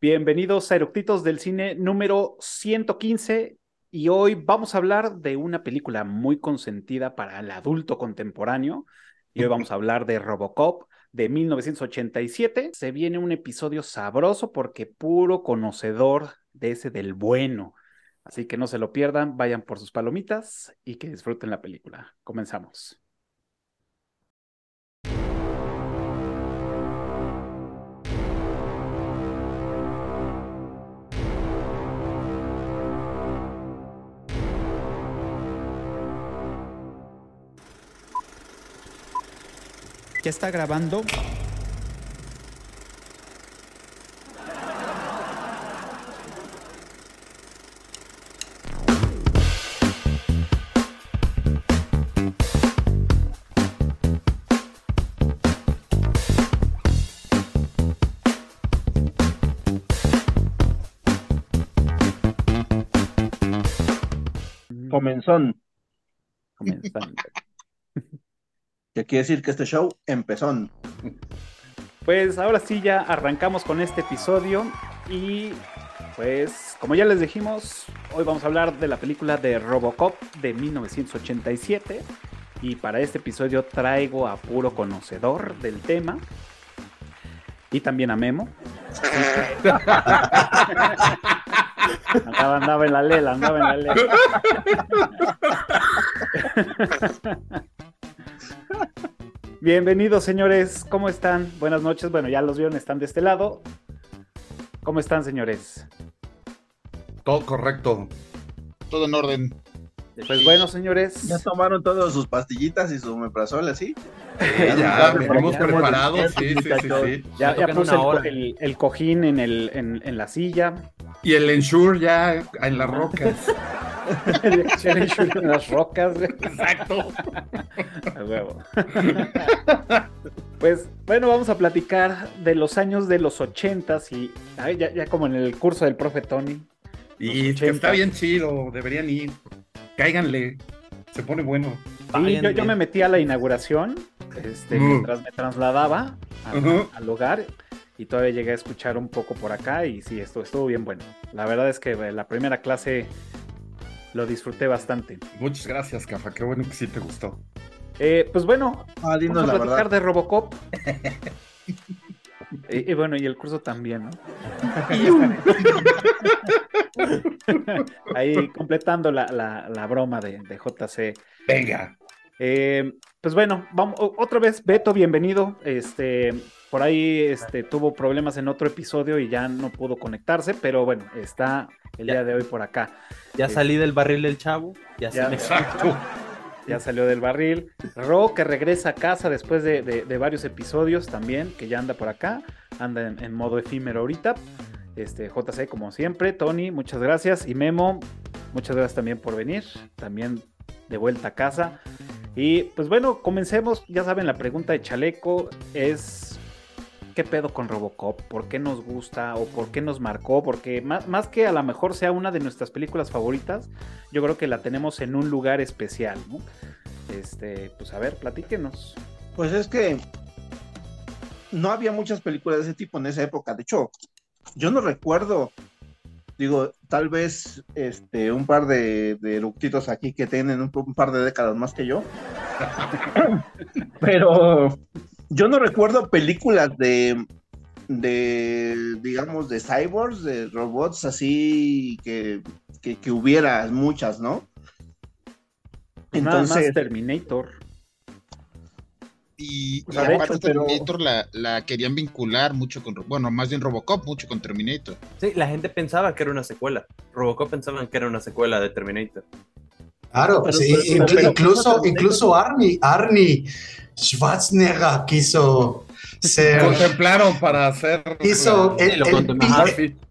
Bienvenidos a Eructitos del Cine número 115 y hoy vamos a hablar de una película muy consentida para el adulto contemporáneo y hoy vamos a hablar de Robocop de 1987. Se viene un episodio sabroso porque puro conocedor de ese del bueno. Así que no se lo pierdan, vayan por sus palomitas y que disfruten la película. Comenzamos. ¿Ya está grabando? Comenzón. Comenzando. Que quiere decir que este show empezó. Pues ahora sí ya arrancamos con este episodio y pues como ya les dijimos, hoy vamos a hablar de la película de Robocop de 1987 y para este episodio traigo a puro conocedor del tema y también a Memo. andaba, andaba en la lela, andaba en la lela. Bienvenidos, señores. ¿Cómo están? Buenas noches. Bueno, ya los vieron, están de este lado. ¿Cómo están, señores? Todo correcto. Todo en orden. Pues bueno, señores. Ya tomaron todas sus pastillitas y su omeprazol así. ya, venimos preparados. Sí, sí, sí, sí. Ya, ya puse el, el, el, cojín en, el, en, en, la silla. Y el ensure ya en las rocas. En las rocas. Exacto. A huevo. pues bueno, vamos a platicar de los años de los ochentas y ay, ya, ya como en el curso del profe Tony. Y que está bien chido, deberían ir. Cáiganle, se pone bueno. Sí, yo, yo, me metí a la inauguración este, Mm. mientras me trasladaba a- al hogar y todavía llegué a escuchar un poco por acá y sí, esto estuvo bien bueno. La verdad es que eh, la primera clase lo disfruté bastante. Muchas gracias, Cafa. Qué bueno que sí te gustó. Eh, pues bueno, Ah, dinos vamos a la platicar verdad. de Robocop. y, y bueno, y el curso también, ¿no? Ahí completando la, la- la broma de, de JC. Venga. Eh, pues bueno, vamos otra vez, Beto, bienvenido. Este, por ahí este, tuvo problemas en otro episodio y ya no pudo conectarse, pero bueno, está el Ya. día de hoy por acá. Ya Sí. salí del barril del chavo. Ya, Ya. se me Exacto. Ya salió del barril. Ro, que regresa a casa después de, de- de varios episodios también, que ya anda por acá, anda en, en modo efímero ahorita. Este, JC, como siempre, Tony, muchas gracias. Y Memo, muchas gracias también por venir. También de vuelta a casa. Y pues bueno, comencemos. Ya saben, la pregunta de Chaleco es: ¿qué pedo con Robocop? ¿Por qué nos gusta o por qué nos marcó? Porque más, que a lo mejor sea una de nuestras películas favoritas, yo creo que la tenemos en un lugar especial, ¿no? Este, pues a ver, platíquenos. Pues es que no había muchas películas de ese tipo en esa época. De hecho, yo no recuerdo. Digo, tal vez este, un par de, de aquí que tienen un, un par de décadas más que yo. Pero yo no recuerdo películas de, de digamos, de cyborgs, de robots así que, que, que hubiera muchas, ¿no? Nada más Entonces, Terminator. Y, y aparte hecho, pero- Terminator la, la querían vincular mucho con, bueno, más bien Robocop, mucho con Terminator. Sí, la gente pensaba que era una secuela. Robocop pensaban que era una secuela de Terminator. Claro, Pero- sí, pero- inclu- pero- incluso, pero- incluso Arnie, Arnie Schwarzenegger quiso ser, Contemplaron para hacer.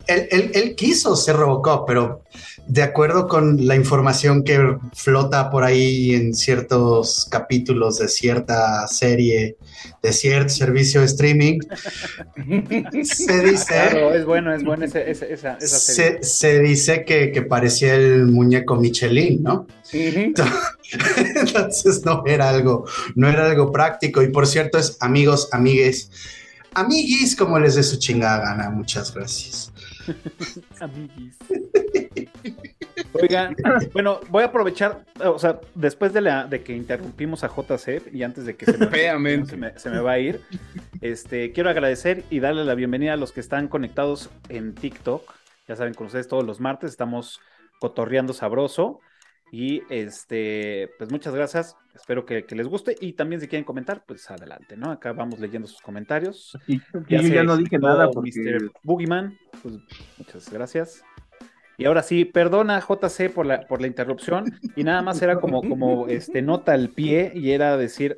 Él, él- él quiso ser Robocop, pero de acuerdo con la información que flota por ahí en ciertos capítulos de cierta serie, de cierto servicio de streaming, se dice... Claro, es bueno, es bueno ese- ese- esa, esa serie. Se, se dice que, que parecía el muñeco Michelin, ¿no? Ujú. Entonces no era algo, no era algo práctico. Y por cierto, es amigos, amigues, amiguis, como les dé su chingada gana. Muchas gracias. Amiguis. Oiga, bueno, voy a aprovechar, o sea, después de, la, de que interrumpimos a JC y antes de que se me, se me- se me va a ir, este, quiero agradecer y darle la bienvenida a los que están conectados en TikTok. Ya saben, con ustedes todos los martes estamos cotorreando sabroso. Y este, pues muchas gracias. Espero que, que les guste. Y también si quieren comentar, pues adelante, ¿no? Acá vamos leyendo sus comentarios. Y, y yo ya no dije nada porque Mr. Boogeyman, pues muchas gracias. Y ahora sí, perdona JC por la, por la interrupción. Y nada más era como, como este, nota al pie y era decir,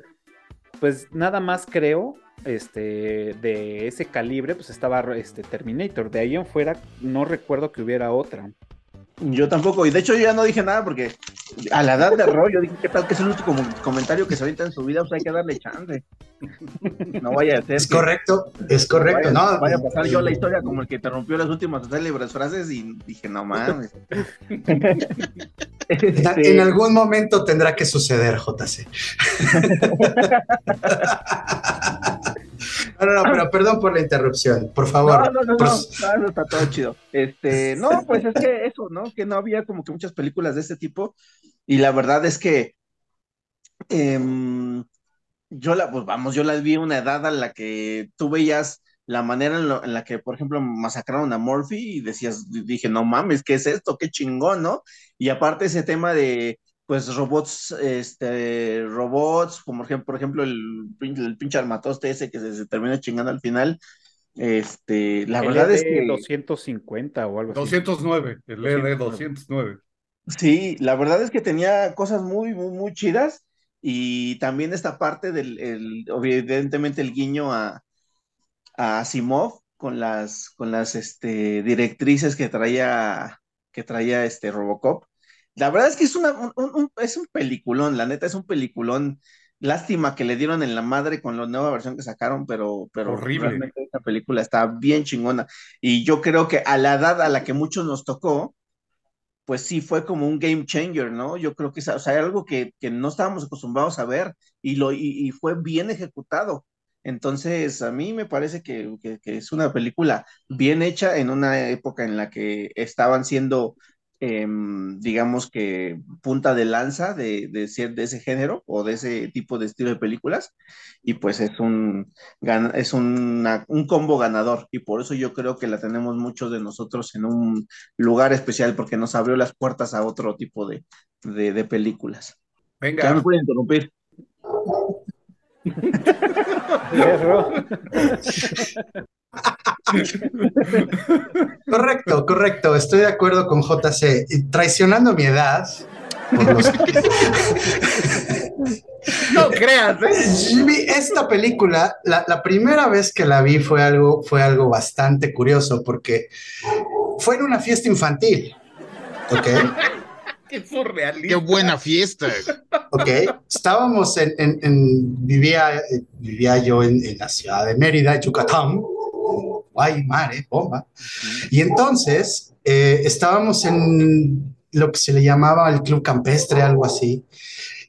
pues nada más creo, este, de ese calibre, pues estaba este, Terminator. De ahí en fuera no recuerdo que hubiera otra. Yo tampoco. Y de hecho yo ya no dije nada porque a la edad de Roy yo dije, ¿qué tal que es el último comentario que se avienta en su vida? Pues hay que darle chance. No vaya a ser. Es que correcto, es correcto, vaya, ¿no? vaya a pasar yo la historia como el que te rompió las últimas célebres frases y dije, no mames. En, Este, en algún momento tendrá que suceder, JC. No, no, no, pero perdón por la interrupción, por favor. No, no, no, no, no, no, está todo chido. Este, no, pues es que eso, ¿no? Que no había como que muchas películas de este tipo. Y la verdad es que em, yo la, pues vamos, yo las vi a una edad a la que tú veías la manera en, lo- en la que, por ejemplo, masacraron a Murphy y decías, dije, no mames, ¿qué es esto? Qué chingón, ¿no? Y aparte ese tema de, pues, robots, este, robots, como ejemplo, por ejemplo, el, el pinche armatoste ese que se, se termina chingando al final. Este, la verdad es que 250 o algo así. 209, el ED 209. sí, la verdad es que tenía cosas muy, muy, muy chidas y también esta parte del, el- evidentemente el guiño a, a Asimov con las, con las este, directrices que traía, que traía este Robocop. La verdad es que es, una, un, un- es un peliculón, la neta es un peliculón. Lástima que le dieron en la madre con la nueva versión que sacaron, pero, pero Horrible. realmente esta película está bien chingona. Y yo creo que a la edad a la que muchos nos tocó, pues sí fue como un game changer, ¿no? Yo creo que es o sea, algo que, que no estábamos acostumbrados a ver y, lo, y, y fue bien ejecutado. Entonces, a mí me parece que, que- que es una película bien hecha en una época en la que estaban siendo, em, digamos que, punta de lanza de, de, de ese género o de ese tipo de estilo de películas. Y pues es un, es una- un combo ganador. Y por eso yo creo que la tenemos muchos de nosotros en un lugar especial porque nos abrió las puertas a otro tipo de, de, de películas. Ya Venga, me pueden interrumpir. Correcto, correcto, estoy de acuerdo con JC. Y Traicionando mi edad, por los- no creas, ¿eh? Vi esta película, la, la primera vez que la vi fue algo, fue algo bastante curioso porque fue en una fiesta infantil. ¿Ok? Qué surrealista. Qué buena fiesta. Ok. Estábamos en, en- en- vivía, vivía yo en, en la ciudad de Mérida, Yucatán. Ay, mare, bomba. Y entonces eh, estábamos en lo que se le llamaba el club campestre, algo así.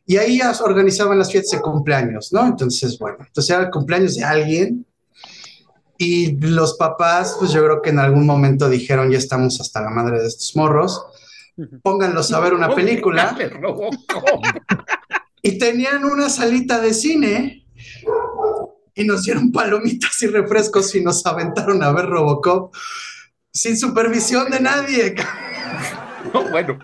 Y ahí organizaban las fiestas de cumpleaños, ¿no? Entonces, bueno, entonces era el cumpleaños de alguien. Y los papás, pues yo creo que en algún momento dijeron, ya estamos hasta la madre de estos morros, pónganlos a ver una película. Y tenían una salita de cine y nos dieron palomitas y refrescos y nos aventaron a ver Robocop sin supervisión de nadie. No, bueno,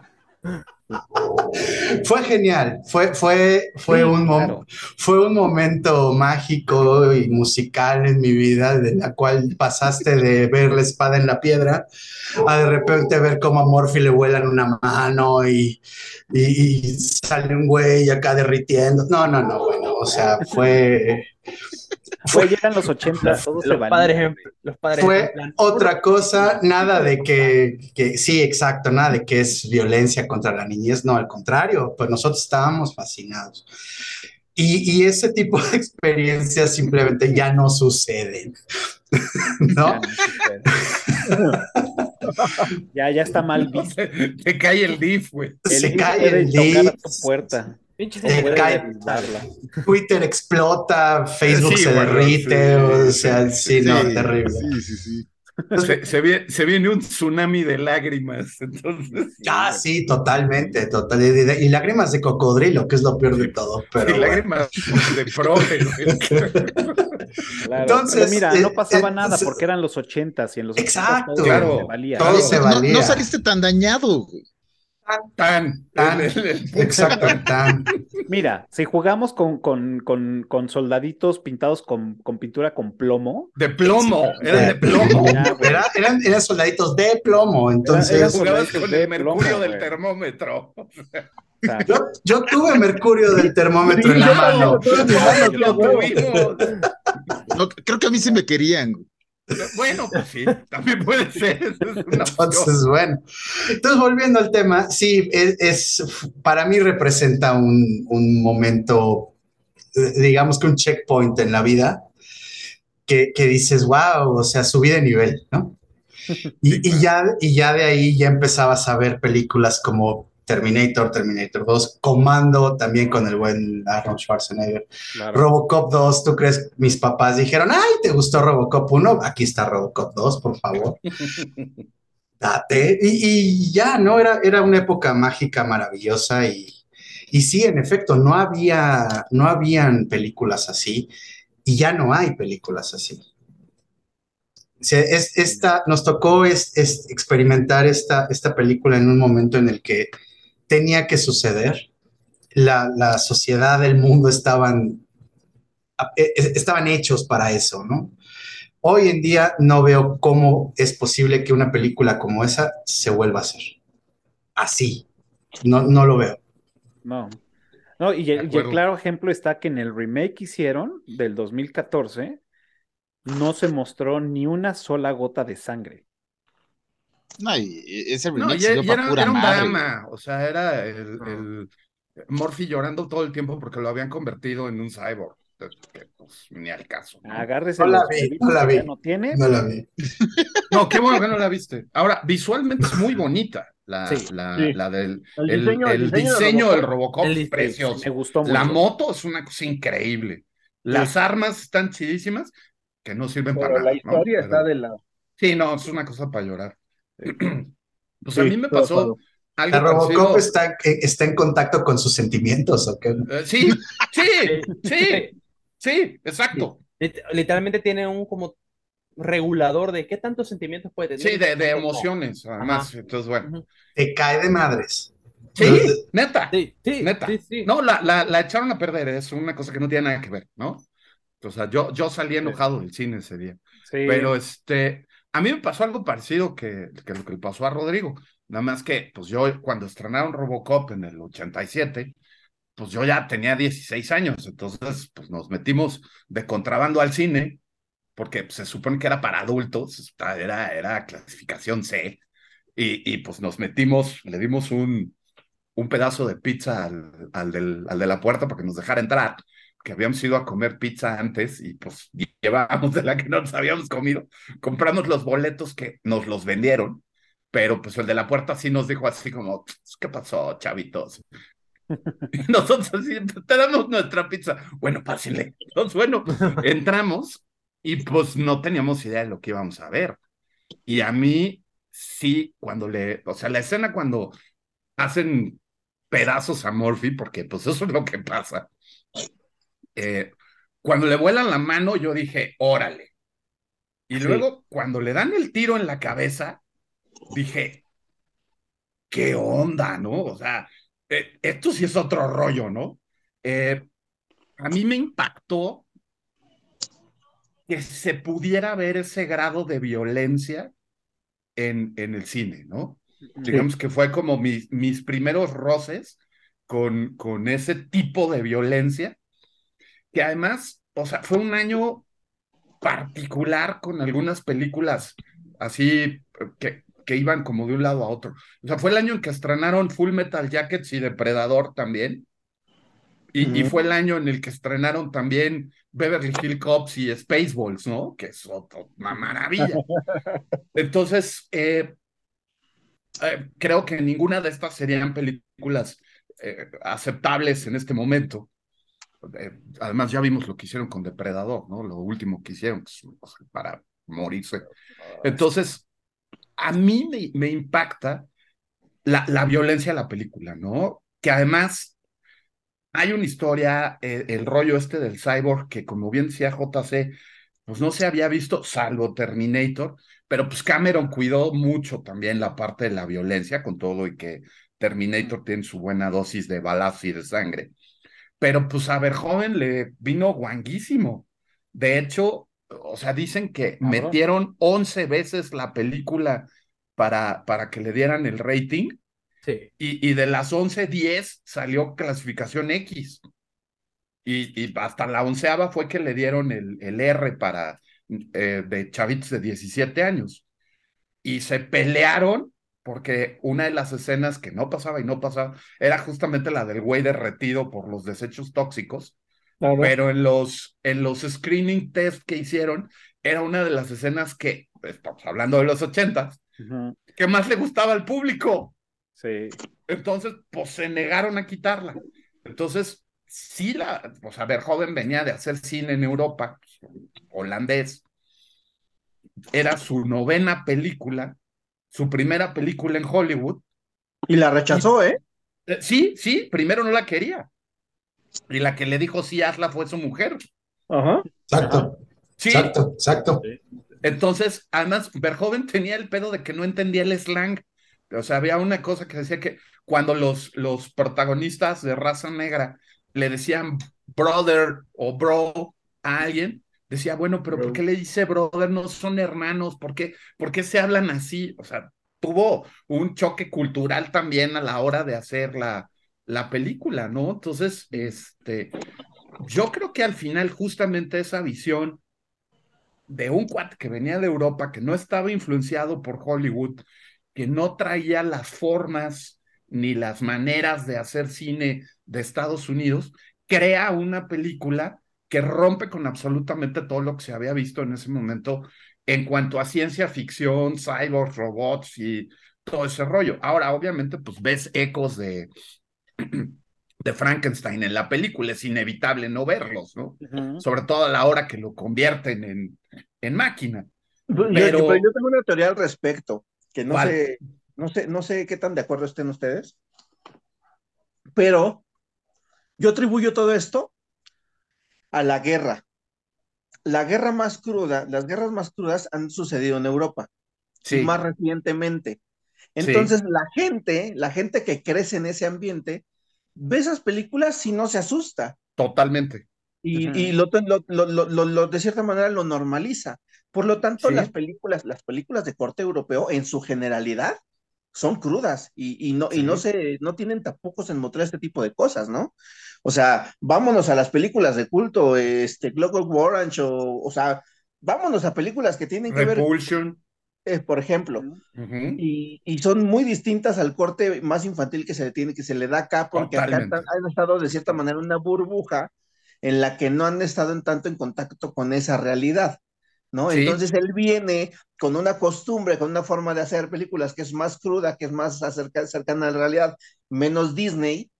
Fue genial, fue, fue, fue, Sí, un claro. fue un momento mágico y musical en mi vida, de la cual pasaste de ver la espada en la piedra a de repente ver cómo a Morphy le vuelan una mano y, y, y sale un güey acá derritiendo. No, no, no, bueno, o sea, fue, Fue ya en los 80, todo se Los valía, padres, los padres fue otra cosa, nada de que, que, sí, exacto, nada de que es violencia contra la niñez, no, al contrario, pues nosotros estábamos fascinados. Y, y ese tipo de experiencias simplemente ya no suceden, Ya, ¿no? se ya, ya está mal visto. te, cae el DIF, güey. Se DIF cae el tocar a DIF. tu puerta. Pinche Te se Puede cae- derribarla. Twitter explota, Facebook Sí, se bueno, derrite, sí, o sea, sí, no, sí, terrible. Sí, sí, sí. Se, se viene, se viene un tsunami de lágrimas, entonces. Ah, sí, totalmente, total. Y, lágrimas de cocodrilo, que es lo peor de todo. Pero y bueno. lágrimas de profe. güey. Claro, Entonces, pero mira, no eh, pasaba eh, nada entonces- porque eran los ochentas y en los Exacto. ochentas todo Claro. se valía. Todo se no, valía. no saliste tan dañado, güey. Tan, Tan, Exacto, tan. Mira, si jugamos con, con, con, con soldaditos pintados con, con pintura con plomo, de plomo, eran de plomo. ya, Era- eran, eran soldaditos de plomo, entonces Era- con de el mercurio plomo, del termómetro. yo, yo tuve mercurio del termómetro en la mano. Lo creo que a mí sí me querían, güey. Bueno, pues sí, también puede ser. Entonces, bueno. Entonces, volviendo al tema, sí, es, es- para mí representa un, un momento, eh, digamos que un checkpoint en la vida, que, que dices, wow, o sea, subí de nivel, ¿no? Y, y ya, y ya de ahí ya empezabas a ver películas como Terminator, Terminator 2, Comando, también con el buen Arnold Schwarzenegger. claro. Robocop 2, ¿tú crees? Mis papás dijeron, ay, ¿te gustó Robocop 1? Aquí está Robocop 2, por favor. Date. Y, y ya, ¿no? Era, era una época mágica, maravillosa y, y sí, en efecto, no había, no habían películas así y ya no hay películas así. Es, esta, nos tocó es, es experimentar esta, esta película en un momento en el que tenía que suceder. La, la sociedad, el mundo estaban, eh, estaban hechos para eso, ¿no? Hoy en día no veo cómo es posible que una película como esa se vuelva a hacer. Así. No, no lo veo. No. No, y el, y el claro ejemplo está que en el remake que hicieron del 2014 no se mostró ni una sola gota de sangre. No, y ese No, y para era, pura era un madre. drama, o sea, era el, el Murphy llorando todo el tiempo porque lo habían convertido en un cyborg. Que, pues, ni al caso. ¿no? Agárrese No la vi, no la vi. no tiene. No la vi. No, qué bueno que no la viste. Ahora, visualmente es muy bonita la, Sí. la, Sí. la del El el, diseño- el el diseño del Robocop. Es precioso. Me gustó mucho. La moto es una cosa increíble. Las armas están chidísimas que no sirven Pero para la nada. ¿no? historia Pero- está de la. Sí, no, es una cosa para llorar. Pues a mí me pasó algo ¿La Robocop parecido. está, eh, está en contacto con sus sentimientos o qué? Eh, sí, sí, sí, sí, exacto. Lit- Literalmente tiene un como regulador de qué tantos sentimientos puede tener. Sí, de, emociones, además. Ajá. Entonces, bueno. Te cae de madres. Sí, neta. Sí, sí, Neta. sí, sí. No, la, la, la echaron a perder, es una cosa que no tiene nada que ver, ¿no? O sea, yo, yo salí enojado del cine ese día. Sí. Pero este, a mí me pasó algo parecido que, que lo que le pasó a Rodrigo. Nada más que, pues yo cuando estrenaron Robocop en el 87, pues yo ya tenía 16 años, entonces pues nos metimos de contrabando al cine, porque pues, se supone que era para adultos, era, era clasificación C, y, y pues nos metimos, le dimos un, un pedazo de pizza al, al, del, al de la puerta para que nos dejara entrar, que habíamos ido a comer pizza antes y pues llevábamos de la que no nos habíamos comido, compramos los boletos que nos los vendieron, pero pues el de la puerta sí nos dijo así como, ¿qué pasó, chavitos? Y nosotros así, te damos nuestra pizza. Bueno, pásenle. Entonces, bueno, entramos y pues no teníamos idea de lo que íbamos a ver. Y a mí sí, cuando le, o sea, la escena cuando hacen pedazos a Murphy, porque pues eso es lo que pasa. Eh, cuando le vuelan la mano, yo dije, órale. Y Sí. luego, cuando le dan el tiro en la cabeza, dije, ¿qué onda, no? O sea, eh, esto sí es otro rollo, ¿no? Eh, a mí me impactó que se pudiera ver ese grado de violencia en, en el cine, ¿no? Digamos que fue como mis, mis primeros roces con, con ese tipo de violencia, que además, o sea, fue un año particular con algunas películas así eh, que, que iban como de un lado a otro. O sea, fue el año en que estrenaron Full Metal Jackets y Depredador también. Y, fue el año en el que estrenaron también Beverly Hills Cops y Spaceballs, ¿no? Que es otro- una maravilla. Entonces, eh, eh, creo que ninguna de estas serían películas eh, aceptables en este momento. Eh, además, ya vimos lo que hicieron con Depredador, ¿no? Lo último que hicieron, que es una cosa para morirse. Entonces, a mí me, me impacta la, la, violencia de la película, ¿no? Que además hay una historia, eh, el rollo este del cyborg, que como bien decía JC, pues no se había visto, salvo Terminator, pero pues Cameron cuidó mucho también la parte de la violencia con todo y que Terminator tiene su buena dosis de balas y de sangre. Pero pues a ver, joven le vino guanguísimo. De hecho, o sea, dicen que metieron 11 veces la película para, para que le dieran el rating. Sí. Y, y de las 11, 10 salió clasificación X. Y, y, hasta la onceava fue que le dieron el, el R para eh, de chavitos de 17 años. Y se pelearon porque una de las escenas que no pasaba y no pasaba era justamente la del güey derretido por los desechos tóxicos. Claro. Pero en los, en los screening test que hicieron, era una de las escenas que, estamos hablando de los ochentas, uh -huh. que más le gustaba al público. Sí. Entonces, pues se negaron a quitarla. Entonces, sí, la, pues a ver, joven venía de hacer cine en Europa, holandés. Era su novena película, su primera película en Hollywood. Y la rechazó, y, ¿eh? Sí, sí, primero no la quería. Y la que le dijo sí, hazla fue su mujer. Ajá. Exacto. Sí. Exacto, exacto. Entonces, además, Verhoeven tenía el pedo de que no entendía el slang. O sea, había una cosa que decía que cuando los, los protagonistas de raza negra le decían brother o bro a alguien, decía, bueno, pero ¿por qué le dice brother? No son hermanos, ¿por qué, ¿por qué se hablan así? O sea, tuvo un choque cultural también a la hora de hacer la, la película, ¿no? Entonces, este, yo creo que al final justamente esa visión de un cuate que venía de Europa, que no estaba influenciado por Hollywood, que no traía las formas ni las maneras de hacer cine de Estados Unidos, crea una película que rompe con absolutamente todo lo que se había visto en ese momento en cuanto a ciencia ficción, cyborgs, robots y todo ese rollo. Ahora, obviamente, pues ves ecos de, de Frankenstein en la película, es inevitable no verlos, ¿no? Uh -huh. Sobre todo a la hora que lo convierten en, en máquina. Pero... Yo, pero yo tengo una teoría al respecto, que no sé, no sé, no sé qué tan de acuerdo estén ustedes, pero yo atribuyo todo esto a la guerra. La guerra más cruda, las guerras más crudas han sucedido en Europa, sí. más recientemente. Entonces, sí. la gente, la gente que crece en ese ambiente, ve esas películas y no se asusta. Totalmente. Y, uh -huh. y lo, lo, lo, lo, de cierta manera lo normaliza. Por lo tanto, sí. las películas, las películas de corte europeo, en su generalidad, son crudas y, y no, sí. y no se, no tienen tapujos en mostrar este tipo de cosas, ¿no? O sea, vámonos a las películas de culto, este, Clockwork Orange, o, o sea, vámonos a películas que tienen que Repulsion. ver, eh, por ejemplo, uh -huh. y, y, son muy distintas al corte más infantil que se le tiene, que se le da acá, porque Totalmente. acá han estado de cierta manera una burbuja en la que no han estado en tanto en contacto con esa realidad. ¿no? Sí. Entonces él viene con una costumbre, con una forma de hacer películas que es más cruda, que es más acerca, cercana a la realidad, menos Disney,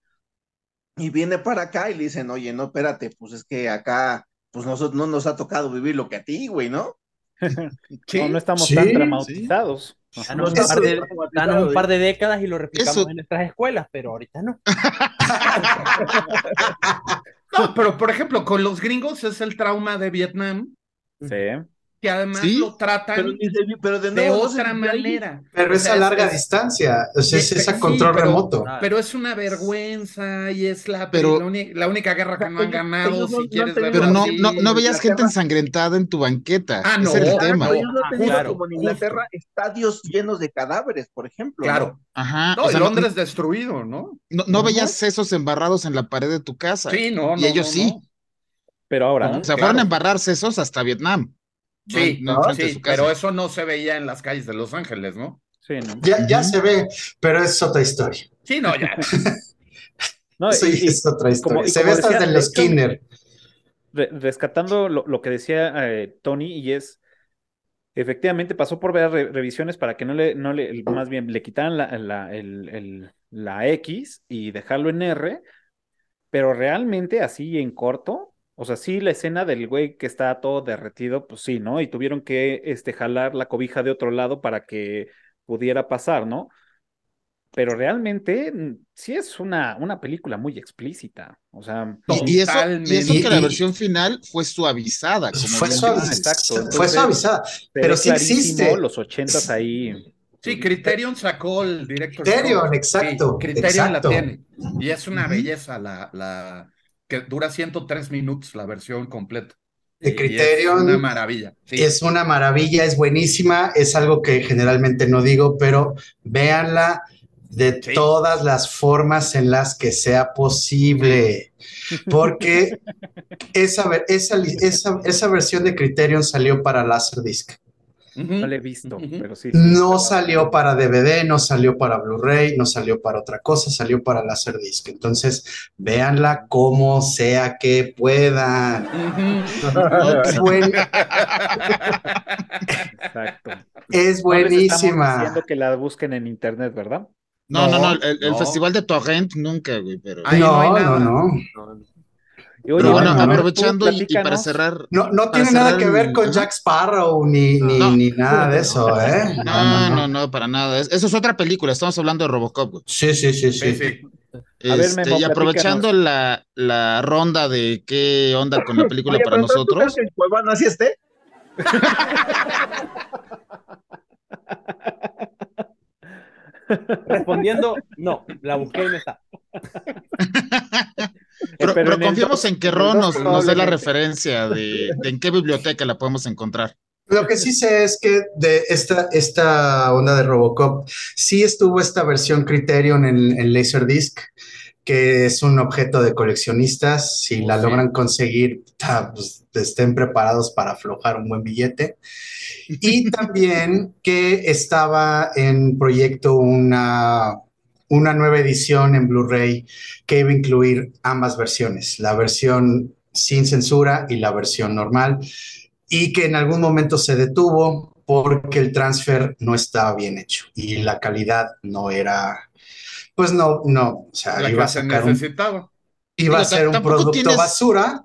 y viene para acá y le dicen, oye, no, espérate, pues es que acá, pues nosotros no nos ha tocado vivir lo que a ti, güey, ¿no? sí. no, no estamos sí, tan traumatizados. Sí. Dan, un par de, dan un par de décadas y lo replicamos Eso. en nuestras escuelas, pero ahorita no. no, pero por ejemplo, con los gringos es el trauma de Vietnam. Sí que además ¿Sí? lo tratan pero, de, pero de, nuevo, de otra manera. Pero es a larga es, distancia, o sea, es, es a control pero, remoto. Pero es una vergüenza y es la, pero, la, única, la única guerra que no han ganado, si quieres no Pero no, no, no veías gente ensangrentada en tu banqueta. Ah, no, Ese era el tema. Ellos no tenían claro, como en Inglaterra justo. estadios llenos de cadáveres, por ejemplo. Claro. Ajá. No, o sea, Londres destruido, ¿no? No, no veías sesos embarrados en la pared de tu casa. Sí, no, Y ellos sí. Pero ahora. O sea, fueron a embarrar sesos hasta Vietnam. Sí, no, no, sí pero eso no se veía en las calles de Los Ángeles, ¿no? Sí, ¿no? Ya, ya se ve, pero es otra historia. Sí, no, ya. no, sí, y, es otra historia. Como, se ve hasta de los Skinner. Rescatando lo, lo que decía eh, Tony, y es, efectivamente pasó por ver re revisiones para que no le, no le, más bien le quitaran la, la, el, el, la X y dejarlo en R, pero realmente así en corto, O sea, sí, la escena del güey que está todo derretido, pues sí, ¿no? Y tuvieron que este, jalar la cobija de otro lado para que pudiera pasar, ¿no? Pero realmente mm, sí es una, una película muy explícita. O sea, Y, y eso, y eso que la versión final fue suavisada. Como Fue, bien suavi- dices. exacto. fue suavizada, pero sí existe. los ochentas ahí. Sí, Criterion sacó el director. Criterion, exacto, Criterion exacto. la tiene. Y es una belleza la, la que dura 103 minutos la versión completa. De Y es Criterion una maravilla. Sí. Es una maravilla, es buenísima, es algo que generalmente no digo, pero véanla de Sí. todas las formas en las que sea posible, porque esa, esa, esa, esa versión de Criterion salió para Laserdisc. No la he visto, pero sí. No salió para DVD, no salió para Blu-ray, no salió para otra cosa, salió para Laserdisc. Entonces, véanla como sea que puedan. Es, buen- Exacto. es No buenísima. diciendo que la busquen en internet, ¿verdad? No, no, no, No, el, el no. Festival de Torrent nunca, güey, pero... Ahí no hay no, nada. no, no. No, Y oye, Pero bueno, no, no, no. aprovechando y, y para cerrar, No, no Para tiene nada que ver el- con. Jack Sparrow ni, ni, No. ni nada de eso, ¿eh? no, no, no, para nada. Es- eso es otra película, estamos hablando de Robocop, güey. Sí, sí, sí, Sí, sí. sí. A ver, Este, Memo, y aprovechando la, la ronda de qué onda con la película Oye, para pero ¿tú nosotros, crees que así esté? Respondiendo, no, la busqué y no está. pero, pero pero en el confiamos en que en el Ron nos, nos dé la referencia de, de en qué biblioteca la podemos encontrar. Lo que sí sé es que de esta, esta onda de Robocop, sí estuvo esta versión Criterion en, en Laserdisc, que es un objeto de coleccionistas. Si la Sí. logran conseguir, ta, pues, estén preparados para aflojar un buen billete. Y también que estaba en proyecto una, una nueva edición en Blu-ray que iba a incluir ambas versiones, la versión sin censura y la versión normal y que en algún momento se detuvo porque el transfer no estaba bien hecho y la calidad no era, pues no, no, o sea, La iba a se sacar un, a ser un producto tienes- basura,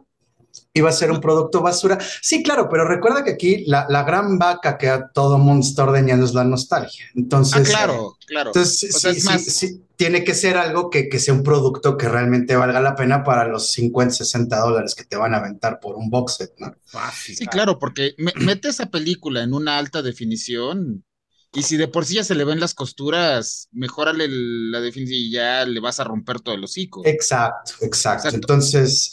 iba a ser un producto basura. Sí, claro, pero recuerda que aquí la, la gran vaca que a todo mundo está ordeñando es la nostalgia. Entonces, Ah, claro, claro. entonces, O sea, sí, es sí, más- sí, tiene que ser algo que, que sea un producto que realmente valga la pena para los 50, 60 dólares que te van a aventar por un box set, ¿no? Fácil. Sí, claro, porque me- mete esa película en una alta definición y si de por sí ya se le ven las costuras, mejórale el- la definición y ya le vas a romper todo el hocico. Exacto, exacto. Exacto. Entonces,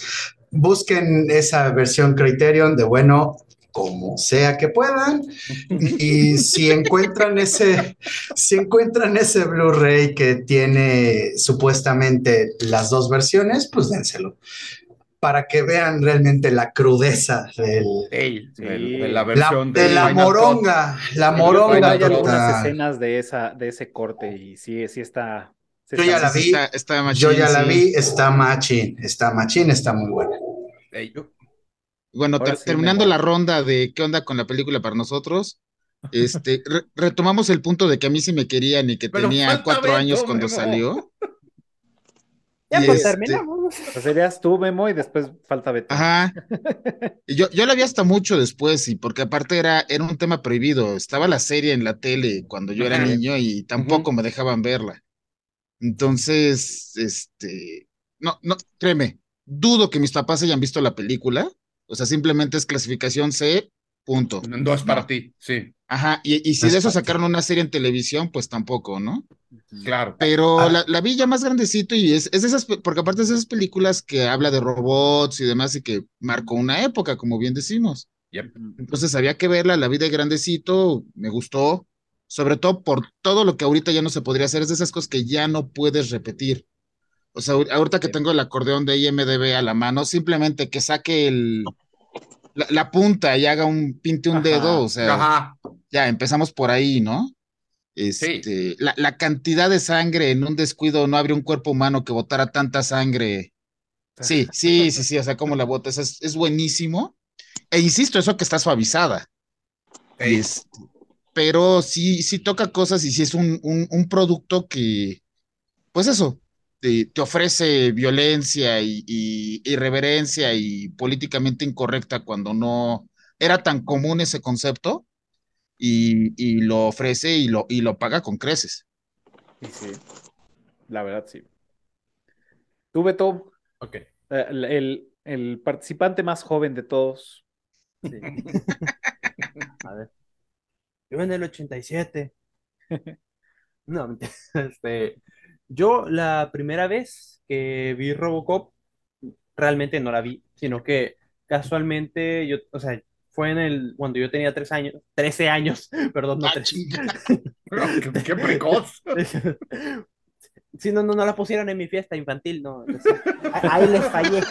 busquen esa versión Criterion de bueno, como sea que puedan. Y si encuentran ese, si encuentran ese Blu-ray que tiene supuestamente las dos versiones, pues dénselo. Para que vean realmente la crudeza del, Sí. de, de la la, versión de la Final moronga, la moronga. hay algunas escenas de esa, de ese corte y sí, sí está. Sí Yo ya la vi. está- está machín, Yo ya la vi, está machín, está machín, está muy buena. Bueno, Ahora ter- sí, terminando la ronda de qué onda con la película para nosotros, este, re- retomamos el punto de que a mí sí me querían y que Pero tenía cuatro Beto, años cuando Memo. salió. Ya Y pues este- terminamos. Sea, serías tú, Memo, y después falta Beto. Ajá. Yo, yo la vi hasta mucho después, y porque aparte era, era un tema prohibido. Estaba la serie en la tele cuando yo era niño y tampoco me dejaban verla. Entonces, este, no, no, créeme, dudo que mis papás hayan visto la película. O sea, simplemente es clasificación C, punto. No es para No. ti, sí, Ajá, y, y si No de es eso sacaron una serie en televisión, pues tampoco, ¿no? claro. Pero Ah. la, la vi ya más grandecito y es, es de esas, porque aparte es de esas películas que habla de robots y demás y que marcó una época, como bien decimos. Yep. Entonces había que verla, la vi de grandecito, me gustó, sobre todo por todo lo que ahorita ya no se podría hacer, es de esas cosas que ya no puedes repetir. O sea, ahor- ahorita que Sí. tengo el acordeón de IMDB a la mano, simplemente que saque el, la, la punta y haga un, pinte un Ajá. dedo, o sea, Ajá. ya empezamos por ahí, ¿no? Este, la, la cantidad de sangre en un descuido, no habría un cuerpo humano que botara tanta sangre. Sí, sí, sí, sí, o sea, como la botas, es, es buenísimo. E insisto, eso que está suavizada. Ey, Este, pero sí, sí toca cosas y sí es un, un, un producto que, pues eso, te, ofrece violencia y, irreverencia y políticamente incorrecta cuando no era tan común ese concepto y, lo ofrece y lo, y lo paga con creces. Sí, la verdad sí. Tú, Beto, ok. Eh, el, participante más joven de todos. A ver. Yo en el 87. No, este, yo la primera vez que vi Robocop, realmente no la vi, sino que casualmente yo, o sea, fue en el, cuando yo tenía tres años, 13 años, perdón, no ah, tres. qué, qué precoz. Sí, no, no, no la pusieron en mi fiesta infantil, no. ahí les fallé,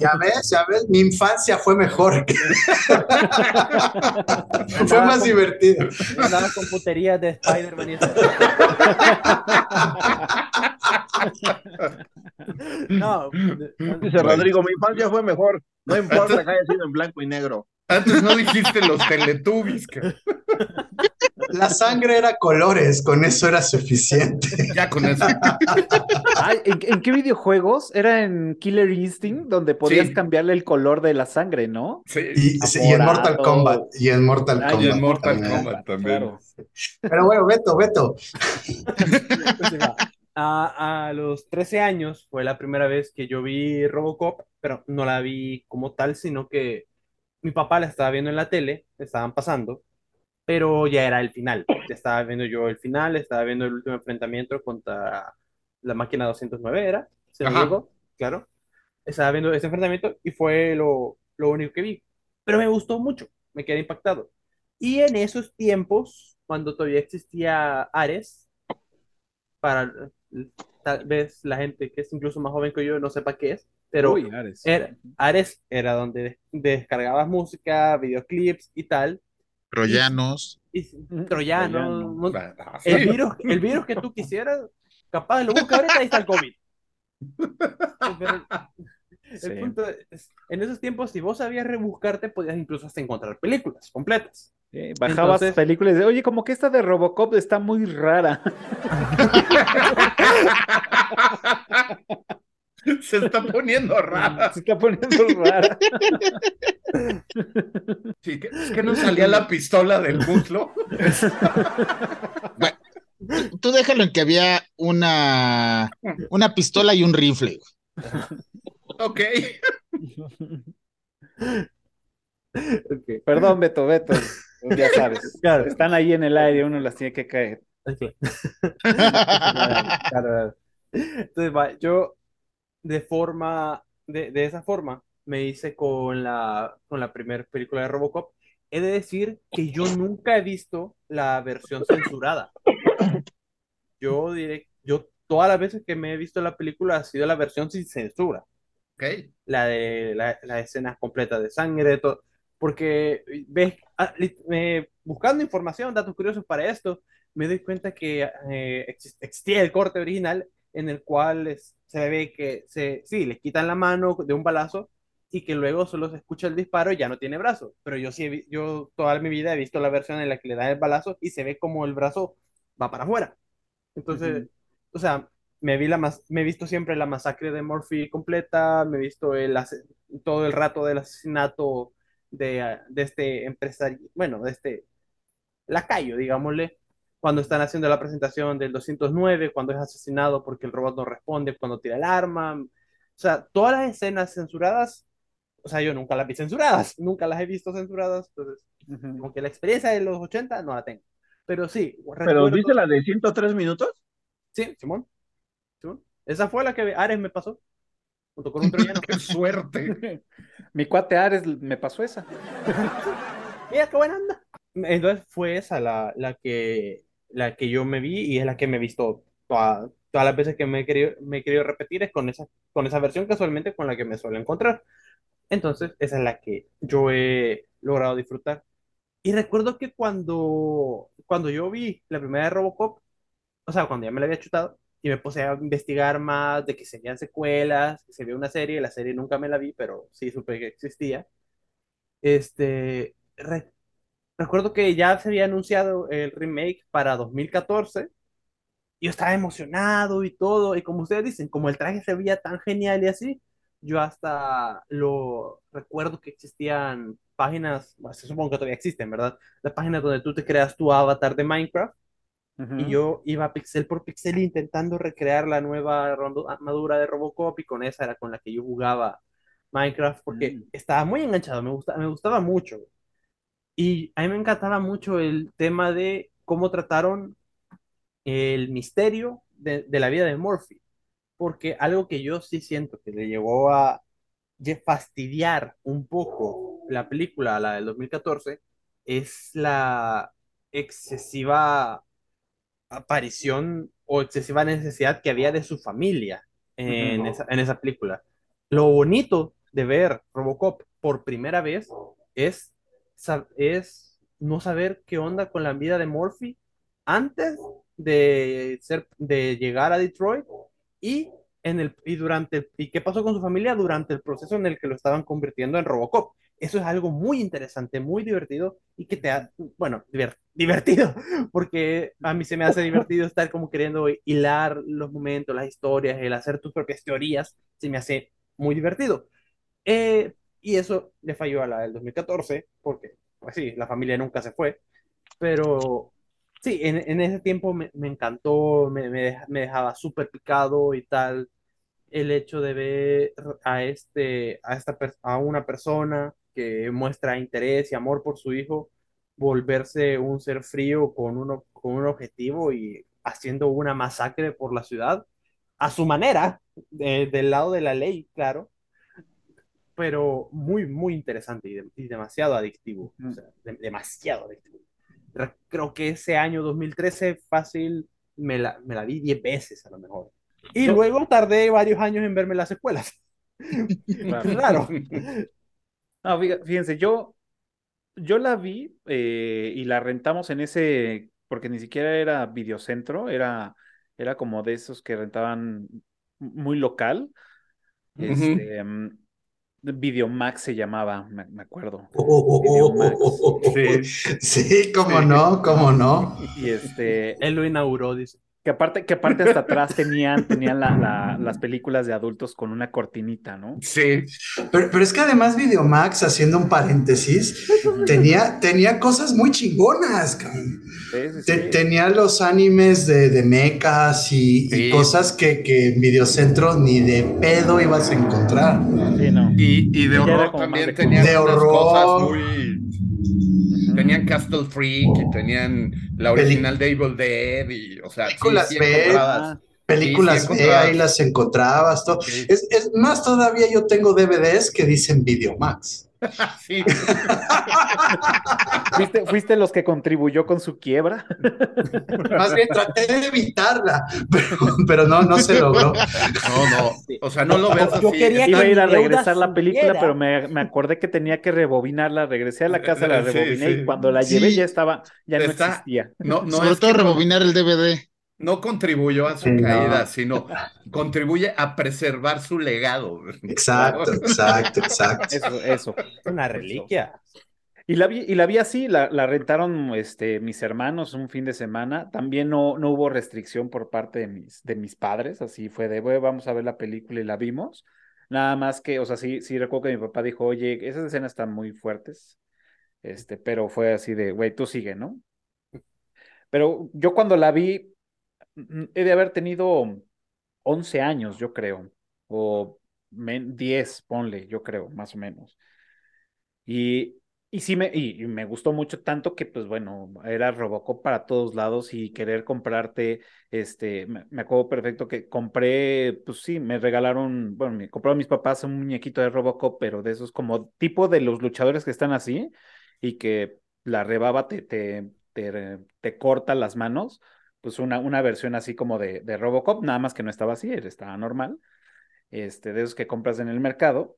Ya ves, ya ves, mi infancia fue mejor. fue más divertido. Andaba con puterías de Spider-Man y eso. no. Dice Rodrigo, mi infancia fue mejor. No importa que haya sido en blanco y negro. Antes no dijiste los teletubbies. La sangre era colores, con eso era suficiente. Ya con eso. ¿en, qué videojuegos? Era en Killer Instinct, donde podías cambiarle el color de la sangre, ¿no? Sí. Y, en Mortal Kombat. Y en Mortal Kombat. Y en Mortal Kombat también. Pero bueno, Beto, Beto. A, a, los 13 años fue la primera vez que yo vi Robocop, pero no la vi como tal, sino que mi papá la estaba viendo en la tele, estaban pasando, pero ya era el final. Estaba viendo yo el final, estaba viendo el último enfrentamiento contra la máquina 209, ¿era? ¿Se lo Claro. Estaba viendo ese enfrentamiento y fue lo, lo único que vi. Pero me gustó mucho, me quedé impactado. Y en esos tiempos, cuando todavía existía Ares, para tal vez la gente que es incluso más joven que yo no sepa qué es, pero Ares. Era, Ares era donde descargabas música, videoclips y tal. Troyanos. troyanos. El, virus, el virus que tú quisieras, capaz lo buscas ahorita, ahí está el COVID. el punto es, en esos tiempos, si vos sabías rebuscarte, podías incluso hasta encontrar películas completas. bajabas películas de, oye, como que esta de Robocop está muy rara. Se está poniendo rara. Se está poniendo rara. Sí, es que no salía la pistola del muslo. Bueno, tú déjalo en que había una, una pistola y un rifle. Ok. Perdón, Beto, Beto. Ya sabes. Están ahí en el aire, uno las tiene que caer. Entonces, yo de forma, de, esa forma, me hice con la, con la primera película de Robocop. He de decir que yo nunca he visto la versión censurada. Yo diré, yo todas las veces que me he visto la película ha sido la versión sin censura. Okay. La de la, la escena completa de sangre, todo. Porque ves, ah, buscando información, datos curiosos para esto, me doy cuenta que eh, existía el corte original en el cual se ve que se, sí, les quitan la mano de un balazo y que luego solo se escucha el disparo y ya no tiene brazo. Pero yo sí, yo toda mi vida he visto la versión en la que le dan el balazo y se ve como el brazo va para afuera. Entonces, o sea, me, vi la me he visto siempre la masacre de Murphy completa, me he visto el, todo el rato del asesinato de, de este empresario, bueno, de este lacayo, digámosle, cuando están haciendo la presentación del 209, cuando es asesinado porque el robot no responde, cuando tira el arma. O sea, todas las escenas censuradas, o sea, yo nunca las vi censuradas, nunca las he visto censuradas, entonces, como que la experiencia de los 80 no la tengo. Pero sí. ¿Pero dice la de 103 minutos? Sí, Simón. Simón. Esa fue la que Ares me pasó. Junto con un troyano. ¡Qué suerte! Mi cuate Ares me pasó esa. Mira qué buena anda. Entonces fue esa la, la que la que yo me vi y es la que me he visto todas las veces que me he, querido, me he querido repetir es con esa, con esa versión casualmente con la que me suelo encontrar. Entonces, esa es la que yo he logrado disfrutar. Y recuerdo que cuando, cuando yo vi la primera de Robocop, o sea, cuando ya me la había chutado, y me puse a investigar más de que serían secuelas, que sería una serie, la serie nunca me la vi, pero sí supe que existía. Este, recuerdo que ya se había anunciado el remake para 2014 yo estaba emocionado y todo, y como ustedes dicen, como el traje se veía tan genial y así, yo hasta lo recuerdo que existían páginas, bueno, supongo que todavía existen, ¿verdad? Las páginas donde tú te creas tu avatar de Minecraft y yo iba pixel por pixel intentando recrear la nueva armadura de Robocop y con esa era con la que yo jugaba Minecraft porque mm. estaba muy enganchado, me, gusta, me gustaba mucho. Y a mí me encantaba mucho el tema de cómo trataron el misterio de, de la vida de Murphy. Porque algo que yo sí siento que le llegó a fastidiar un poco la película, la del 2014, es la excesiva aparición o excesiva necesidad que había de su familia en, esa, en esa película. Lo bonito de ver Robocop por primera vez es, es no saber qué onda con la vida de Murphy antes de, ser, de llegar a Detroit y, en el, y, durante, y qué pasó con su familia durante el proceso en el que lo estaban convirtiendo en Robocop. Eso es algo muy interesante, muy divertido y que te ha, bueno, divertido, porque a mí se me hace divertido estar como queriendo hilar los momentos, las historias, el hacer tus propias teorías, se me hace muy divertido. Eh, y eso le falló a la del 2014, porque, pues sí, la familia nunca se fue, pero sí, en, en ese tiempo me, me encantó, me, me, dejaba súper picado y tal el hecho de ver a, este, a, esta, a una persona que muestra interés y amor por su hijo, volverse un ser frío con, uno, con un objetivo y haciendo una masacre por la ciudad, a su manera, del lado de la ley, claro, pero muy, muy interesante y, demasiado adictivo, demasiado adictivo. Creo que ese año 2013 fácil me la, me la vi 10 veces a lo mejor. Y luego tardé varios años en verme las secuelas. Claro. No, fíjense, yo, yo la vi eh, y la rentamos en ese, porque ni siquiera era videocentro, era, era como de esos que rentaban muy local. Este, mm, Videomax se llamaba, me, acuerdo. Sí. sí, cómo no, cómo no. Y este. Él lo inauguró, dice. Que aparte, que aparte hasta atrás tenían, tenían las películas de adultos con una cortinita, ¿no? Sí. Pero, pero es que además Videomax, haciendo un paréntesis, tenía, tenía cosas muy chingonas. tenía los animes de, de mechas y, cosas que, que, en Videocentro ni de pedo ibas a encontrar. Sí, no. Y, y de horror también tenía de horror. cosas muy Castle Freak y tenían la original de Evil Dead y, o sea, películas B, películas B, ahí las encontrabas. Todo. Es, es, más, todavía yo tengo DVDs que dicen Videomax. sí. ¿Fuiste, ¿Fuiste, los que contribuyó con su quiebra? Más bien traté de evitarla, pero, no, no se logró. No, no. O sea, no lo ves así. Yo quería Iba a ir a regresar la película, pero me, me, acordé que tenía que rebobinarla. Regresé a la casa, la rebobiné y cuando la llevé ya estaba, ya no existía. No, no Sobre todo rebobinar el DVD no contribuyó a su caída, sino contribuye a preservar su legado. Exacto, exacto, exacto. Eso, eso. Una reliquia. Y la vi, y la vi así, la, la, rentaron este, mis hermanos un fin de semana. También no, no hubo restricción por parte de mis, de mis padres, así fue de, vamos a ver la película y la vimos. Nada más que, o sea, sí, sí recuerdo que mi papá dijo, oye, esas escenas están muy fuertes, este, pero fue así de, güey, tú sigue, ¿no? Pero yo cuando la vi, he de haber tenido 11 años, yo creo, o 10, ponle, yo creo, más o menos. Y, y sí me, y, me gustó mucho tanto que, pues bueno, era Robocop para todos lados y querer comprarte, este, me, acuerdo perfecto que compré, pues sí, me regalaron, bueno, me compraron mis papás un muñequito de Robocop, pero de esos como tipo de los luchadores que están así y que la rebaba te, te, te corta las manos pues una, una versión así como de, de, Robocop, nada más que no estaba así, estaba normal, este, de esos que compras en el mercado.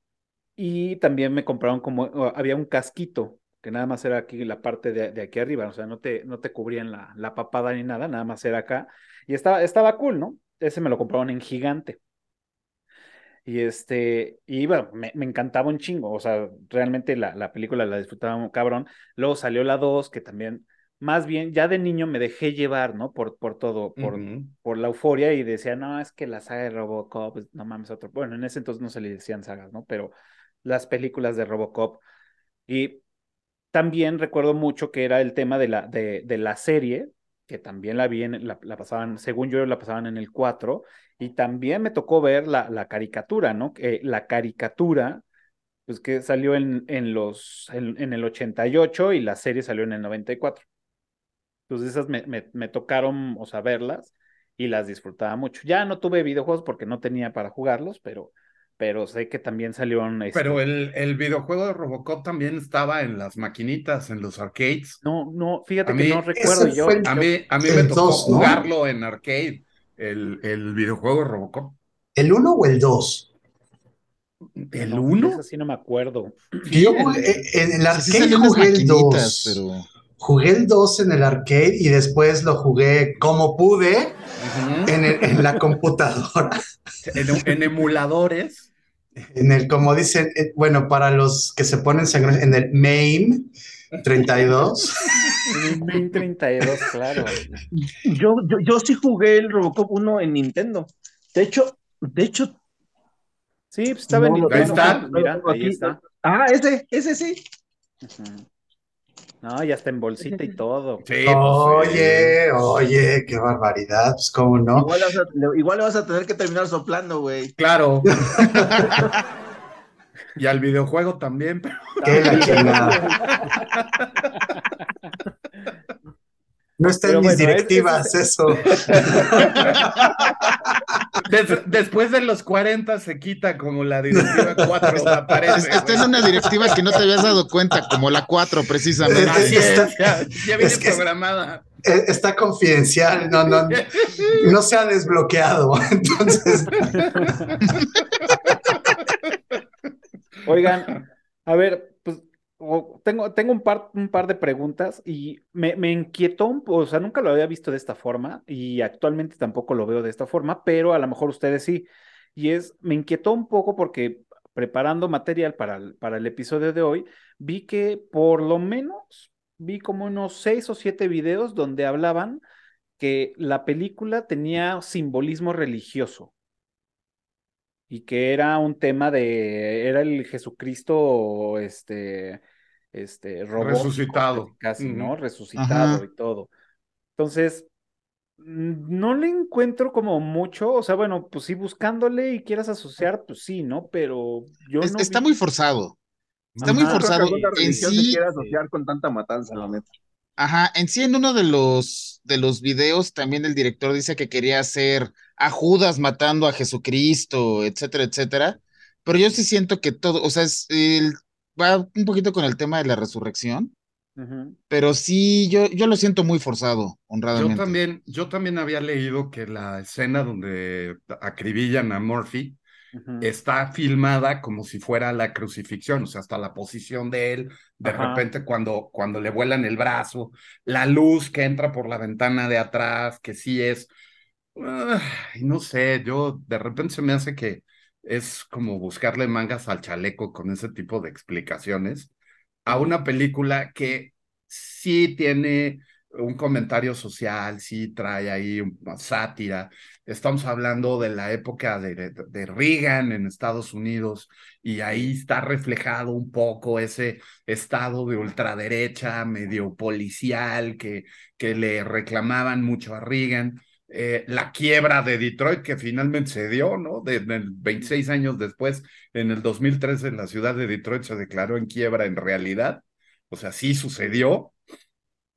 Y también me compraron como, había un casquito, que nada más era aquí la parte de, de aquí arriba, o sea, no te, no te cubrían la, la, papada ni nada, nada más era acá. Y estaba, estaba cool, ¿no? Ese me lo compraron en gigante. Y este, y bueno, me, me, encantaba un chingo, o sea, realmente la, la película la disfrutaba un cabrón. Luego salió la 2, que también más bien, ya de niño me dejé llevar, ¿no? Por, por todo, por, por la euforia y decía, no, es que la saga de Robocop, no mames, otro. Bueno, en ese entonces no se le decían sagas, ¿no? Pero las películas de Robocop. Y también recuerdo mucho que era el tema de la, de, de la serie, que también la vi, en, la, pasaban, según yo, la pasaban en el 4, y también me tocó ver la, la caricatura, ¿no? la caricatura pues que salió en, en los, en, el 88 y la serie salió en el 94. Entonces esas me, me, tocaron, o sea, verlas y las disfrutaba mucho. Ya no tuve videojuegos porque no tenía para jugarlos, pero, pero sé que también salieron... Este... Pero el, el, videojuego de Robocop también estaba en las maquinitas, en los arcades. No, no, fíjate que no recuerdo yo. A mí, a mí me tocó jugarlo en arcade, el, el videojuego de Robocop. ¿El 1 o el 2? ¿El 1? así no me acuerdo. Yo en el arcade jugué el 2. Pero jugué el 2 en el arcade y después lo jugué como pude en, la computadora. En, emuladores. En el, como dicen, eh, bueno, para los que se ponen sangre, en el MAME 32. En el MAME 32, claro. Yo, yo, yo sí jugué el Robocop 1 en Nintendo. De hecho, de hecho. Sí, pues estaba en Nintendo. Ahí está, mira, ahí está. Ah, ese, ese sí. No, ya está en bolsita y todo. Pues, oye, oye, qué barbaridad, pues cómo no. Igual, le vas a tener que terminar soplando, güey. Claro. y al videojuego también, pero. Qué la chingada. No está en mis directivas eso. después de los 40 se quita como la directiva 4 aparece. Está en una directiva que no te habías dado cuenta, como la 4 precisamente. Así es, ya, viene programada. Está confidencial, no, no, no se ha desbloqueado. Entonces. Oigan, a ver, tengo, tengo un, par, un par de preguntas y me, me inquietó, o sea, nunca lo había visto de esta forma y actualmente tampoco lo veo de esta forma, pero a lo mejor ustedes sí. Y es, me inquietó un poco porque preparando material para el, para el episodio de hoy, vi que por lo menos vi como unos seis o siete videos donde hablaban que la película tenía simbolismo religioso y que era un tema de, era el Jesucristo, este, este, resucitado. Casi, ¿no? Resucitado y todo. Entonces, no le encuentro como mucho, o sea, bueno, pues sí, buscándole y quieras asociar, pues sí, ¿no? Pero yo no Está muy forzado. Está muy forzado. En sí, asociar con tanta matanza, la neta. Ajá, en sí en uno de los de los videos también el director dice que quería hacer a Judas matando a Jesucristo, etcétera, etcétera. Pero yo sí siento que todo, o sea, es, va un poquito con el tema de la resurrección. Pero sí, yo, yo lo siento muy forzado, honradamente. Yo también, yo también había leído que la escena donde acribillan a Murphy está filmada como si fuera la crucifixión, o sea, hasta la posición de él, de repente cuando, cuando le vuelan el brazo, la luz que entra por la ventana de atrás, que sí es, no sé, yo de repente se me hace que es como buscarle mangas al chaleco con ese tipo de explicaciones a una película que sí tiene un comentario social, sí trae ahí una sátira. Estamos hablando de la época de, de, Reagan en Estados Unidos y ahí está reflejado un poco ese estado de ultraderecha, medio policial, que, que le reclamaban mucho a Reagan. Eh, la quiebra de Detroit que finalmente se dio, ¿no? De, 26 años después, en el 2013, la ciudad de Detroit se declaró en quiebra en realidad. O sea, sí sucedió,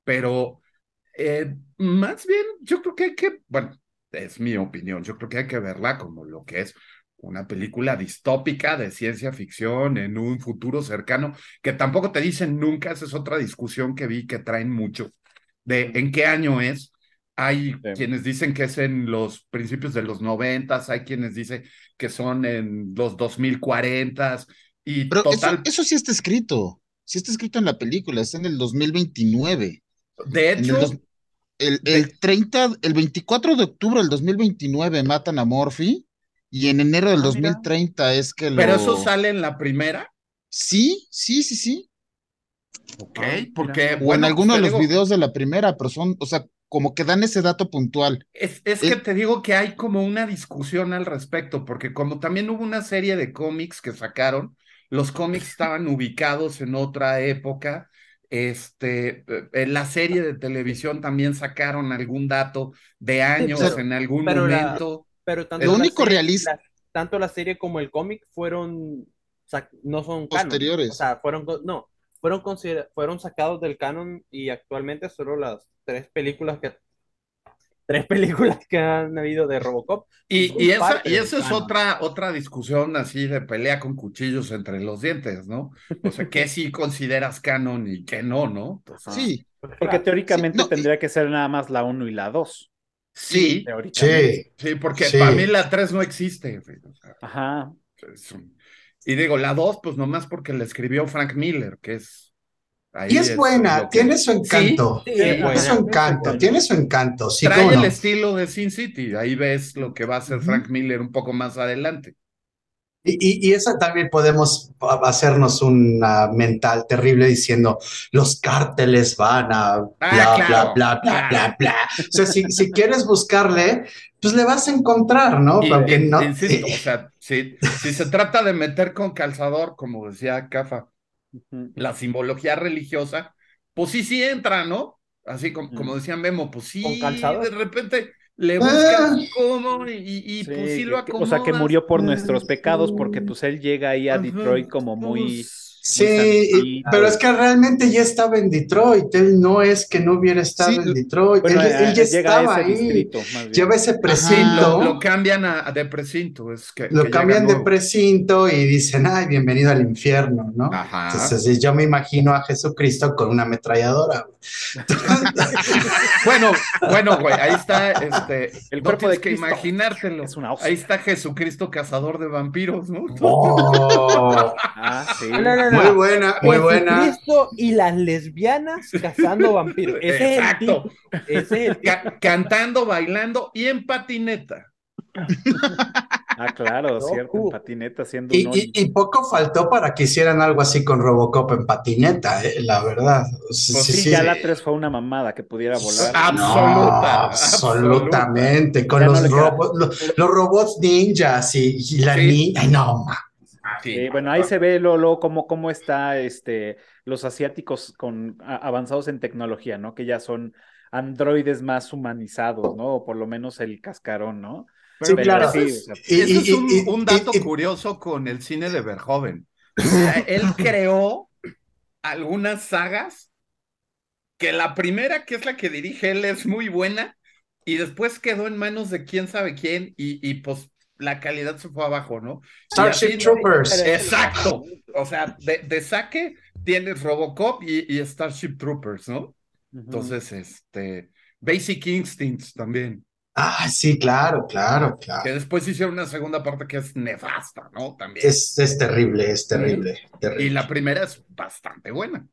pero eh, más bien, yo creo que hay que, bueno, es mi opinión, yo creo que hay que verla como lo que es una película distópica de ciencia ficción en un futuro cercano, que tampoco te dicen nunca, esa es otra discusión que vi que traen mucho, de en qué año es. Hay quienes dicen que es en los principios de los noventas, hay quienes dicen que son en los 2040 y Pero total... eso, eso sí está escrito, sí está escrito en la película, está en el 2029. De hecho, el, el, 30, el 24 de octubre del 2029 matan a Morphy y en enero del 2030 ah, es que lo... ¿Pero eso sale en la primera? Sí, sí, sí, sí. Ok, Ah, porque. mira. O en bueno, alguno de los digo, videos de la primera, pero son, o sea, como que dan ese dato puntual. Es, es Eh, que te digo que hay como una discusión al respecto, porque como también hubo una serie de cómics que sacaron, los cómics estaban ubicados en otra época. Este, eh, en la serie de televisión también sacaron algún dato de años pero- en algún pero la- momento. Pero tanto Lo la único serie- realista- la- tanto la serie como el cómic fueron no son canon. Posteriores. O sea, fueron no, fueron considera- fueron sacados del canon y actualmente solo las tres películas que tres películas que han habido de Robocop. Y, y esa, y esa es otra, otra discusión así de pelea con cuchillos entre los dientes, ¿no? O sea, ¿qué sí consideras canon y qué no, no? Entonces, Sí, Porque teóricamente Sí, no, y- tendría que ser nada más la 1 y la 2. Sí, Teóricamente. Sí, sí, porque Sí. para mí la 3 no existe. güey, o sea, Ajá. es un- Y digo, la 2, pues nomás porque la escribió Frank Miller, que es... ahí y es buena, que- tiene su encanto. Sí, tiene buena. su encanto, tiene su encanto. Sí, Trae el no. estilo de Sin City, ahí ves lo que va a hacer. Frank Miller un poco más adelante. Y, y, y esa también podemos hacernos una mental terrible diciendo los cárteles van a bla, Ah, bla, claro, bla, bla, claro. bla, bla. O sea, si, si quieres buscarle, pues le vas a encontrar, ¿no? Y, Porque no- insisto, o sea, si, si se trata de meter con calzador, como decía Cafa, la simbología religiosa, pues sí, sí entra, ¿no? Así como, Mm. como decía Memo, pues sí, ¿Con calzador? de repente le buscas Ah. cómo y, y, Sí, pues sí que- lo acomodas. o sea, que murió por nuestros pecados, porque pues él llega ahí a Ajá, Detroit como muy... pues, Sí, pero es que realmente ya estaba en Detroit. Él no es que no hubiera estado Sí, en Detroit. Bueno, él, él ya estaba ese ahí. distrito. Lleva ese precinto. lo, lo cambian a, a de precinto, es que, lo que cambian de precinto y dicen, ay, bienvenido al infierno, ¿no? Ajá. Entonces yo me imagino a Jesucristo con una ametralladora. Bueno, bueno, güey, ahí está, este, El no cuerpo de tienes que Cristo. imaginártelo. Es una Ahí está Jesucristo cazador de vampiros, ¿no? Oh, Ah, sí. Muy buena, muy buena. Jesucristo y las lesbianas cazando vampiros. Ese Exacto. es el tipo. Ese es el tipo. Ca- cantando, bailando y en patineta. Ah, claro, No, cierto, en patineta haciendo Y, un y- y poco faltó para que hicieran algo así con Robocop en patineta, eh, la verdad. Sí, Pues sí, Sí, sí. ya la 3 fue una mamada que pudiera volar. No, Absoluta, absolutamente. Con Ya no los, robots, los, los robots ninjas y, y la Sí. niña. Ay, no, ma. Sí. Sí, bueno, ahí se ve Lolo cómo, cómo está este, los asiáticos con a- avanzados en tecnología, ¿no? Que ya son androides más humanizados, ¿no? O por lo menos el cascarón, ¿no? Sí, Pero claro. sí, o sea, Y- Ese y- es un, y- un y- dato y- curioso con el cine de Verhoeven. O sea, él creó algunas sagas que la primera, que es la que dirige él, es muy buena y después quedó en manos de quién sabe quién y, y pues la calidad se fue abajo, ¿no? Starship así- Troopers. Exacto. O sea, de, de saque tienes Robocop y, y Starship Troopers, ¿no? Entonces, este, Basic Instincts también, Ah, sí, claro, claro, claro. que después hicieron una segunda parte que es nefasta, ¿no? También. Es, es terrible, es terrible. terrible. Y la primera es bastante buena.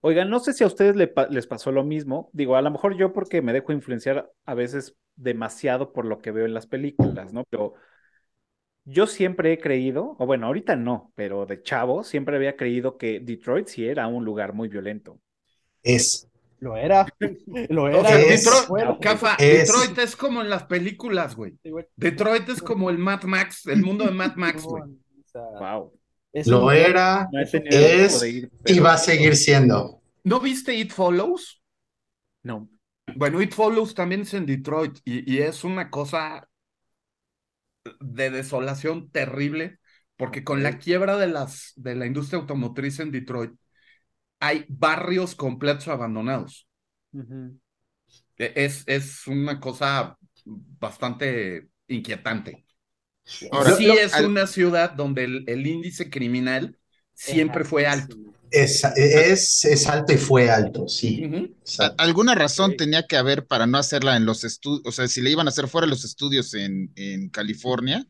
Oigan, no sé si a ustedes le les pasó lo mismo. Digo, a lo mejor yo porque me dejo influenciar a veces demasiado por lo que veo en las películas, ¿no? Pero yo siempre he creído, o bueno, ahorita no, pero de chavo siempre había creído que Detroit sí era un lugar muy violento. Es. Lo era. Lo era. O sea, Es- Detroit, Bueno, Cafa, es- Detroit es como en las películas, güey. Detroit es como el Mad Max, el mundo de Mad Max, güey. Wow. es Lo un- era No es y va a seguir siendo. ¿No viste It Follows? No. Bueno, It Follows también es en Detroit y, y es una cosa de desolación terrible, porque con la quiebra de, las, de la industria automotriz en Detroit, hay barrios completos abandonados. E- Es, es una cosa bastante inquietante. Ahora, sí lo- es al- una ciudad donde el, el índice criminal siempre fue alto. Es, es, es alto y fue alto, sí. Alguna razón tenía que haber para no hacerla en los estudios, o sea, si le iban a hacer fuera de los estudios en, en California,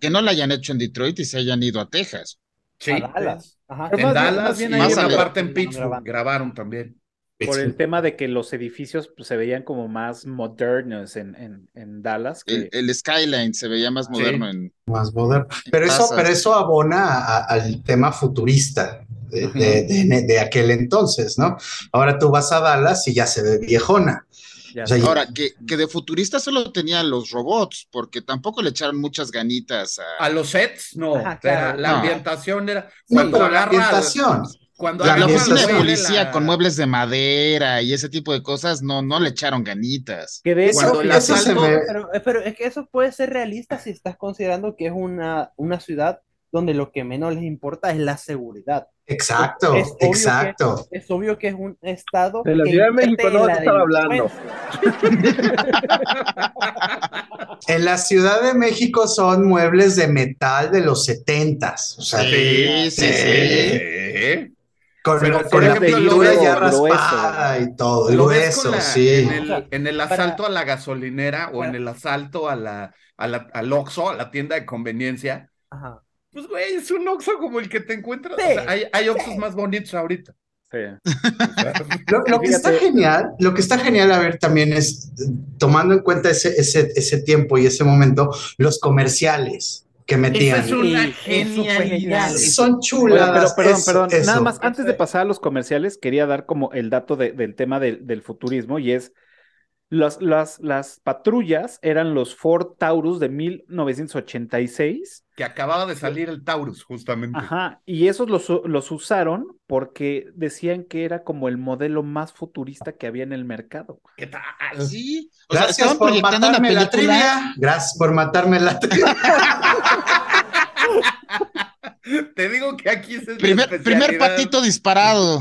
que no la hayan hecho en Detroit y se hayan ido a Texas. Sí. a Dallas. Ajá. En más bien- Dallas más bien y una parte en Pittsburgh grabaron también. Por el tema de que los edificios pues, se veían como más modernos en, en, en Dallas. Que... El, el skyline se veía más Sí. moderno en, Más moderno. Pero eso, pero eso abona a- al tema futurista de, aquel entonces, ¿no? Ahora tú vas a Dallas y ya se ve viejona. Ahora, que, de futurista solo tenían los robots, porque tampoco le echaron muchas ganitas a... los sets, no. La ambientación era... Cuando no, la ambientación. Cuando la oficina de policía con muebles de madera y ese tipo de cosas, no, no le echaron ganitas. Que de eso, pero, es que eso puede ser realista si estás considerando que es una, una ciudad donde lo que menos les importa es la seguridad. Exacto, exacto. es obvio que es un estado. De la Ciudad de México no estaba hablando. en la Ciudad de México son muebles de metal de los setentas. O sea, sí, sí, sí. Con, la pintura ya raspada y todo, lo grueso, sí. En el, asalto a la gasolinera o en el asalto a la, a la, al Oxxo, a la tienda de conveniencia. Ajá. Pues, güey, es un Oxxo como el que te encuentras. hay, hay Oxxos más bonitos ahorita. Sí. lo, que está genial, lo que está genial a ver también es, tomando en cuenta ese, ese, ese tiempo y ese momento, los comerciales que metían. es una genialidad. Son chulas. pero perdón, perdón. Nada más, antes de pasar a los comerciales, quería dar como el dato del tema del futurismo y es las, las, las patrullas eran los Ford Taurus de 1986. Que acababa de salir el Taurus, justamente. Ajá, y esos los, los usaron porque decían que era como el modelo más futurista que había en el mercado. ¿Qué tal? Sí. Gracias por matarme la trivia. Gracias por matarme la trivia. Te digo que aquí es primer, primer patito disparado.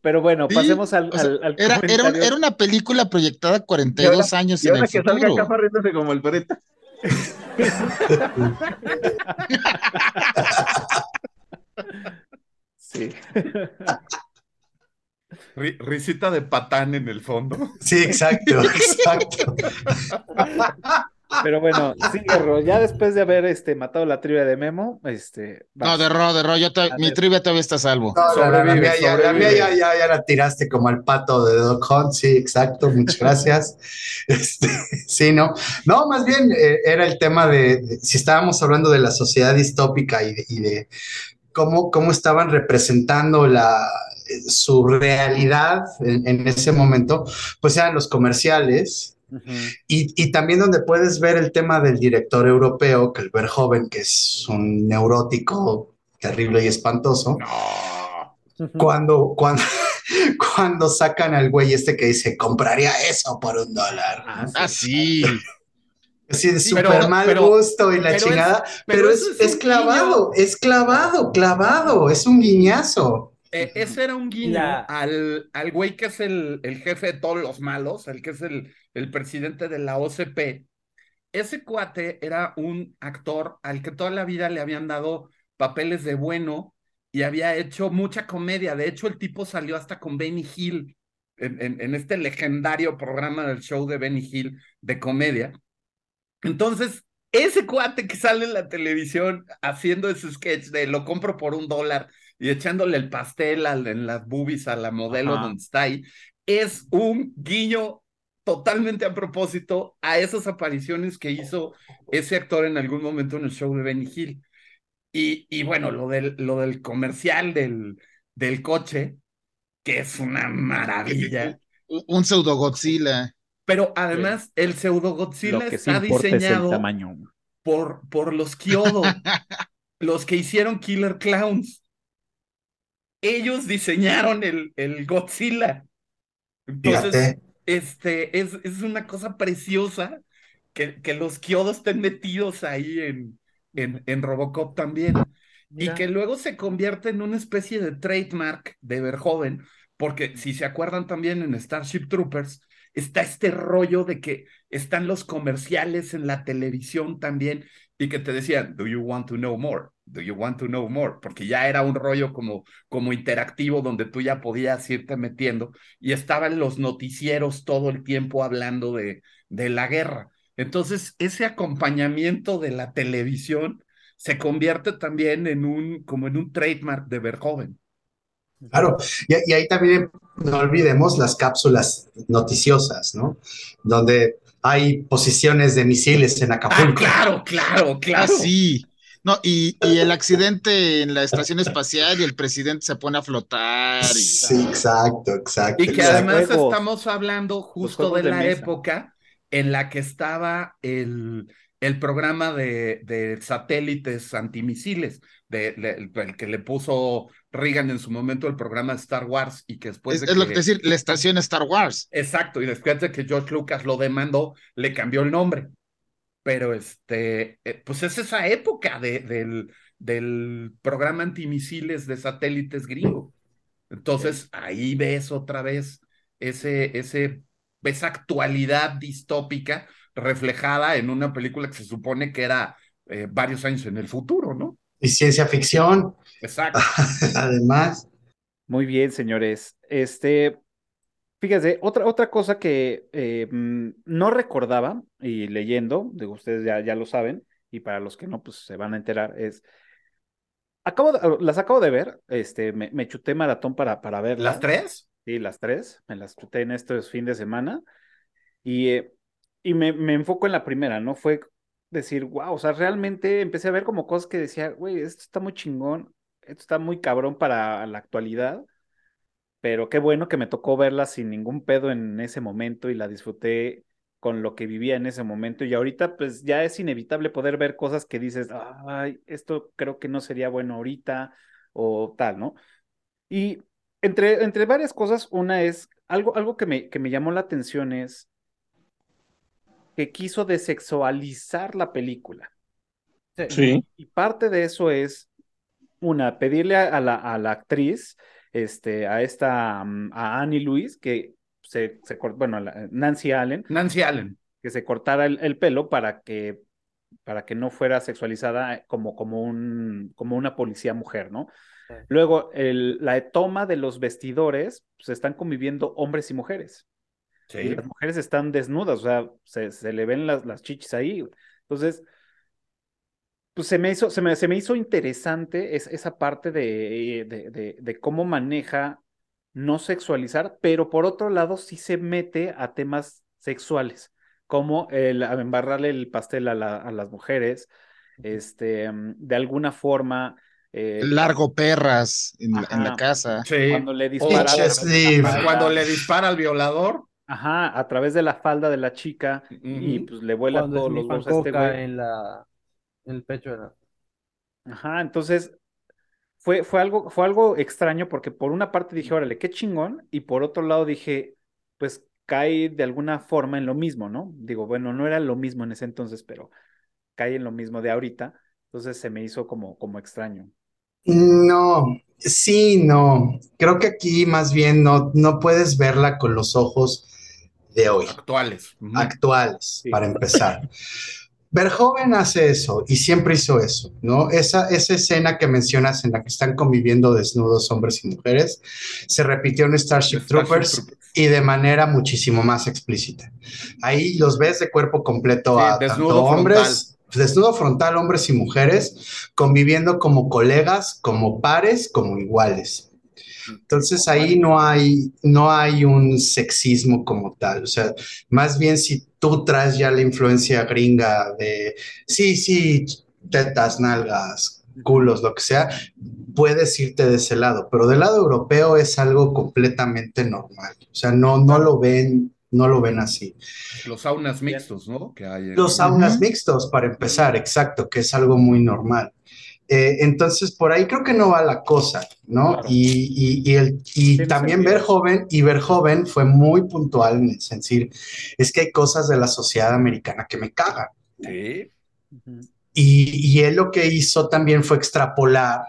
Pero bueno, pasemos al, era, era, una película proyectada 42 años y en el que futuro. salga acá riéndose como el pereta. sí. risita de patán en el fondo. Sí, exacto, exacto. Pero bueno, sí, ya después de haber este, matado la trivia de Memo, este. No, de Ro, de Ro, mi trivia todavía está salvo. la, mía, ya, ya, la tiraste como al pato de Doc Hunt, sí, exacto, muchas gracias. Este, sí, no. No, más bien eh, era el tema de, si estábamos hablando de la sociedad distópica y de, cómo, cómo estaban representando la, su realidad en, en, ese momento, pues eran los comerciales y, también donde puedes ver el tema del director europeo, que el Verhoeven, que es un neurótico terrible y espantoso. Cuando, cuando, cuando sacan al güey este que dice, compraría eso por un dólar. Ah, sí. Sí, de súper mal gusto y la chingada. pero, es, clavado, es clavado, clavado, es un guiñazo. Eh, ese era un guiño al, al güey que es el, el, jefe de todos los malos, el que es el, el presidente de la OCP, ese cuate era un actor al que toda la vida le habían dado papeles de bueno y había hecho mucha comedia. De hecho, el tipo salió hasta con Benny Hill en, en, este legendario programa del show de Benny Hill de comedia. Entonces, ese cuate que sale en la televisión haciendo ese sketch de lo compro por un dólar y echándole el pastel en las boobies a la modelo donde está ahí, es un guiño totalmente a propósito a esas apariciones que hizo ese actor en algún momento en el show de Benny Hill. Y, y bueno, lo del, lo del comercial del, del coche, que es una maravilla. Un pseudo Godzilla. Pero además, el pseudo Godzilla está diseñado por, por los Kyodo, los que hicieron Killer Clowns. Ellos diseñaron el, el Godzilla. Entonces, este, es, es una cosa preciosa que, que los Kyodo estén metidos ahí en, en, en Robocop también. Y que luego se convierte en una especie de trademark de Verhoeven, porque si se acuerdan también en Starship Troopers, está este rollo de que están los comerciales en la televisión también y que te decían, ¿Do you want to know more? Do you want to know more? Porque ya era un rollo como, como interactivo donde tú ya podías irte metiendo y estaban los noticieros todo el tiempo hablando de, de la guerra. Entonces, ese acompañamiento de la televisión se convierte también en un, como en un trademark de Verhoeven. Claro, y, ahí también no olvidemos las cápsulas noticiosas, ¿no? Donde hay posiciones de misiles en Acapulco. Ah, claro, claro, claro. sí. No, y, y, el accidente en la estación espacial y el presidente se pone a flotar. Y... Sí, exacto, exacto. Y que además estamos hablando justo de la época en la que estaba el, el programa de, de satélites antimisiles, de, el que le puso Reagan en su momento el programa Star Wars y que después... Es, lo que decir, la estación Star Wars. Exacto, y después de que George Lucas lo demandó, le cambió el nombre. Pero este, eh, pues es esa época de, del, del programa antimisiles de satélites gringo. Entonces ahí ves otra vez ese, ese, esa actualidad distópica reflejada en una película que se supone que era eh, varios años en el futuro, ¿no? Y ciencia ficción. Exacto. Además. Muy bien, señores. Este, fíjense, otra, otra cosa que eh, mm, no recordaba y leyendo, digo, ustedes ya, ya lo saben, y para los que no, pues se van a enterar, es. Acabo de, las acabo de ver, este, me, me chuté maratón para, para verlas. ¿Las tres? Sí, las tres, me las chuté en estos fin de semana. Y, eh, y me, me enfoco en la primera, ¿no? Fue decir, wow, o sea, realmente empecé a ver como cosas que decía, güey, esto está muy chingón, esto está muy cabrón para la actualidad, pero qué bueno que me tocó verla sin ningún pedo en ese momento y la disfruté con lo que vivía en ese momento y ahorita pues ya es inevitable poder ver cosas que dices, ay, esto creo que no sería bueno ahorita o tal, ¿no? Y entre, entre varias cosas, una es, algo, algo que, me, que me llamó la atención es que quiso desexualizar la película. Sí. Y parte de eso es, una, pedirle a, la, a la, actriz, este, a esta, mm, a Annie Louise, que se, se bueno, Nancy Allen. Nancy Allen. Que se cortara el, el, pelo para que, para que no fuera sexualizada como, como, un, como una policía mujer, ¿no? Sí. Luego, el, la toma de los vestidores, pues están conviviendo hombres y mujeres. Sí. Y las mujeres están desnudas, o sea, se, se le ven las, las, chichis ahí. Entonces, pues se me hizo, se me, se me hizo interesante es, esa parte de, de, de, de, cómo maneja no sexualizar, pero por otro lado sí se mete a temas sexuales, como el embarrarle el pastel a, la, a las mujeres, este, de alguna forma. Eh, Largo perras en, la, en la casa. Sí. Cuando le dispara, oh, cuando le dispara al violador. Ajá, a través de la falda de la chica uh -huh. y pues le vuela todos los huevos a este güey. en la en el pecho de la... Ajá, entonces fue, fue, algo, fue algo extraño porque por una parte dije, órale, qué chingón, y por otro lado dije, pues cae de alguna forma en lo mismo, ¿no? Digo, bueno, no era lo mismo en ese entonces, pero cae en lo mismo de ahorita, entonces se me hizo como, como extraño. No, sí, no. Creo que aquí más bien no, no puedes verla con los ojos de hoy. Actuales. Actuales, sí. para empezar. Verhoeven hace eso y siempre hizo eso, ¿no? Esa, esa escena que mencionas en la que están conviviendo desnudos hombres y mujeres se repitió en Starship, Starship Troopers, Troopers, y de manera muchísimo más explícita. Ahí los ves de cuerpo completo sí, a tanto hombres, frontal. desnudo frontal, hombres y mujeres, conviviendo como colegas, como pares, como iguales. Entonces ahí no hay, no hay un sexismo como tal, o sea, más bien si tú traes ya la influencia gringa de, sí, sí, tetas, nalgas, culos, lo que sea, puedes irte de ese lado, pero del lado europeo es algo completamente normal, o sea, no, no lo ven no lo ven así. Los saunas mixtos, ¿no? Que hay en... Los saunas uh -huh. mixtos, para empezar, exacto, que es algo muy normal. Eh, entonces, por ahí creo que no va la cosa, ¿no? Claro. Y, y, y, el, y sí, también Verhoeven, y Verhoeven fue muy puntual en decir, es que hay cosas de la sociedad americana que me cagan. Sí. Y, y él lo que hizo también fue extrapolar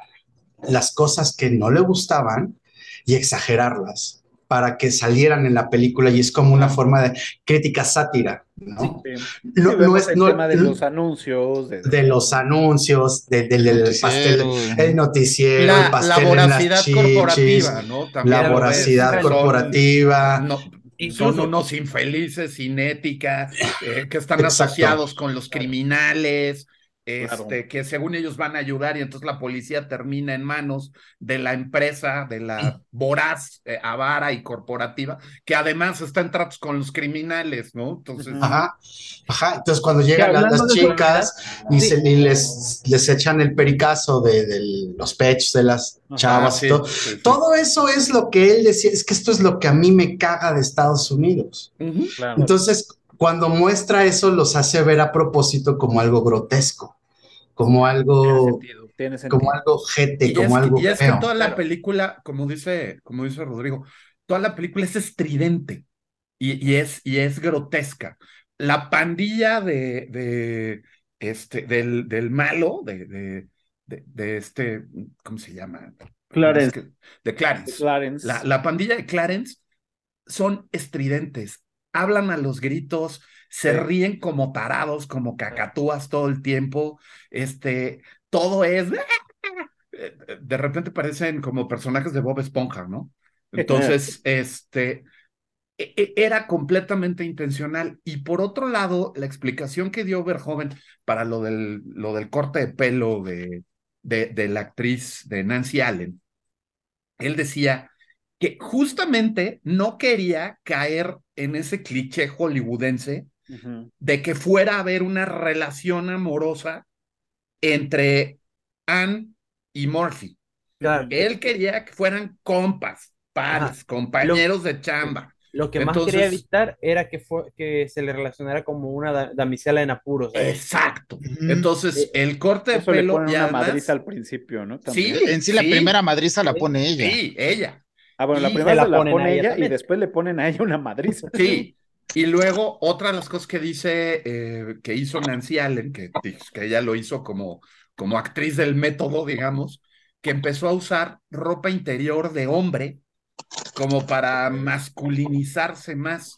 las cosas que no le gustaban y exagerarlas para que salieran en la película y es como una forma de crítica sátira, ¿no? Sí, no, no es el no, tema de los anuncios, de, de los anuncios, de, de, del pastel, el noticiero, la, el pastel la voracidad chichis, corporativa, ¿no? También la voracidad corporativa. No, son unos infelices sin ética, eh, que están Exacto. asociados con los criminales, este, que según ellos van a ayudar y entonces la policía termina en manos de la empresa, de la voraz, eh, avara y corporativa, que además está en tratos con los criminales, ¿no? Entonces... Ajá, ajá, entonces cuando llegan las, chicas y, les, les echan el pericazo de, los pechos de las chavas, todo, todo, eso es lo que él decía, es que esto es lo que a mí me caga de Estados Unidos. Entonces cuando muestra eso los hace ver a propósito como algo grotesco, como algo, como algo jete, como algo Y es que toda la película, como dice, como dice Rodrigo, toda la película es estridente y, es, y es grotesca. La pandilla de, de este, del, del malo, de, de, de, este, ¿cómo se llama? Clarence. De Clarence. La, la pandilla de Clarence son estridentes, hablan a los gritos, se ríen como tarados, como cacatúas todo el tiempo, este, todo es, de repente parecen como personajes de Bob Esponja, ¿no? Entonces, este, e, e, era completamente intencional. Y por otro lado, la explicación que dio Verhoeven para lo del, lo del corte de pelo de, de, de la actriz de Nancy Allen, él decía que justamente no quería caer en ese cliché hollywoodense de que fuera a haber una relación amorosa entre Anne y Murphy. Él quería que fueran compas, pares, compañeros de chamba. Lo que más quería evitar era que, fue, que se le relacionara como una damisela en apuros. Exacto. Entonces, el corte de pelo y una madriza al principio, ¿no? Sí, en sí, la primera madriza la pone ella. Sí, ella. Ah, bueno, la primera la, pone ella, y después le ponen a ella una madriza. Sí. Y luego, otra de las cosas que dice eh, que hizo Nancy Allen, que, que ella lo hizo como, como actriz del método, digamos, que empezó a usar ropa interior de hombre como para masculinizarse más.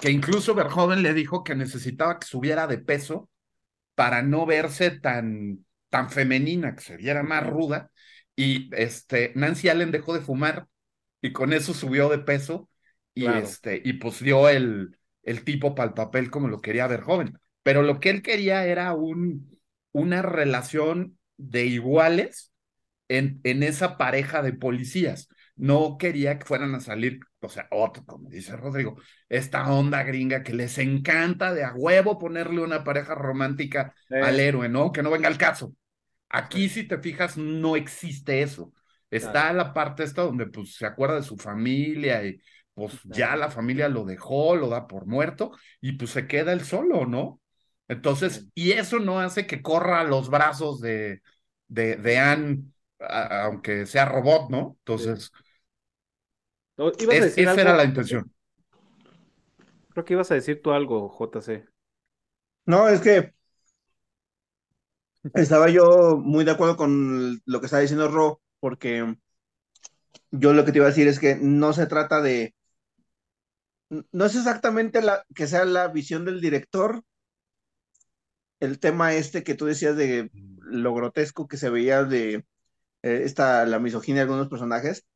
Que incluso Verhoeven le dijo que necesitaba que subiera de peso para no verse tan, tan femenina, que se viera más ruda. Y este, Nancy Allen dejó de fumar y con eso subió de peso y este y pues dio el, el tipo para el papel como lo quería ver joven. Pero lo que él quería era un, una relación de iguales en, en esa pareja de policías. No quería que fueran a salir, o sea, otro, como dice Rodrigo, esta onda gringa que les encanta de a huevo ponerle una pareja romántica al héroe, ¿no? Que no venga al caso. Aquí, si te fijas, no existe eso. Está la parte esta donde pues se acuerda de su familia y pues ya la familia lo dejó, lo da por muerto y pues se queda él solo, ¿no? Entonces, y eso no hace que corra a los brazos de, de, de Anne, aunque sea robot, ¿no? Entonces, esa era la intención. Creo que ibas a decir tú algo, JC. No, es que estaba yo muy de acuerdo con lo que estaba diciendo Ro porque yo lo que te iba a decir es que no se trata de, no es exactamente la, que sea la visión del director, el tema este que tú decías de lo grotesco que se veía de eh, esta, la misoginia de algunos personajes,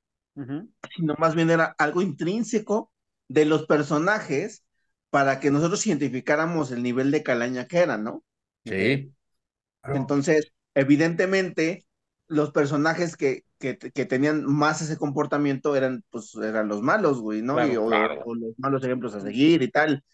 sino más bien era algo intrínseco de los personajes para que nosotros identificáramos el nivel de calaña que eran, ¿no? Sí. Entonces, evidentemente, los personajes que, que, tenían más ese comportamiento eran, pues, eran los malos, güey, ¿no? o, los malos ejemplos a seguir y tal.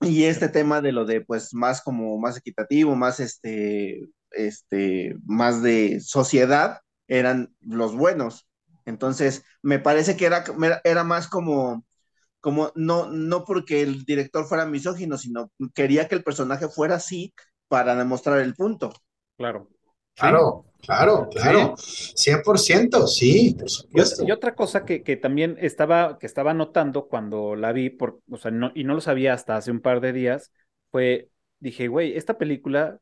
Y este tema de lo de, pues, más como, más equitativo, más este, este, más de sociedad, eran los buenos. Entonces, me parece que era, era más como, como, no, no porque el director fuera misógino, sino quería que el personaje fuera así para demostrar el punto. Claro. Claro, claro, claro. 100%, sí, Y, otra cosa que, que, también estaba, que estaba notando cuando la vi, por, o sea, no, y no lo sabía hasta hace un par de días, fue, dije, güey, esta película,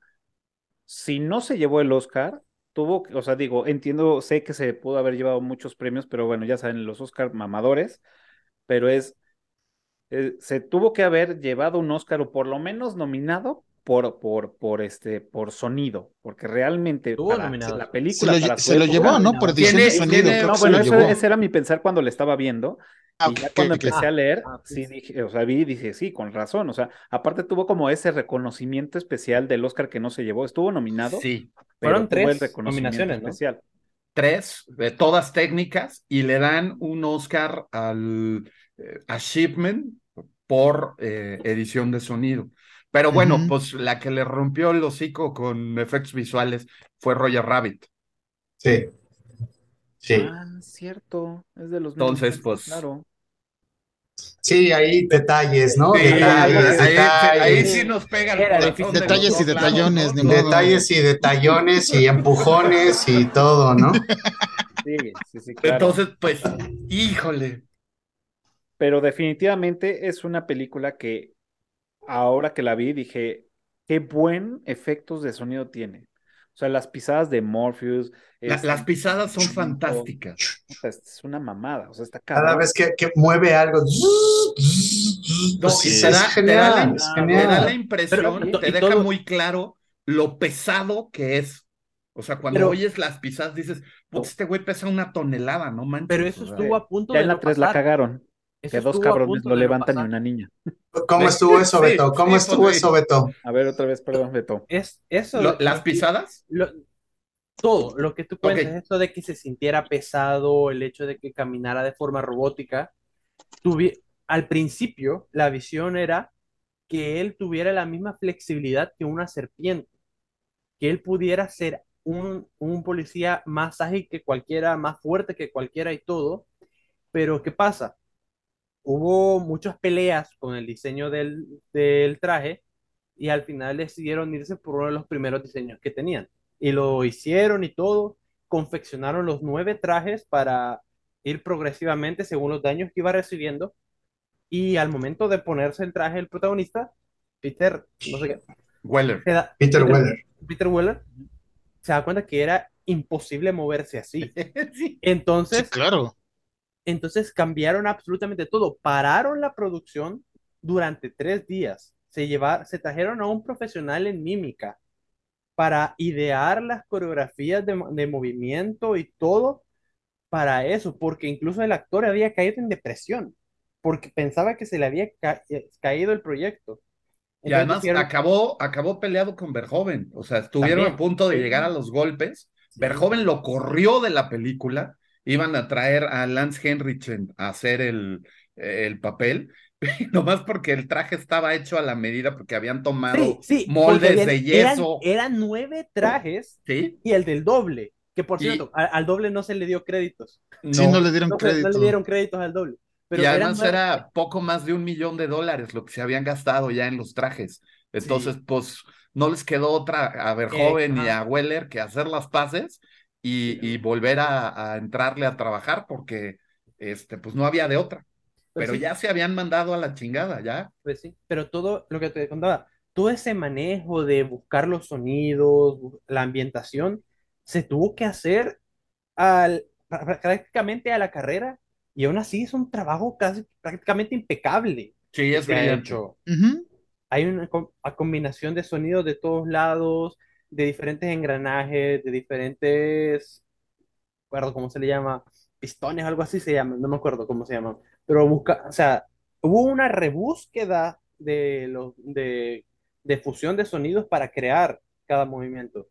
si no se llevó el Oscar, tuvo, o sea, digo, entiendo, sé que se pudo haber llevado muchos premios, pero bueno, ya saben, los Oscar mamadores, pero es, eh, se tuvo que haber llevado un Oscar o por lo menos nominado por, por, por, este, por sonido, porque realmente para la Se película lo, para se lo llevó, ¿no? Por edición de sonido. tiene- No, se bueno, lo eso- llevó. ese era mi pensar cuando le estaba viendo. Ah, Y ya ok, cuando ok. empecé a leer, Ah, sí sí. dije, o sea, vi y dije, sí, con razón. O sea, aparte tuvo como ese reconocimiento especial del Oscar que no se llevó. Estuvo nominado, Sí, Fueron tres nominaciones, ¿no? especial. tres, de todas técnicas, y le dan un Oscar al, eh, a Shipman por eh, edición de sonido. Pero bueno, pues la que le rompió el hocico con efectos visuales fue Roger Rabbit. Sí. Sí. Ah, cierto, es de los Entonces, mismos, pues, claro. Sí, ahí detalles, ¿no? Sí, detalles, ahí, detalles. ahí sí nos pega el Era corazón difícil. de Detalles y detallones, ni modo. Detalles y detallones y empujones y todo, ¿no? Sí, sí, sí, claro. Entonces, pues, híjole. Pero definitivamente es una película que ahora que la vi dije, qué buen efectos de sonido tiene. O sea, las pisadas de Morpheus. La- este, las pisadas son fantásticas. puta, Es una mamada. O sea, está Cada cabrón. vez que, que mueve algo. No, pues y sí, te es da, te da la, te da impresión, Pero- te y deja todo- muy claro lo pesado que es. O sea, cuando Pero- oyes las pisadas dices, puta, este güey pesa una tonelada, no manches. Pero eso o estuvo a punto Ya de en la no 3 la cagaron. Eso Que dos cabrones lo levantan y pasar. una niña. ¿Cómo estuvo eso, Beto? ¿Cómo sí, estuvo eso, Beto? A ver, otra vez, perdón, Beto. Es eso. lo- las pisadas, lo- todo lo que tú cuentas, Ok. esto de que se sintiera pesado, el hecho de que caminara de forma robótica, tuvi- al principio la visión era que él tuviera la misma flexibilidad que una serpiente, que él pudiera ser un, un policía más ágil que cualquiera, más fuerte que cualquiera y todo, pero ¿qué pasa? Hubo muchas peleas con el diseño del, del traje y al final decidieron irse por uno de los primeros diseños que tenían. Y lo hicieron y todo, confeccionaron los nueve trajes para ir progresivamente según los daños que iba recibiendo. Y al momento de ponerse el traje el protagonista, Peter, no sé qué, Weller. se da- Peter Weller. Peter Weller se da cuenta que era imposible moverse así. Sí. Sí, Entonces, claro. Entonces cambiaron absolutamente todo. Pararon la producción durante tres días. Se lleva- se trajeron a un profesional en mímica para idear las coreografías de, mo- de movimiento y todo para eso, porque incluso el actor había caído en depresión, porque pensaba que se le había ca- eh, caído el proyecto. Y Entonces además hicieron- acabó, acabó peleado con Verhoeven. O sea, estuvieron También, a punto de sí. llegar a los golpes. Verhoeven lo corrió de la película. Iban a traer a Lance Henriksen a hacer el, el papel. Nomás porque el traje estaba hecho a la medida, porque habían tomado. Sí, sí, moldes de yeso. Eran, eran nueve trajes ¿Sí? y el del doble, que por Y- cierto, al, doble no se le dio créditos. Sí, no le dieron No, se- no le dieron créditos al doble. Pero y eran además nueve- era poco más de un millón de dólares lo que se habían gastado ya en los trajes. Entonces, pues, no les quedó otra a Verhoeven y ajá. a Weller que hacer las paces y, y volver a, a entrarle a trabajar porque, este, pues, no había de otra. Pues Pero sí, ya se habían mandado a la chingada, ya. pues sí. Pero todo lo que te contaba, todo ese manejo de buscar los sonidos, la ambientación, se tuvo que hacer al, prácticamente a la carrera y aún así es un trabajo casi prácticamente impecable Sí, que es ha brillante. hecho. Ujú. Hay una co- a combinación de sonidos de todos lados, de diferentes engranajes, de diferentes, no acuerdo cómo se le llama, pistones, algo así se llama, no me acuerdo cómo se llama, pero busca, o sea, hubo una rebúsqueda de los de, de fusión de sonidos para crear cada movimiento.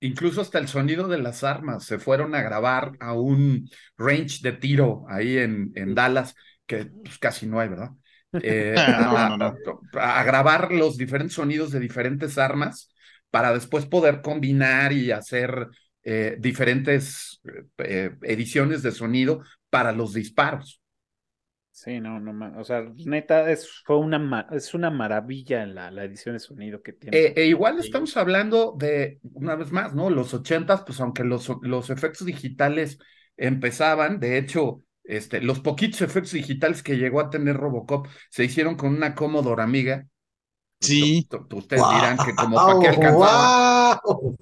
Incluso hasta el sonido de las armas se fueron a grabar a un range de tiro ahí en, en Dallas, que pues, casi no hay, ¿verdad? Eh, a, no, no, a- a grabar los diferentes sonidos de diferentes armas para después poder combinar y hacer eh, diferentes eh, ediciones de sonido para los disparos. Sí, no, no, o sea, neta, es, fue una, es una maravilla la, la edición de sonido que tiene. Eh, e igual estamos hablando de, una vez más, ¿no? Los ochentas, pues aunque los, los efectos digitales empezaban, de hecho, este, los poquitos efectos digitales que llegó a tener Robocop se hicieron con una Commodore Amiga. Sí. Tu- tu- Ustedes dirán que como para qué alcanzaba. ¡Guau!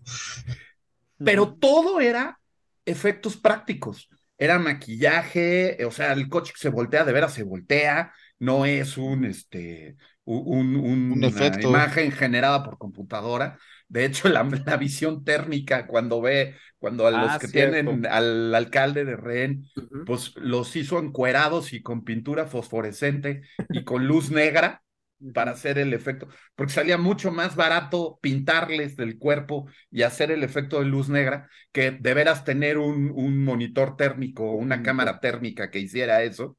Pero todo era efectos prácticos. Era maquillaje, o sea, el coche que se voltea, de veras se voltea. no es un, este, un, Un efecto. una imagen generada por computadora. De hecho, la, la visión térmica, cuando ve, cuando a los Ah, que cierto. tienen al alcalde de Rehén, pues los hizo encuerados y con pintura fosforescente y con luz negra para hacer el efecto, porque salía mucho más barato pintarles del cuerpo y hacer el efecto de luz negra que de veras tener un, un monitor térmico o una cámara térmica que hiciera eso.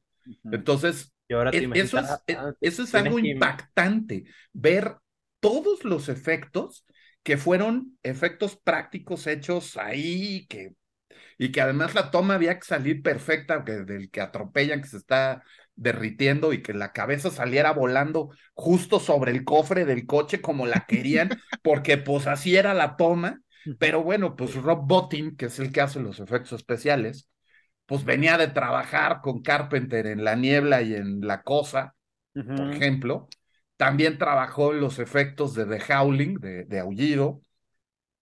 Entonces, Y ahora te e- eso es, ah, e- ah, eso es tienes algo que- impactante, ver todos los efectos que fueron efectos prácticos hechos ahí, que, y que además la toma había que salir perfecta, que, del que atropellan, que se está derritiendo y que la cabeza saliera volando justo sobre el cofre del coche como la querían, porque pues así era la toma. Pero bueno, pues Rob Bottin, que es el que hace los efectos especiales, pues venía de trabajar con Carpenter en La Niebla y en La Cosa, por ejemplo. También trabajó en los efectos de The Howling, de, de Aullido.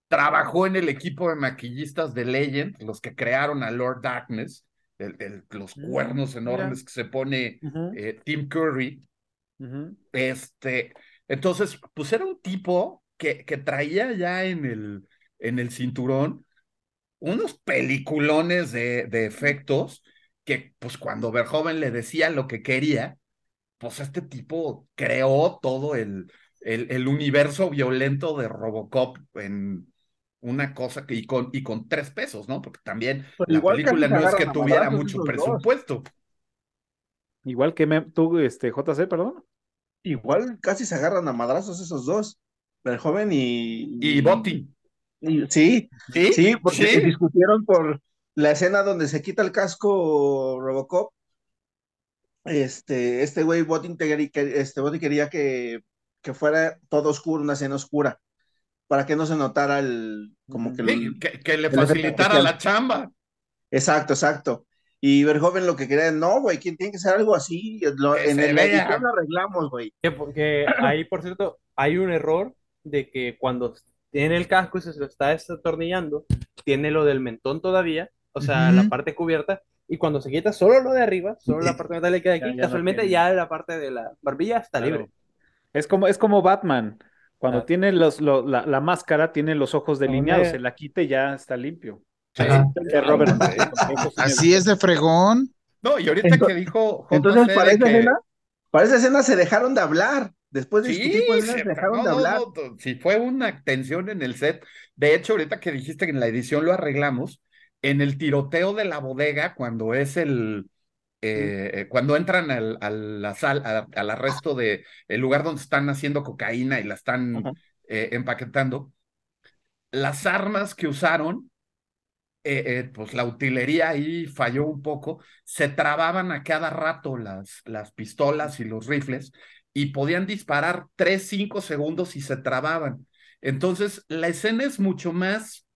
Trabajó en el equipo de maquillistas de Legend, los que crearon a Lord Darkness, el- el- los Mm, cuernos enormes que se pone eh, Tim Curry. Este, entonces, pues era un tipo que, que traía ya en el, en el cinturón unos peliculones de, de efectos que, pues cuando Verhoeven le decía lo que quería, pues este tipo creó todo el, el, el universo violento de Robocop en una cosa que, y con, y con tres pesos, ¿no? Porque también Pues la película no se es que tuviera mucho dos. presupuesto. Igual que me, tú, este, JC, perdón. Igual casi se agarran a madrazos esos dos, el joven y... Y y- sí, ¿Sí? sí, porque ¿Sí? discutieron por la escena donde se quita el casco Robocop. Este, este güey que- este, quería que, que fuera todo oscuro, una escena oscura, para que no se notara el, como que el- Sí, que, que le facilitara la chamba. Exacto, exacto. Y Verhoeven lo que quería, no, güey, que tiene que ser algo así. Lo- Que en el edición lo arreglamos, güey. Que porque ahí, por cierto, hay un error de que cuando tiene el casco y se lo está desatornillando, tiene lo del mentón todavía, o sea, Ujú. la parte cubierta, y cuando se quita solo lo de arriba, solo la parte metálica de Ya- aquí, ya no casualmente tiene. ya la parte de la barbilla está Claro. libre. Es como, es como Batman. Cuando Ah. tiene los, lo- la, la máscara, tiene los ojos delineados, se la quita y ya está limpio. De Robert. Así es de fregón. No, y ahorita que dijo Entonces, JC para esa que- escena, para esa escena se dejaron de hablar. Después de Sí, discutir se- dejaron no, de hablar. no, no, sí, fue una tensión en el set. De hecho, ahorita que dijiste que en la edición lo arreglamos, en el tiroteo de la bodega, cuando es el, eh, eh, cuando entran al, a la sal, a- al arresto de el lugar donde están haciendo cocaína y la están eh, empaquetando, las armas que usaron, eh, pues la utilería ahí falló un poco, se trababan a cada rato las, las pistolas y los rifles y podían disparar 3, 5 segundos y se trababan. Entonces, la escena es mucho más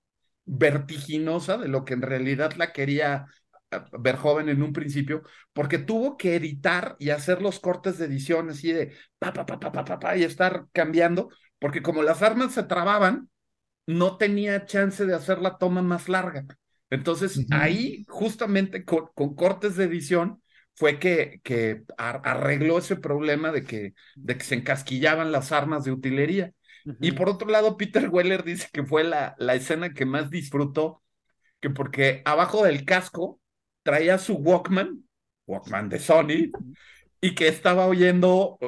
vertiginosa de lo que en realidad la quería eh, ver joven en un principio, porque tuvo que editar y hacer los cortes de edición así de pa, pa, pa, pa, pa, pa, pa, y estar cambiando, porque como las armas se trababan, no tenía chance de hacer la toma más larga. Entonces, ahí, justamente con, con cortes de edición, fue que, que ar- arregló ese problema de que, de que se encasquillaban las armas de utilería. Y por otro lado, Peter Weller dice que fue la, la escena que más disfrutó, que porque abajo del casco traía su Walkman, Walkman de Sony, y que estaba oyendo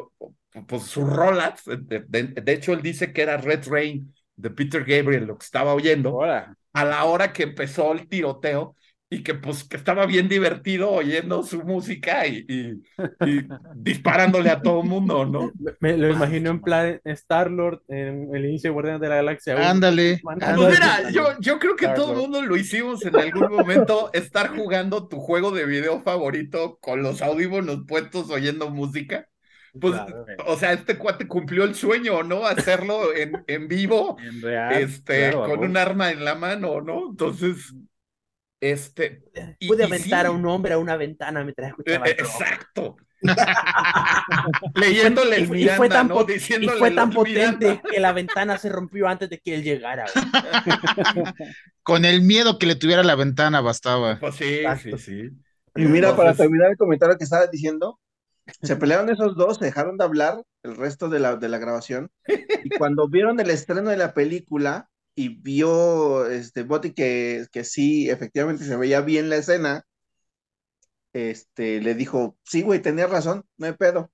pues, sus rolas. De, de- de hecho, él dice que era Red Rain de Peter Gabriel lo que estaba oyendo a la hora que empezó el tiroteo y que pues que estaba bien divertido oyendo su música y, y- y disparándole a todo mundo, ¿no? Me, lo imagino en plan Star-Lord en el inicio de Guardianes de la Galaxia. Ándale. Pues mira, yo, yo creo que todo el mundo lo hicimos en algún momento, estar jugando tu juego de video favorito con los audífonos puestos oyendo música. Pues, Claro. o sea, este cuate cumplió el sueño, ¿no? Hacerlo en, en vivo, en real. este, claro, a con un arma en la mano, ¿no? Entonces, este, y- Pude y aventar sí. a un hombre a una ventana mientras Eh, escuchaba eh. Exacto. Leyéndole el Y fue- y Miranda, fue tan ¿no? pot- Y fue tan potente Miranda. que la ventana se rompió antes de que él llegara. Con el miedo que le tuviera la ventana bastaba. Pues sí, Exacto. sí, sí. Y mira, para terminar el comentario que estaba diciendo, Se pelearon esos dos, se dejaron de hablar el resto de la, de la grabación. Y cuando vieron el estreno de la película y vio este Botti que, que sí, efectivamente se veía bien la escena, este, le dijo, sí, güey, tenías razón, no hay pedo.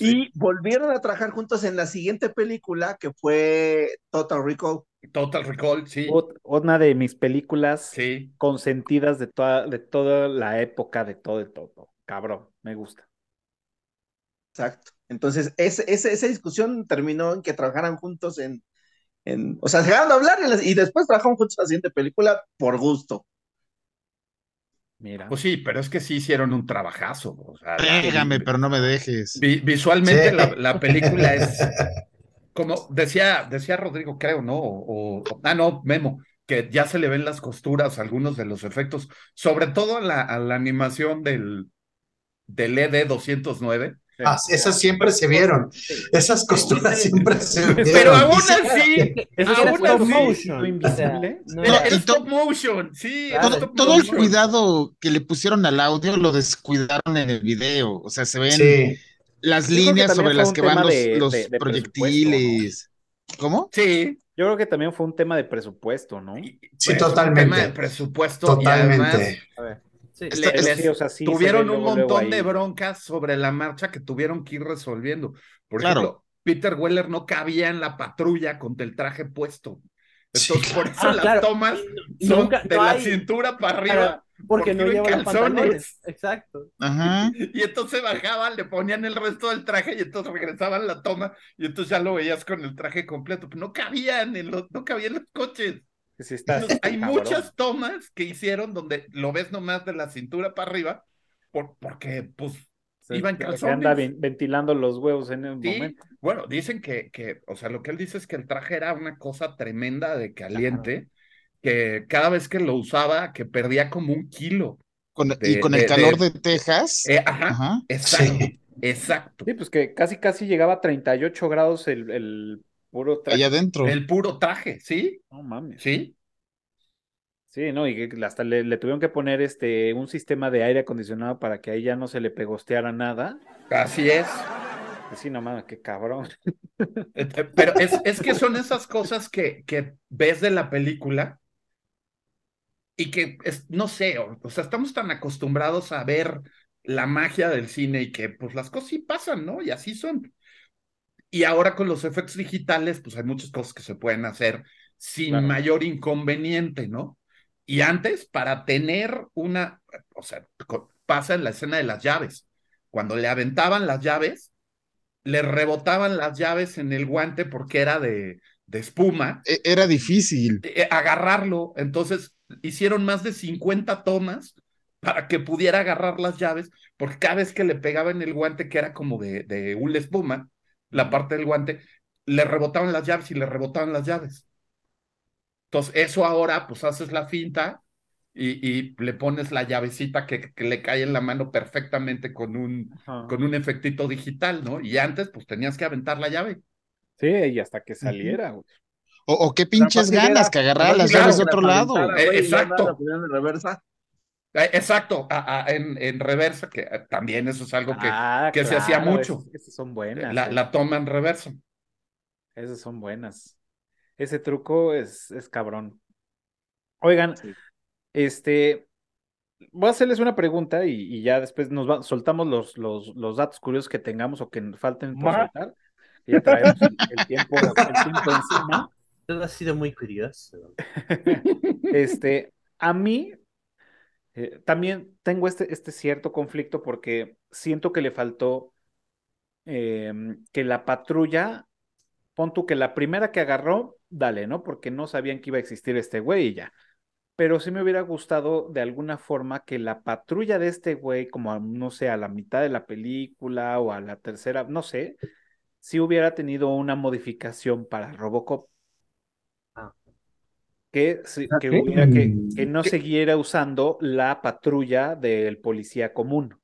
y volvieron a trabajar juntos en la siguiente película que fue Total Recall. Total Recall, sí. Una de mis películas consentidas de toda, de toda la época de todo el todo. Cabrón, me gusta. Exacto. Entonces, esa discusión terminó en que trabajaran juntos en, en o sea, se dejaron de hablar y, después trabajaron juntos en la siguiente película por gusto. Mira. Pues sí, pero es que sí hicieron un trabajazo. O Déjame, pero no me dejes. visualmente la, película es como decía, decía Rodrigo, creo, ¿no? O, ah, no, Memo, que ya se le ven las costuras, algunos de los efectos, sobre todo a la, a la animación del, del ED 209 Ah, esas siempre se vieron. Esas costuras siempre se vieron. Pero aún así, eso es stop motion. No, stop motion, sí. todo, el cuidado que le pusieron al audio lo descuidaron en el video. O sea, se ven las líneas sobre las que van los, proyectiles. ¿Cómo? Sí. Yo creo que también fue un tema de presupuesto, ¿no? Sí, totalmente. Un tema de presupuesto. Totalmente. a ver tuvieron un montón de broncas sobre la marcha que tuvieron que ir resolviendo. Por ejemplo, Peter Weller no cabía en la patrulla con el traje puesto. Entonces, por eso ah, las tomas son de la cintura para arriba. Porque, no lleva calzones. Exacto. Y entonces bajaban, le ponían el resto del traje y entonces regresaban la toma y entonces ya lo veías con el traje completo. Pero no cabían en los, no cabían los coches hay muchas tomas que hicieron donde lo ves nomás de la cintura para arriba, por, porque pues iban calzones. anda ventilando los huevos en el momento. Bueno, dicen que, que, o sea, lo que él dice es que el traje era una cosa tremenda de caliente, que cada vez que lo usaba, que perdía como un kilo. y con el calor de, Texas. Eh, ajá, exacto. Exacto. Sí, pues que casi casi llegaba a 38 grados el, el Puro traje. Allá adentro. El puro traje, ¿sí? No mames. Sí. Sí, no, y hasta le, tuvieron que poner este un sistema de aire acondicionado para que ahí ya no se le pegosteara nada. Así es. Sí, no mames, qué cabrón. Eh, pero es, es que son esas cosas que, que ves de la película y que, es, no sé, o, sea, estamos tan acostumbrados a ver la magia del cine y que pues las cosas sí pasan, ¿no? Y así son. Y ahora con los efectos digitales, pues hay muchas cosas que se pueden hacer sin mayor inconveniente, ¿no? Y antes, para tener una, o sea, pasa en la escena de las llaves. Cuando le aventaban las llaves, le rebotaban las llaves en el guante porque era de, de espuma. E, era difícil. Eh, agarrarlo. Entonces, hicieron más de 50 tomas para que pudiera agarrar las llaves, porque cada vez que le pegaba en el guante, que era como de, de una espuma, la parte del guante, le rebotaban las llaves y le rebotaban las llaves. Entonces, eso ahora, pues haces la finta y, le pones la llavecita que, le cae en la mano perfectamente con un, con un efectito digital, ¿no? Y antes, pues tenías que aventar la llave. Sí, y hasta que saliera, O, qué pinches ganas que agarrar las llaves de otro lado. Eh, exacto. Eh, exacto, en, reversa, que eh, también eso es algo que, ah, que se hacía mucho. esas son buenas. La, la, toma en reversa. Esas son buenas. Ese truco es, es cabrón. Oigan, este, voy a hacerles una pregunta y, ya después nos soltamos los, los, los, datos curiosos que tengamos o que falten por soltar. Y ya traemos el, tiempo, el tiempo encima. Todo ha sido muy curioso. Este, a mí eh, también tengo este, este cierto conflicto porque siento que le faltó em, que la patrulla, pon tú que la primera que agarró dale, ¿no? Porque no sabían que iba a existir este güey y ya. Pero sí me hubiera gustado de alguna forma que la patrulla de este güey, como no sé, a la mitad de la película o a la tercera, no sé, si hubiera tenido una modificación para Robocop. Que, que, hubiera, que, no siguiera usando la patrulla del policía común.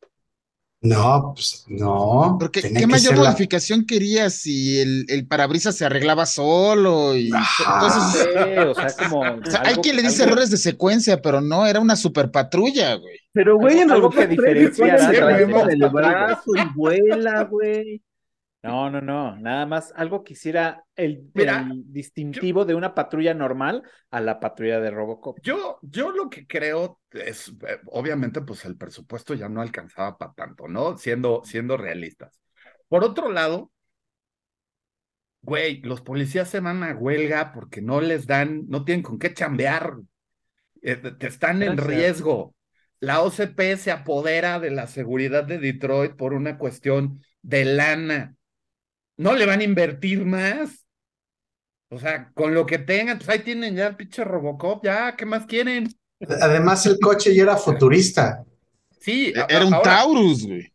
No, pues no. Porque Tenía ¿qué que mayor ser la- modificación querías si el, el parabrisas se arreglaba solo? Y Ajá. entonces, Sí, o sea, como. o sea, hay algo- quien le dice algo- errores de secuencia, pero no, era una super patrulla, güey. Pero, güey, en Algo Robocop que 3 le diferenciara ponen de el brazo y vuela, güey. No, no, no. Nada más algo que hiciera el, Mira, el distintivo de una patrulla normal a la patrulla de Robocop. Yo, yo lo que creo es, eh, obviamente, pues el presupuesto ya no alcanzaba para tanto, ¿no? Siendo, siendo realistas. Por otro lado, güey, los policías se van a huelga porque no les dan, no tienen con qué chambear, eh, te están en Gracias. riesgo. La OCP se apodera de la seguridad de Detroit por una cuestión de lana. No le van a invertir más. O sea, con lo que tengan, pues ahí tienen ya el pinche Robocop, ya, ¿qué más quieren? Además, el coche ya era futurista. Sí, a- Era un ahora, Taurus, güey.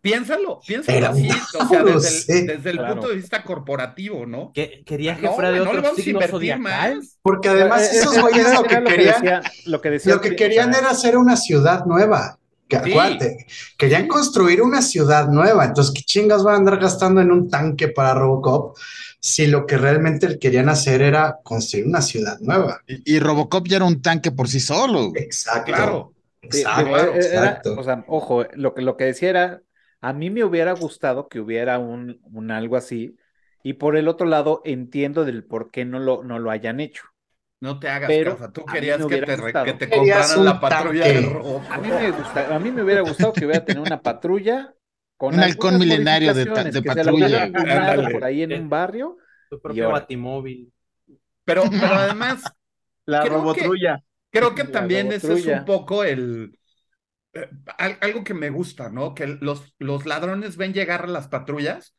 Piénsalo, piénsalo Era un así, o sea, Taurus, desde el, sí. desde el Claro. punto de vista corporativo, ¿no? Que, querías que No, fuera de no le otro vamos a signo invertir zodiacal. más. Porque además Eh, eh, esos era- güeyes lo que querían, lo que decía lo que o querían era hacer una ciudad nueva. Que, Sí. acuérdate, querían construir una ciudad nueva. Entonces, ¿qué chingas van a andar gastando en un tanque para Robocop? Si lo que realmente querían hacer era construir una ciudad nueva. Y, y Robocop ya era un tanque por sí solo. Exacto. Claro. Exacto. digo, era- exacto. o sea, ojo, lo que, lo que decía era, a mí me hubiera gustado que hubiera un, un algo así, y por el otro lado entiendo del por qué no lo, no lo hayan hecho. No te hagas Pero caso. Tú querías que te, que te compraran la patrulla de. Robocop. A mí me gusta, a mí me hubiera gustado que hubiera tenido una patrulla con Un halcón milenario de que patrulla, por ahí en un barrio. Tu propio ahora- batimóvil. Pero, pero además, La Creo que- robotrulla. creo que La también ese es un poco el. eh, al- algo que me gusta, ¿no? Que los, los ladrones ven llegar a las patrullas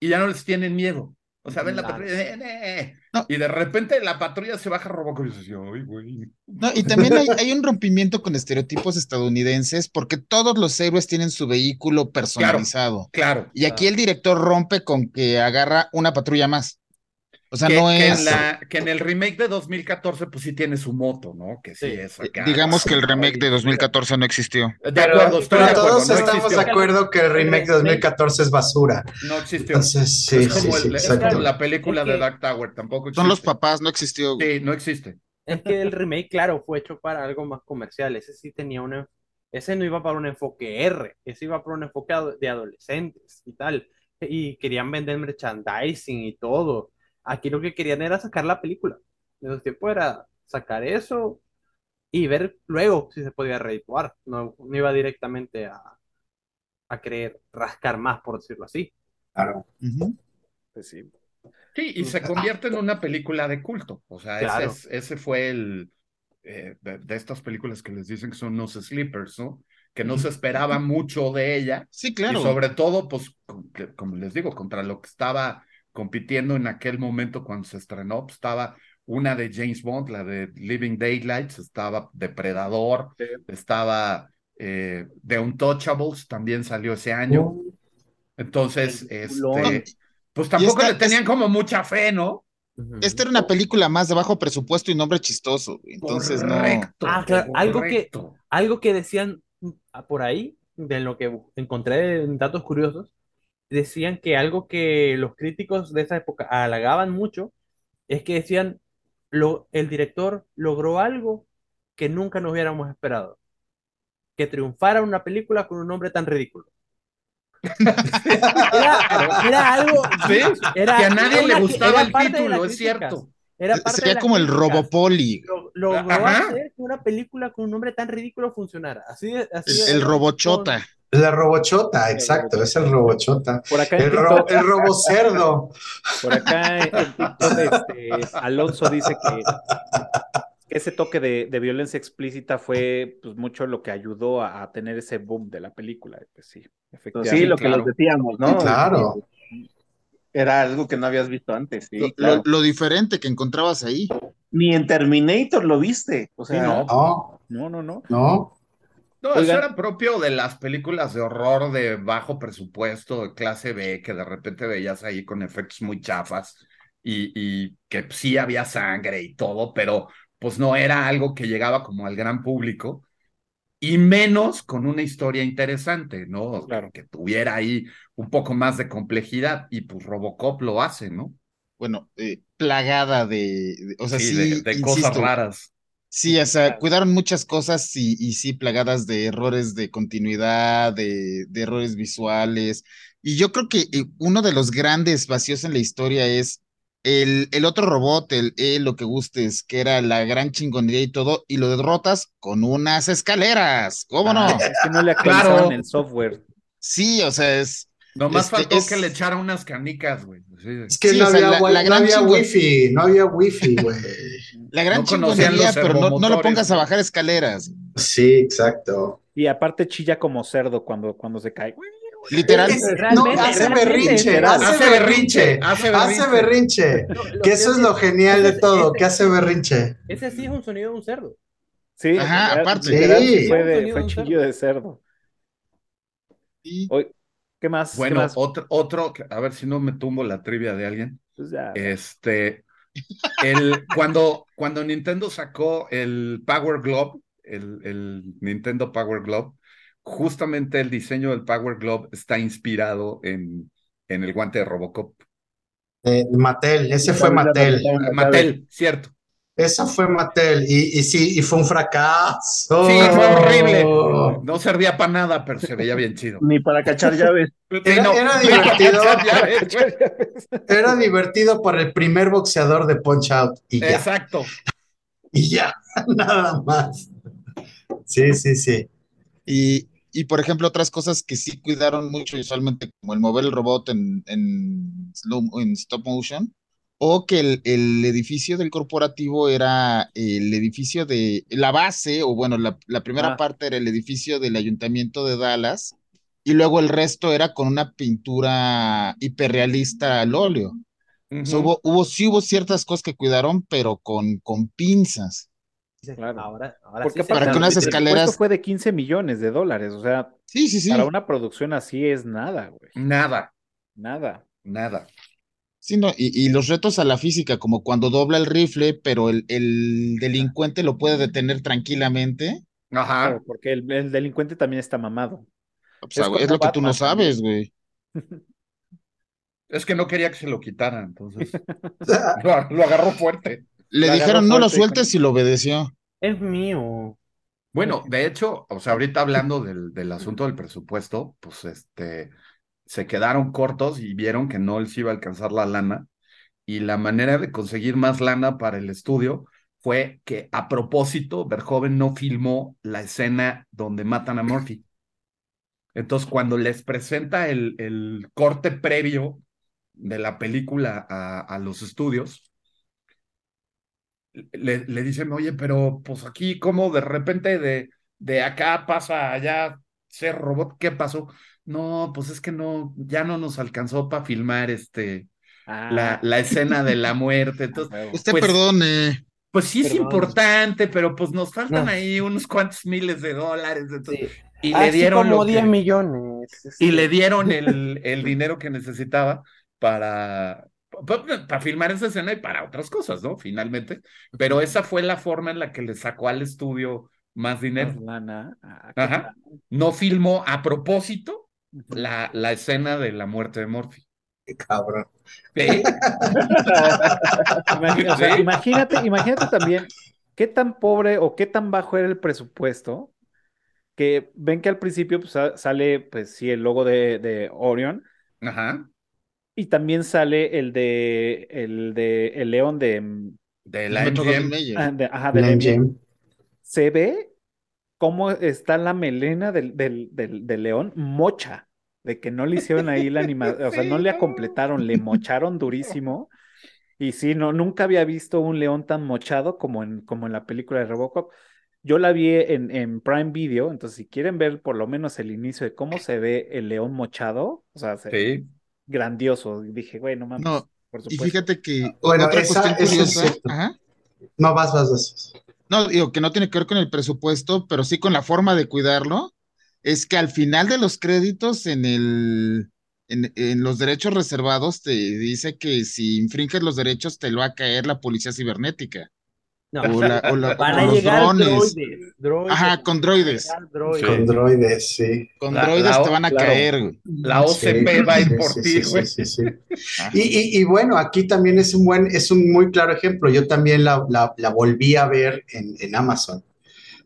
y ya no les tienen miedo. O sea, ven la patrulla eh, eh, No. y de repente la patrulla se baja Robocop y dices, ay, güey. No, y también hay, hay un rompimiento con estereotipos estadounidenses porque todos los héroes tienen su vehículo personalizado. Claro. Y aquí el director rompe con que agarra una patrulla más. O sea, que, no que es. en la, que en el remake de 2014, pues sí tiene su moto, ¿no? Que sí, Sí. es acá. Digamos que el remake de 2014 no existió. De acuerdo, estoy Pero de acuerdo. todos no estamos existió. de acuerdo que el remake de 2014 es basura. No existió. Entonces, sí, es, como sí, el- es exacto. como la película Es que- de Dark Tower, tampoco existe. Son los papás, no existió. Sí, no existe. Es que el remake, claro, fue hecho para algo más comercial. Ese sí tenía un... Ese no iba para un enfoque R, ese iba para un enfoque de adolescentes y tal. Y querían vender merchandising y todo. Aquí lo que querían era sacar la película. En esos tiempos era sacar eso y ver luego si se podía redituar. No, no iba directamente a, a querer rascar más, por decirlo así. Claro. Ujú. Pues sí. Sí, y se convierte en una película de culto. O sea, Claro. ese, es- ese fue el eh, de, de estas películas que les dicen que son unos sleepers, ¿no? Que no se esperaba mucho de ella. Sí, claro. Y sobre todo, pues, con- que- como les digo, contra lo que estaba compitiendo en aquel momento cuando se estrenó, pues, estaba una de James Bond, la de Living Daylights, estaba Depredador, Sí. estaba eh, The Untouchables, también salió ese año. Entonces, este, pues tampoco esta- le tenían como mucha fe, ¿no? Esta era una película más de bajo presupuesto y nombre chistoso. Entonces, no. Correcto, Ah, claro, algo que-. Algo que decían mm, por ahí, de lo que encontré en datos curiosos, decían que algo que los críticos de esa época halagaban mucho es que decían, lo, el director logró algo que nunca nos hubiéramos esperado, que triunfara una película con un nombre tan ridículo. Era, era algo, era, que a nadie era le una- gustaba era el parte de título, las es críticas. cierto. Era parte de Sería las como el críticas. Robopoli. Lo- logró Ajá. hacer que una película con un nombre tan ridículo funcionara. Así, el Robochota. La robochota, exacto, es el robochota. Por acá en El, ro- el robocerdo. por acá en TikTok, este, Alonso dice que, que ese toque de, de violencia explícita fue pues mucho lo que ayudó a, a tener ese boom de la película. Pues sí, efectivamente. Sí, lo que nos decíamos, ¿no? Claro. Era algo que no habías visto antes, sí, Lo, claro. lo- lo diferente que encontrabas ahí. Ni en Terminator lo viste. O sea, no. No, No, no, no. no. No, eso Oigan. era propio de las películas de horror de bajo presupuesto, de clase B, que de repente veías ahí con efectos muy chafas y, y que sí había sangre y todo, pero pues no era algo que llegaba como al gran público. y menos con una historia interesante, ¿no? Claro. Que tuviera ahí un poco más de complejidad y pues Robocop lo hace, ¿no? Bueno, eh, plagada de, de- o sea, sí, de, de cosas raras. Sí, o sea, cuidaron muchas cosas y, y sí, plagadas de errores de continuidad, de, de errores visuales. Y yo creo que eh, uno de los grandes vacíos en la historia es el, el otro robot, el E, lo que gustes, que era la gran chingonería y todo, y lo derrotas con unas escaleras. ¿Cómo no? Ah, es que no le actualizaron Claro. el software. Sí, o sea, es. Nomás Este, faltó es- que le echara unas canicas, güey. Sí. Es que Sí, no, o sea, había, la- la no gran había chingo- wifi, no había wifi, güey. La gran No chingonería, pero no, no lo pongas a bajar escaleras. Sí, exacto. Y aparte chilla como cerdo cuando, cuando se cae. Literal. Es- no, hace berrinche, hace Hace berrinche, hace berrinche. Que eso es lo genial de todo, que hace berrinche. Ese sí es un sonido de un cerdo. Sí, Ajá, literal- aparte. literal sí fue, de, fue chillo de cerdo. ¿Qué más? ¿Qué Bueno, más? otro, otro, a ver si no me tumbo la trivia de alguien. Pues ya. Este, el, cuando, cuando Nintendo sacó el Power Glove, el, el Nintendo Power Glove, justamente el diseño del Power Glove está inspirado en, en el guante de Robocop. Eh, Mattel, ese fue Mattel. Mattel, cierto. Esa fue Mattel. Y, y sí, y fue un fracaso. Sí, fue horrible. No servía para nada, pero se veía bien chido. Ni para cachar llaves. Era- no, era divertido. Era divertido por el primer boxeador de Punch Out. Y ya. Exacto. Y ya, nada más. Sí, sí, sí. Y, y, por ejemplo, otras cosas que sí cuidaron mucho visualmente, como el mover el robot en, en, slow- en stop motion, o que el, el edificio del corporativo era el edificio de la base, o bueno, la, la primera Ah. parte era el edificio del ayuntamiento de Dallas, y luego el resto era con una pintura hiperrealista al óleo. O sea, Ujú. hubo, hubo, sí hubo ciertas cosas que cuidaron, pero con, con pinzas. Claro. Ahora, ahora Porque sí Para que unas escaleras- fue de 15 millones de dólares, o sea, Sí, sí, sí. para una producción así es nada, güey. Nada, Nada. nada. Sí, no, y, y los retos a la física, como cuando dobla el rifle, pero el, el delincuente lo puede detener tranquilamente. Ajá. Claro, porque el, el delincuente también está mamado. O sea, Es lo que tú no sabes, güey. Es que no quería que se lo quitaran, entonces lo, lo agarró fuerte. Le Lo dijeron, no lo sueltes y lo obedeció. Es mío. Bueno, de hecho, o sea, ahorita hablando del, del asunto del presupuesto, pues este, se quedaron cortos y vieron que no les iba a alcanzar la lana. Y la manera de conseguir más lana para el estudio fue que a propósito, Verhoeven no filmó la escena donde matan a Murphy. Entonces, cuando les presenta el, el corte previo de la película a, a los estudios, le, le dicen, oye, pero pues aquí, como de repente de, de acá pasa allá ser robot? ¿Qué pasó? No, pues es que no, ya no nos alcanzó para filmar este, Ah, la, la escena de la muerte. Entonces. Usted Pues- perdone. pues sí es Perdón. importante, pero pues nos faltan No. ahí unos cuantos miles de dólares. entonces- Sí. y le Así dieron como lo que- 10 millones. y le dieron el, el dinero que necesitaba para, pa- para filmar esa escena y para otras cosas, ¿no? Finalmente. Pero esa fue la forma en la que le sacó al estudio más dinero. Ah, Ajá. No filmó a propósito. La, la escena de la muerte de Murphy. Qué cabrón. Sí, Imagina- o sea, Sí. imagínate, imagínate también qué tan pobre o qué tan bajo era el presupuesto que ven que al principio pues, sa- sale, pues sí, el logo de, de Orion Ajá. y también sale el de el de el león de, mm, De la MGM. Ah, de- ajá, de la MGM. Se ve cómo está la melena del, del, del, del león mocha, de que no le hicieron ahí la animación, o sea, no le completaron, le mocharon durísimo. Y sí, no, nunca había visto un león tan mochado como en, como en la película de Robocop. Yo la vi en, en Prime Video, entonces si quieren ver por lo menos el inicio de cómo se ve el león mochado, o sea, se- Sí. grandioso. Y dije, güey, no mames, No, por y supuesto. fíjate que Bueno, otra esa- cuestión curiosa, ajá, No, vas, vas, vas. no, digo que no tiene que ver con el presupuesto, pero sí con la forma de cuidarlo, es que al final de los créditos en el, en, en los derechos reservados te dice que si infringes los derechos te lo va a caer la policía cibernética. No. O, la- o la- Van o a los llegar drones. droides, droides. Ajá, con droides. Droides. Con droides, sí. Con La- droides la- te van a claro. caer, güey. La OCP Sí, va a ir sí, por sí, ti, sí, güey. sí, sí, sí. Y, y- y bueno, aquí también es un buen, es un muy claro ejemplo. Yo también la, la- la volví a ver en, en Amazon,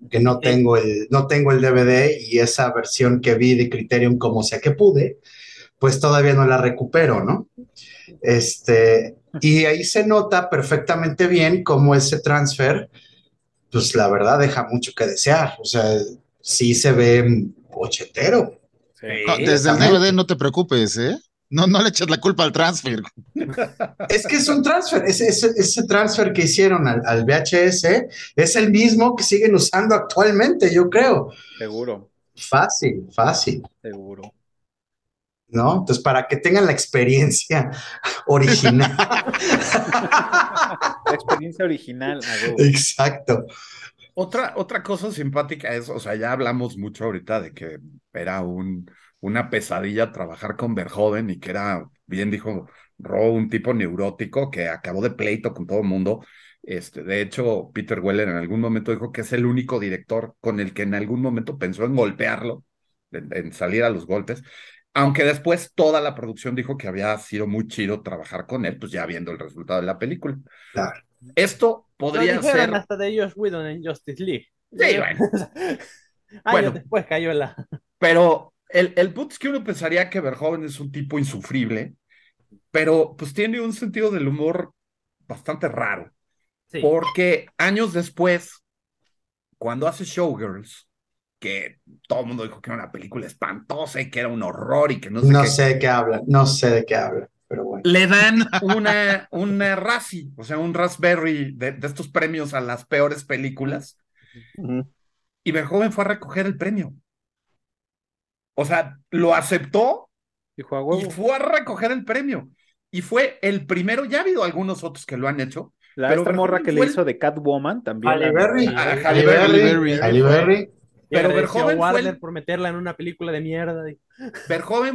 que no tengo el, no tengo el DVD y esa versión que vi de Criterion como sea que pude, pues todavía no la recupero, ¿no? Este, y ahí se nota perfectamente bien cómo ese transfer, pues la verdad deja mucho que desear. O sea, sí se ve ochetero. Sí. Desde el. DVD no te preocupes, ¿eh? No, no le eches la culpa al transfer. Es que es un transfer, ese, ese, ese transfer que hicieron al, al VHS es el mismo que siguen usando actualmente, yo creo. Seguro, Fácil, fácil, seguro. ¿no? Entonces, para que tengan la experiencia original. La experiencia original. Exacto. Otra, otra cosa simpática es, o sea, ya hablamos mucho ahorita de que era un, una pesadilla trabajar con Verhoeven y que era, bien dijo Ro, un tipo neurótico que acabó de pleito con todo el mundo. Este, de hecho, Peter Weller en algún momento dijo que es el único director con el que en algún momento pensó en golpearlo, en, en salir a los golpes, aunque después toda la producción dijo que había sido muy chido trabajar con él, pues ya viendo el resultado de la película. Claro. Esto Lo podría dijeron ser... hasta de Josh Whedon en Justice League. Sí, bueno. Años Bueno. después cayó la. Pero el, el punto es que uno pensaría que Verhoeven es un tipo insufrible, pero pues tiene un sentido del humor bastante raro, Sí. porque años después, cuando hace Showgirls, que todo el mundo dijo que era una película espantosa y que era un horror y que no sé No qué, sé de qué hablan, no sé de qué hablan, pero bueno. le dan una, una Razzie, o sea, un Raspberry de, de estos premios a las peores películas, y Verhoeven fue a recoger el premio. O sea, lo aceptó Dijo a y fue a recoger el premio. Y fue el primero, ya ha habido algunos otros que lo han hecho. La, pero esta morra que le el- hizo de Catwoman también. Halle Berry, Halle Halle Berry, Berry. Halle Berry. Y Pero a fue Warner el- por meterla en una película de mierda.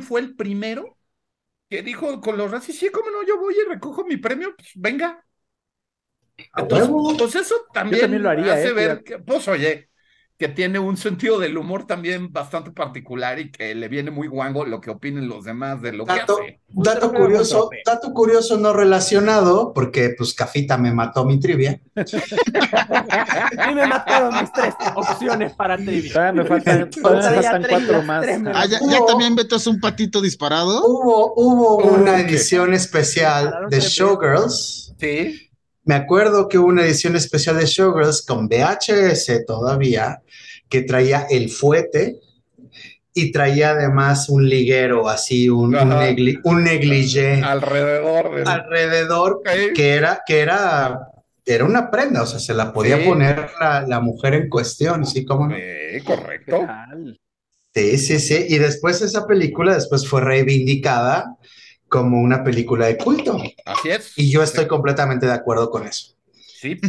fue el primero que dijo con los racis, sí, cómo no, yo voy y recojo mi premio, pues venga. Entonces, pues eso también, también lo haría, hace eh, ver que, pues oye, que tiene un sentido del humor también bastante particular y que le viene muy guango lo que opinen los demás de lo que Dato, hace. dato curioso, dato curioso no relacionado, porque pues Cafita me mató mi trivia. Y me mataron mis tres opciones para trivia. Todavía me faltan, me cuatro más. Ah, ya, Hubo- también Beto es un patito disparado. Hubo, hubo una edición especial de Showgirls. Sí, Me acuerdo que hubo una edición especial de Showgirls con VHS todavía, que traía el fuete y traía además un liguero, así, un, un, negli- un negligé alrededor del... alrededor, que era, que era, era una prenda, o sea, se la podía Sí. poner la, la mujer en cuestión, ¿sí? ¿Cómo no? Sí, ¿Qué correcto. Sí, sí, sí. Y después esa película después fue reivindicada como una película de culto. Así es. Y yo estoy completamente de acuerdo con eso. Sí,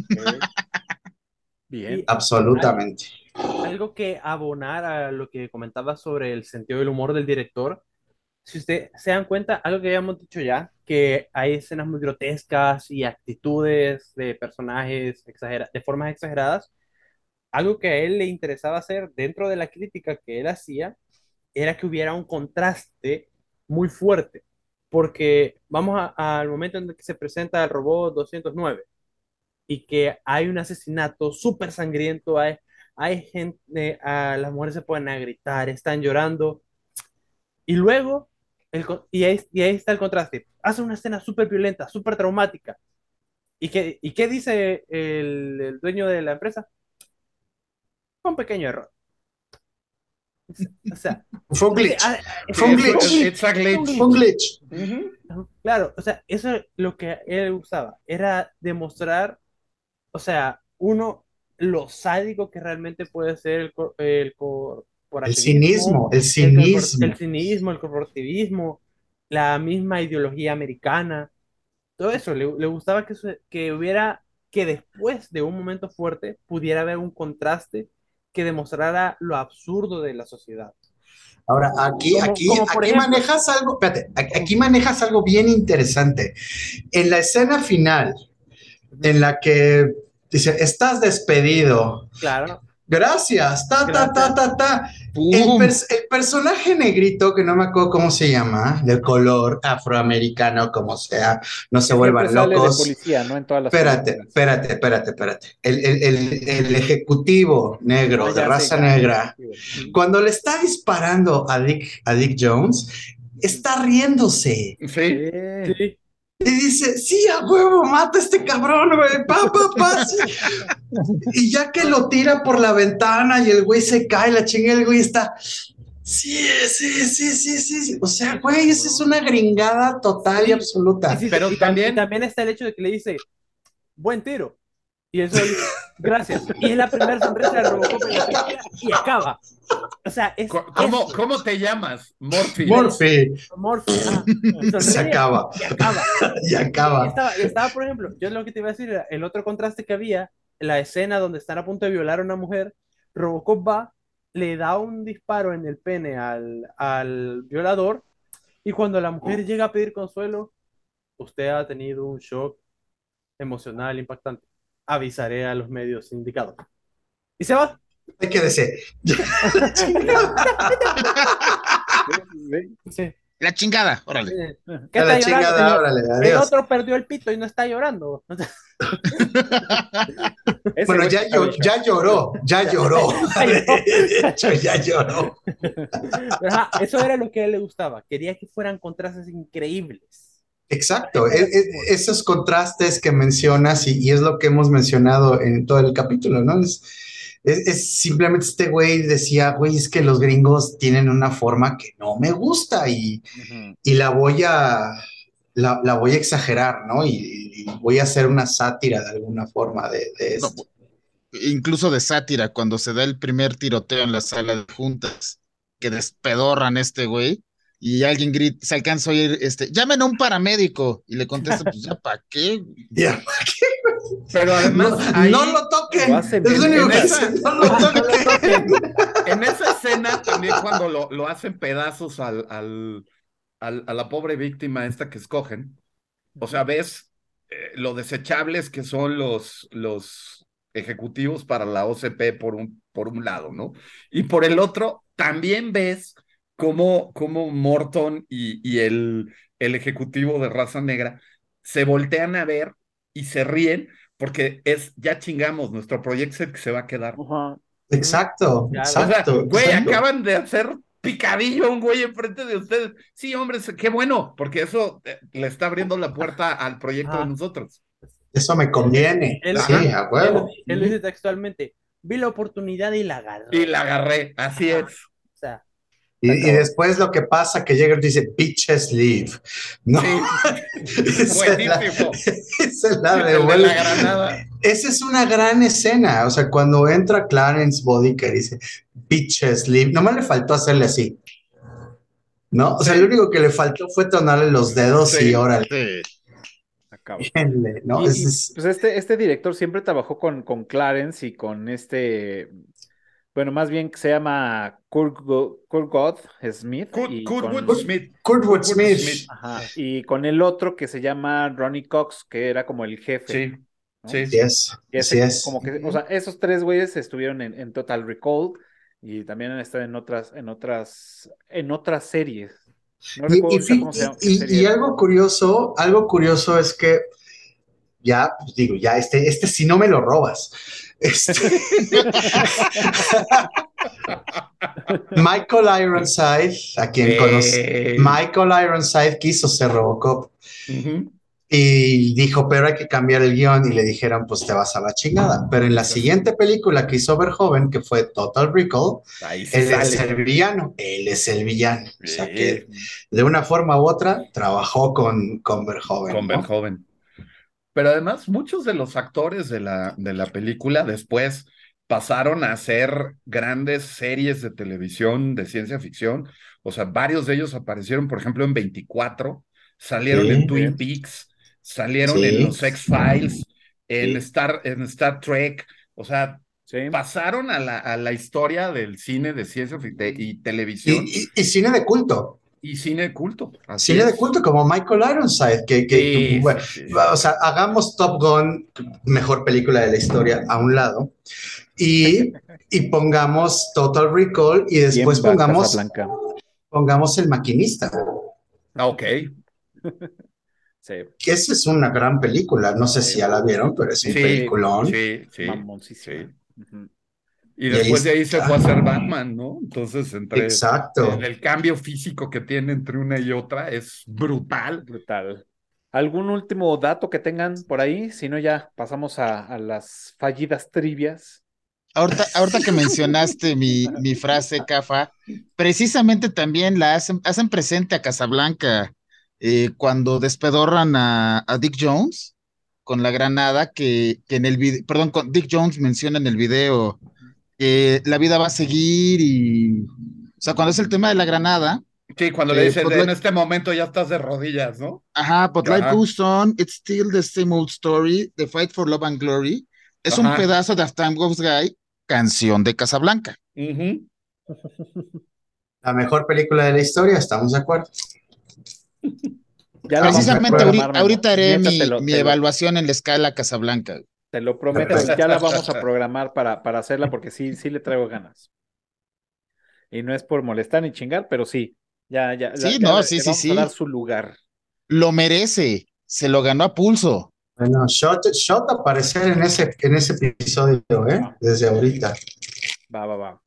Bien. Absolutamente. Algo que abonar a lo que comentaba sobre el sentido del humor del director. Si ustedes se dan cuenta, algo que habíamos dicho ya, que hay escenas muy grotescas y actitudes de personajes exagera- de formas exageradas. Algo que a él le interesaba hacer dentro de la crítica que él hacía era que hubiera un contraste muy fuerte. Porque vamos al momento en el que se presenta el robot 209 y que hay un asesinato súper sangriento, hay, hay gente, las mujeres se a gritar, están llorando, y luego, y, ahí, está el contraste, hace una escena súper violenta, súper traumática, ¿y qué, dice el, el dueño de la empresa? Un pequeño error. O sea, Fue un glitch. Fue un glitch. It's a glitch. Fue un glitch. Claro, o sea, eso es lo que él usaba, era demostrar, o sea, uno, lo sádico que realmente puede ser el, cor- el El corporativismo, cinismo, el el, cinismo. el cinismo, el corporativismo, la misma ideología americana, todo eso, le, le gustaba que, su- que hubiera, que después de un momento fuerte pudiera haber un contraste que demostrara lo absurdo de la sociedad. Ahora, aquí, Como- aquí, como aquí ejemplo- manejas algo, espérate, aquí manejas algo bien interesante. En la escena final, en la que Dice, estás despedido. Claro. Gracias, ta, ta, ta, ta, ta. El, ¡Pum! pers- el personaje negrito, que no me acuerdo cómo se llama, de color afroamericano, como sea, no se vuelvan locos. policía, ¿no? En todas las Espérate, espérate, espérate, espérate. El, el- el- el ejecutivo negro Ah, de raza negra, cuando le está disparando a Dick, a Dick Jones, está riéndose. Sí. Sí. Y dice, sí, a huevo, mata a este cabrón, güey, pa, pa, pa, sí. Y ya que lo tira por la ventana y el güey se cae, la chinga, el güey está, sí, sí, sí, sí, sí. O sea, güey, esa es una gringada total y absoluta. Y sí, Pero y tam- también- y también está el hecho de que le dice, buen tiro. Y eso dice, gracias. Y es la primera sonrisa de Robocop en la película y acaba. O sea, es. ¿Cómo, es- ¿Cómo te llamas? Morphy. Murphy, Morphy, ah, se acaba, Y acaba. y Y acaba. estaba, y estaba, por ejemplo, yo lo que te iba a decir era el otro contraste que había, la escena donde están a punto de violar a una mujer, Robocop va, le da un disparo en el pene al, al violador, y cuando la mujer llega a pedir consuelo, usted ha tenido un shock emocional impactante. Avisaré a los medios indicados. Y se va. Hay que decir, Sí. La chingada, órale. ¿Qué a está la chingada, El- órale, El otro perdió el pito y no está llorando. Bueno, ya, ya lloró, ya lloró. De hecho, ya lloró. Ajá, eso era lo que a él le gustaba. Quería que fueran contrastes increíbles. Exacto, e- e- esos contrastes que mencionas y, y es lo que hemos mencionado en todo el capítulo, ¿no? Es, simplemente este güey decía, güey, es que los gringos tienen una forma que no me gusta y, y la voy a, la, la voy a exagerar, ¿no? Y, y voy a hacer una sátira de alguna forma de, de No, esto. incluso de sátira, cuando se da el primer tiroteo en la sala de juntas, que despedorran este güey, y alguien grita, se alcanza a oír, este, llamen a un paramédico, y le contesta, pues ya, ¿para qué? Ya, Pero además, No, ahí, no lo toquen, Lo hacen es lo bien. único que En esa- no lo toquen. en esa escena también cuando lo, lo hacen pedazos al, al, al- a la pobre víctima esta que escogen, o sea, ves eh, lo desechables que son los, los ejecutivos para la OCP por un, por un lado, ¿no? Y por el otro, también ves cómo, cómo Morton y, y el, el ejecutivo de raza negra se voltean a ver y se ríen porque es, ya chingamos, nuestro proyecto es el que se va a quedar. Exacto, Ya, o O sea, exacto. güey, exacto. acaban de hacer picadillo a un güey enfrente de ustedes. Sí, hombre, qué bueno, porque eso eh, le está abriendo la puerta al proyecto Ah. de nosotros. Eso me conviene. Él- Sí, a huevo. Él, él dice textualmente, vi la oportunidad y la agarré. Y la agarré, así es. Y, y después lo que pasa que llega y dice, bitches leave. No, Sí, la, buenísimo. es la El de devuelve. Esa es una gran escena. O sea, cuando entra Clarence Bodicker y dice, bitches leave, nomás le faltó hacerle así. ¿No? O sea, Sí. lo único que le faltó fue tonarle los dedos Sí. y órale. Es- pues este, este director siempre trabajó con, con Clarence y con este, bueno, más bien que se llama Kurt, Go- Kurt God Smith. Kurt, y Kurtwood con, Smith. Kurtwood Kurtwood Smith. Smith. ajá, y con el otro que se llama Ronnie Cox, que era como el jefe. Sí, ¿no? sí. Así es. Y Así ese es. como que, o sea, esos tres güeyes estuvieron en, en Total Recall y también han estado en otras, en otras, en otras series. No Y, y cómo se llama. qué y- y- serie y era. algo curioso, algo curioso es que ya, pues digo, ya este, este si no me lo robas. Este- Michael Ironside, a quien conoce, Michael Ironside quiso ser Robocop y dijo, pero hay que cambiar el guion y le dijeron, pues te vas a la chingada. Pero en la siguiente película que hizo Verhoeven, que fue Total Recall, él es el villano, él es el villano. O sea que de una forma u otra trabajó con, con Verhoeven. con ¿no? Verhoeven. Pero además, muchos de los actores de la, de la película después pasaron a hacer grandes series de televisión de ciencia ficción. O sea, varios de ellos aparecieron, por ejemplo, en 24, salieron Sí. en Twin Peaks, salieron Sí. en los X-Files, en, Sí. Star, en Star Trek. O sea, Sí. pasaron a la, a la historia del cine de ciencia ficción y televisión. Y, y- y cine de culto. Y cine de culto. cine de culto como Michael Ironside, que, que bueno, o sea, hagamos Top Gun, mejor película de la historia, a un lado, y, y pongamos Total Recall y después pongamos, pongamos El Maquinista. Ah, ok. sí. Que esa es una gran película, no sé si ya la vieron, pero es un peliculón. Sí, sí. sí. Y después de ahí se fue a hacer Batman, ¿no? Entonces, entre Exacto. El, cambio físico que tiene entre una y otra es brutal. Brutal. ¿Algún último dato que tengan por ahí? Si no, ya pasamos a, las fallidas trivias. Ahorita, ahorita que mencionaste mi, mi, frase, Cafa, precisamente también la hacen, hacen presente a Casablanca eh, cuando despedorran a, a, Dick Jones con la granada que, que en el video, perdón, con Dick Jones menciona en el video que la vida va a seguir y, o sea, cuando es el tema de la granada. Sí, cuando le dicen, en este momento ya estás de rodillas, ¿no? Ajá, but life goes on, it's still the same old story, the fight for love and glory. Es un pedazo de As Time Goes By, canción de Casablanca. La mejor película de la historia, ¿estamos de acuerdo? Precisamente ahorita, haré mi, evaluación en la escala Casablanca. Te lo prometo, ya la vamos a programar para, para hacerla porque sí, sí le traigo ganas. Y no es por molestar ni chingar, pero sí, ya, ya. Sí, no, sí, sí, sí. Dar su lugar. Lo merece, se lo ganó a pulso. Bueno, shot, shot aparecer en ese, en ese episodio, ¿eh? Desde ahorita. Va, va, va.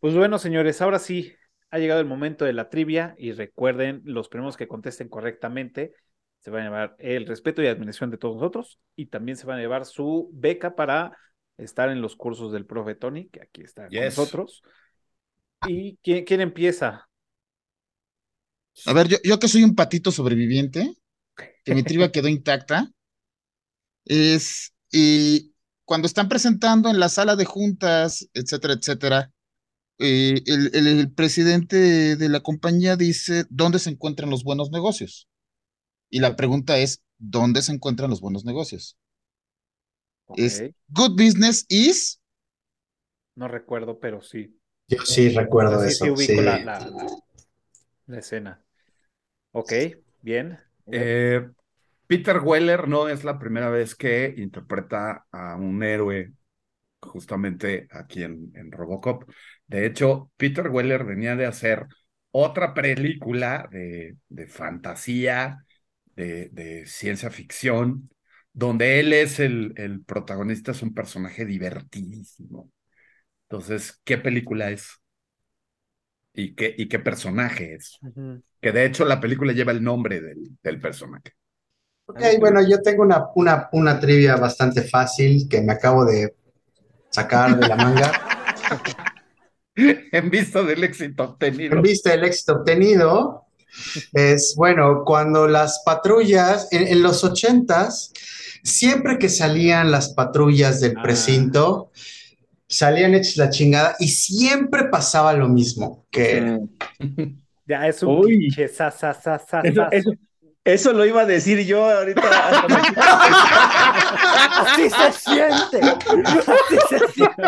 Pues bueno, señores, ahora sí ha llegado el momento de la trivia y recuerden, los primeros que contesten correctamente se van a llevar el respeto y admiración de todos nosotros y también se van a llevar su beca para estar en los cursos del profe Tony, que aquí está con nosotros. ¿Y quién, quién, empieza? A ver, yo, yo que soy un patito sobreviviente, que mi trivia quedó intacta, es y cuando están presentando en la sala de juntas, etcétera, etcétera, eh, el, el, presidente de la compañía dice, ¿dónde se encuentran los buenos negocios? Y la pregunta es, ¿dónde se encuentran los buenos negocios? Es Good Business is. No recuerdo, pero sí. Yo sí recuerdo eso. Sí, ubico La, escena. Ok, bien. Eh, Peter Weller no es la primera vez que interpreta a un héroe justamente aquí en, en Robocop. De hecho, Peter Weller venía de hacer otra película de, de fantasía de, ciencia ficción, donde él es el, el, protagonista, es un personaje divertidísimo. Entonces, ¿qué película es? ¿Y qué, y qué personaje es? Que de hecho la película lleva el nombre del, del personaje. Ok, bueno, yo tengo una, una, una trivia bastante fácil que me acabo de sacar de la manga. en vista del éxito obtenido. En vista del éxito obtenido, es bueno, cuando las patrullas, en, los ochentas, siempre que salían las patrullas del ah. precinto, salían hechas la chingada y siempre pasaba lo mismo, que... Ya es un pinche sa, sa, sa, eso, eso, lo iba a decir yo ahorita. Así se siente. Así se siente.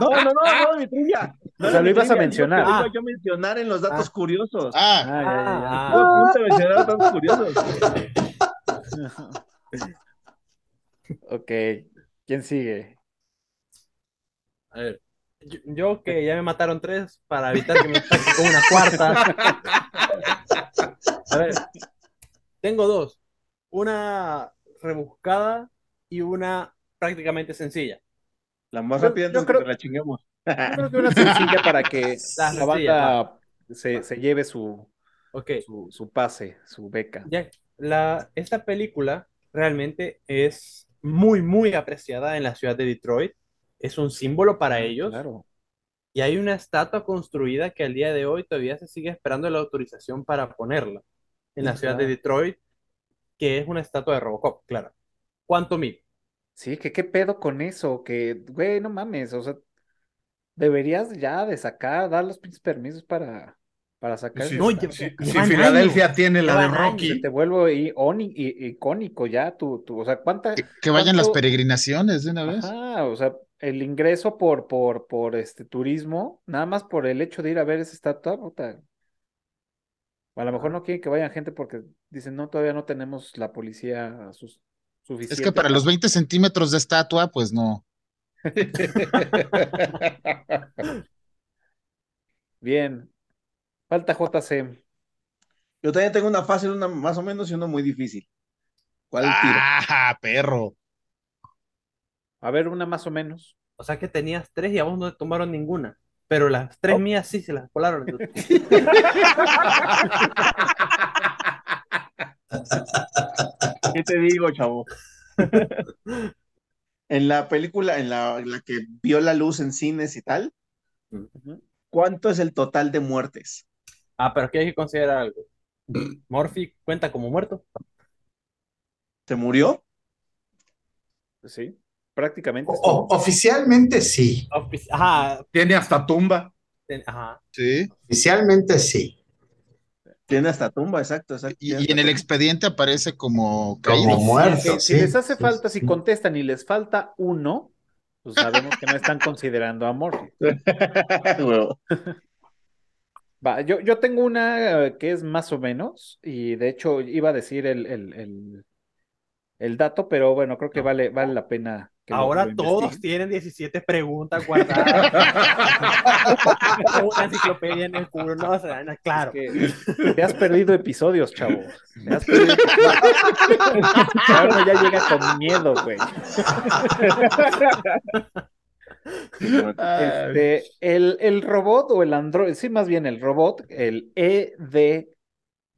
No, no, no, no, mi trivia. O sea, lo ibas a mencionar. Lo iba yo mencionar en los datos ah. curiosos. Ah, ah, ya, ya, ya. a mencionar los datos curiosos. ok, ¿quién sigue? A ver, yo, que ya me mataron tres para evitar que me con una cuarta. A ver, tengo dos. Una rebuscada y una prácticamente sencilla. La más rápida yo, creo, que la chinguemos. Yo creo que una sencilla para que la, banda se, se, lleve su, okay. su, su, pase, su beca. Ya, la, esta película realmente es muy, muy apreciada en la ciudad de Detroit. Es un símbolo para ellos. Claro. Y hay una estatua construida que al día de hoy todavía se sigue esperando la autorización para ponerla en la ciudad de Detroit, que es una estatua de Robocop, claro. ¿Cuánto mide? Sí, que qué pedo con eso, que, güey, no mames, o sea, deberías ya de sacar, dar los pinches permisos para, para sacar. no, si, Filadelfia tiene la de Rocky. te vuelvo icónico ya, tú, tú, o sea, ¿cuánta? Que, vayan las peregrinaciones de una vez. Ah, o sea, el ingreso por, por, por este turismo, nada más por el hecho de ir a ver esa estatua, puta, A lo mejor no quieren que vayan gente porque dicen, no, todavía no tenemos la policía sus, suficiente. Es que para los 20 centímetros de estatua, pues no. Bien. Falta JC. Yo también tengo una fácil, una más o menos y una muy difícil. ¿Cuál tiro? ¡Ah, perro! A ver, una más o menos. O sea que tenías tres y a vos no te tomaron ninguna. Pero las tres Oh. mías sí se las colaron. ¿Qué te digo, chavo? En la película, en la, en la que vio la luz en cines y tal. ¿cuánto es el total de muertes? Ah, pero aquí hay que considerar algo. Morphy cuenta como muerto. ¿Se murió? Sí, prácticamente. O- sí. o- oficialmente sí. Ajá, Tiene hasta tumba. ajá. Sí. Oficialmente sí. Tiene hasta tumba, exacto, exacto. Y, en el expediente aparece como Como caído. muerto. Si, sí, les hace sí, falta, si contestan y les falta uno, pues sabemos que no están considerando a Morphy. Huevo. Va, yo, yo tengo una eh, que es más o menos, y de hecho iba a decir el, el, el, el dato, pero bueno, creo que vale, vale la pena que lo- Ahora lo todos investiguen. tienen 17 preguntas guardadas. Una enciclopedia en el culo, no, o sea, claro. Que te has perdido episodios, chavo. Te has perdido episodios. Ahora ya llega con miedo, güey. Este, el, el robot o el androide, sí, más bien el robot, el E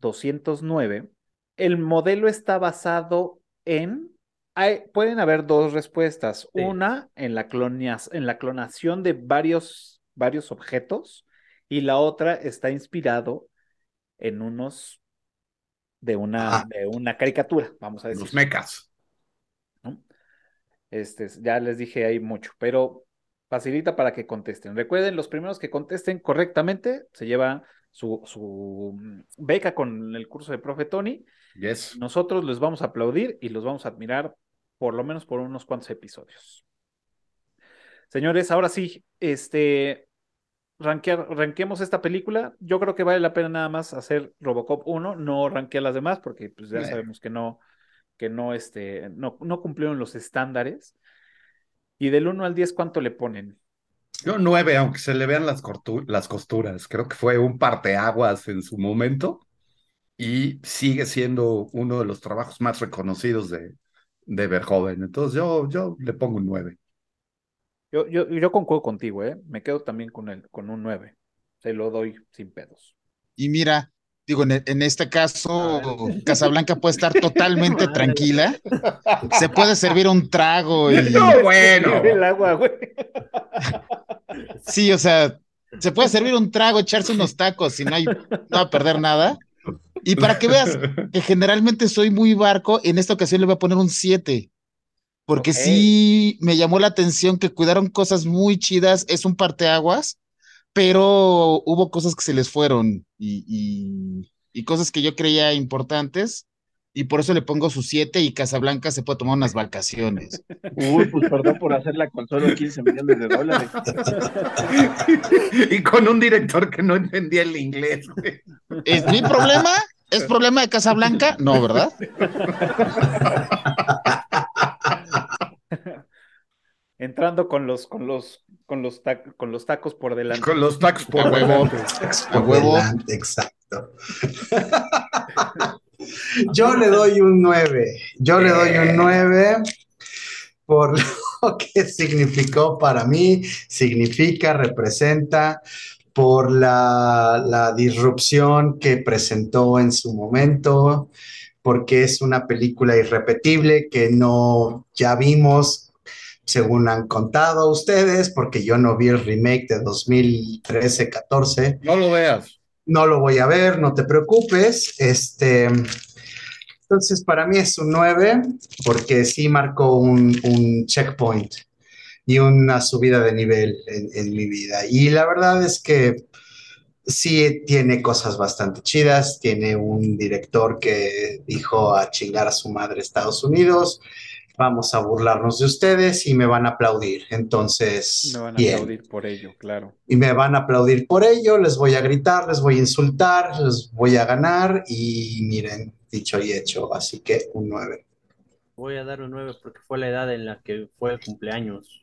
ED209, el modelo está basado en. hay- pueden haber dos respuestas. Sí. Una en la, clonias- en la clonación de varios, varios objetos, y la otra está inspirado en unos de una, de una caricatura, vamos a decir. Los mecas. ¿no? Este, ya les dije ahí mucho, pero facilita para que contesten. Recuerden, los primeros que contesten correctamente se lleva su, su mm, beca con el curso de Profe Tony. Yes. Nosotros les vamos a aplaudir y los vamos a admirar por lo menos por unos cuantos episodios. Señores, ahora sí, este, rankear, ranqueemos esta película. Yo creo que vale la pena nada más hacer Robocop 1, no ranquear las demás, porque pues ya Eh. sabemos que no, que no, este, no, no cumplieron los estándares. Y del 1 al 10, ¿cuánto le ponen? Yo nueve, aunque se le vean las, costuras. Creo que fue un parteaguas en su momento y sigue siendo uno de los trabajos más reconocidos de, de Verhoeven. Entonces yo, yo le pongo un nueve. Yo, yo, yo concuerdo contigo, ¿eh? Me quedo también con, el, con un 9. Se lo doy sin pedos. Y mira, digo, en, en este caso, Casablanca puede estar totalmente tranquila. Se puede servir un trago y No, bueno. El agua, güey. sí, o sea, se puede servir un trago, echarse unos tacos y no hay, no va a perder nada. Y para que veas que generalmente soy muy barco, en esta ocasión le voy a poner un 7. Porque sí me llamó la atención que cuidaron cosas muy chidas, es un parteaguas, pero hubo cosas que se les fueron y, y- y cosas que yo creía importantes, y por eso le pongo su 7 y Casablanca se puede tomar unas vacaciones. Uy, pues perdón por hacerla con solo 15 millones de dólares. y con un director que no entendía el inglés. güey. ¿Es mi problema? ¿Es problema de Casablanca? No, ¿verdad? Entrando con los, con los, con los, tac- con los tacos por delante. Con los tacos por huevo. delante. A huevo. Exacto. Yo le doy un 9. Yo le doy un 9 por lo que significó para mí, significa, representa, por la, la disrupción que presentó en su momento, porque es una película irrepetible que no ya vimos, según han contado ustedes, porque yo no vi el remake de 2013-14. No lo veas. No lo voy a ver, no te preocupes. Este, entonces, para mí es un 9, porque sí marcó un, un checkpoint y una subida de nivel en, en mi vida. Y la verdad es que sí tiene cosas bastante chidas. Tiene un director que dijo a chingar a su madre Estados Unidos. Vamos a burlarnos de ustedes y me van a aplaudir. Entonces, Me van a bien. aplaudir por ello, claro. Y me van a aplaudir por ello, les voy a gritar, les voy a insultar, les voy a ganar y miren, dicho y hecho, así que un 9. Voy a dar un 9 porque fue la edad en la que fue el cumpleaños.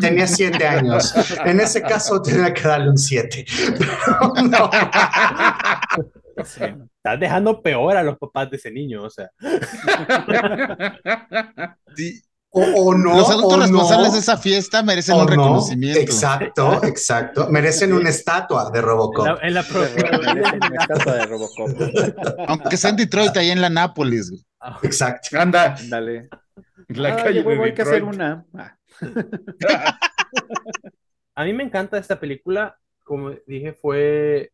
Tenía 7 años. En ese caso tenía que darle un 7. no. Sí. Estás dejando peor a los papás de ese niño, o sea. Sí, O, o no. Los adultos o responsables no, de esa fiesta merecen o un no. reconocimiento. Exacto, exacto. Merecen una estatua de En Robocop. la, en la pro- Merecen una estatua de Robocop. Aunque sea en Detroit, ahí en la Nápoles. Exacto. Anda, Dale. la calle huevo, de hay que hacer una. Ah, A mí me encanta esta película, como dije, fue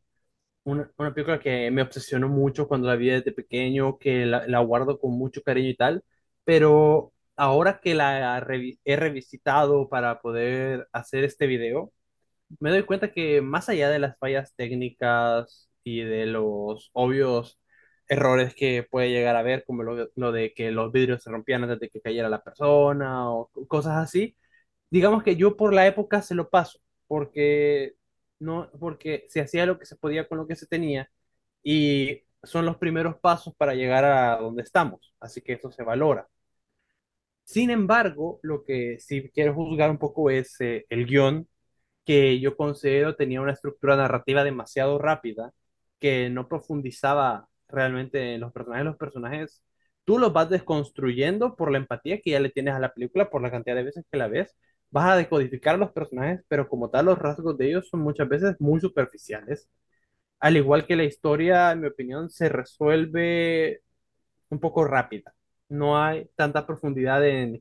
una, una película que me obsesionó mucho cuando la vi desde pequeño, que la, guardo con mucho cariño y tal, pero ahora que la he revisitado para poder hacer este video, me doy cuenta que más allá de las fallas técnicas y de los obvios errores que puede llegar a haber, como lo, lo de que los vidrios se rompían antes de que cayera la persona o cosas así, digamos que yo por la época se lo paso, porque no, porque se hacía lo que se podía con lo que se tenía y son los primeros pasos para llegar a donde estamos, así que eso se valora. Sin embargo, lo que sí quiero juzgar un poco es eh, el guion, que yo considero tenía una estructura narrativa demasiado rápida, que no profundizaba realmente en los personajes. Los personajes, tú los vas desconstruyendo por la empatía que ya le tienes a la película, por la cantidad de veces que la ves. Vas a decodificar a los personajes, pero como tal, los rasgos de ellos son muchas veces muy superficiales. Al igual que la historia, en mi opinión, se resuelve un poco rápida. No hay tanta profundidad en,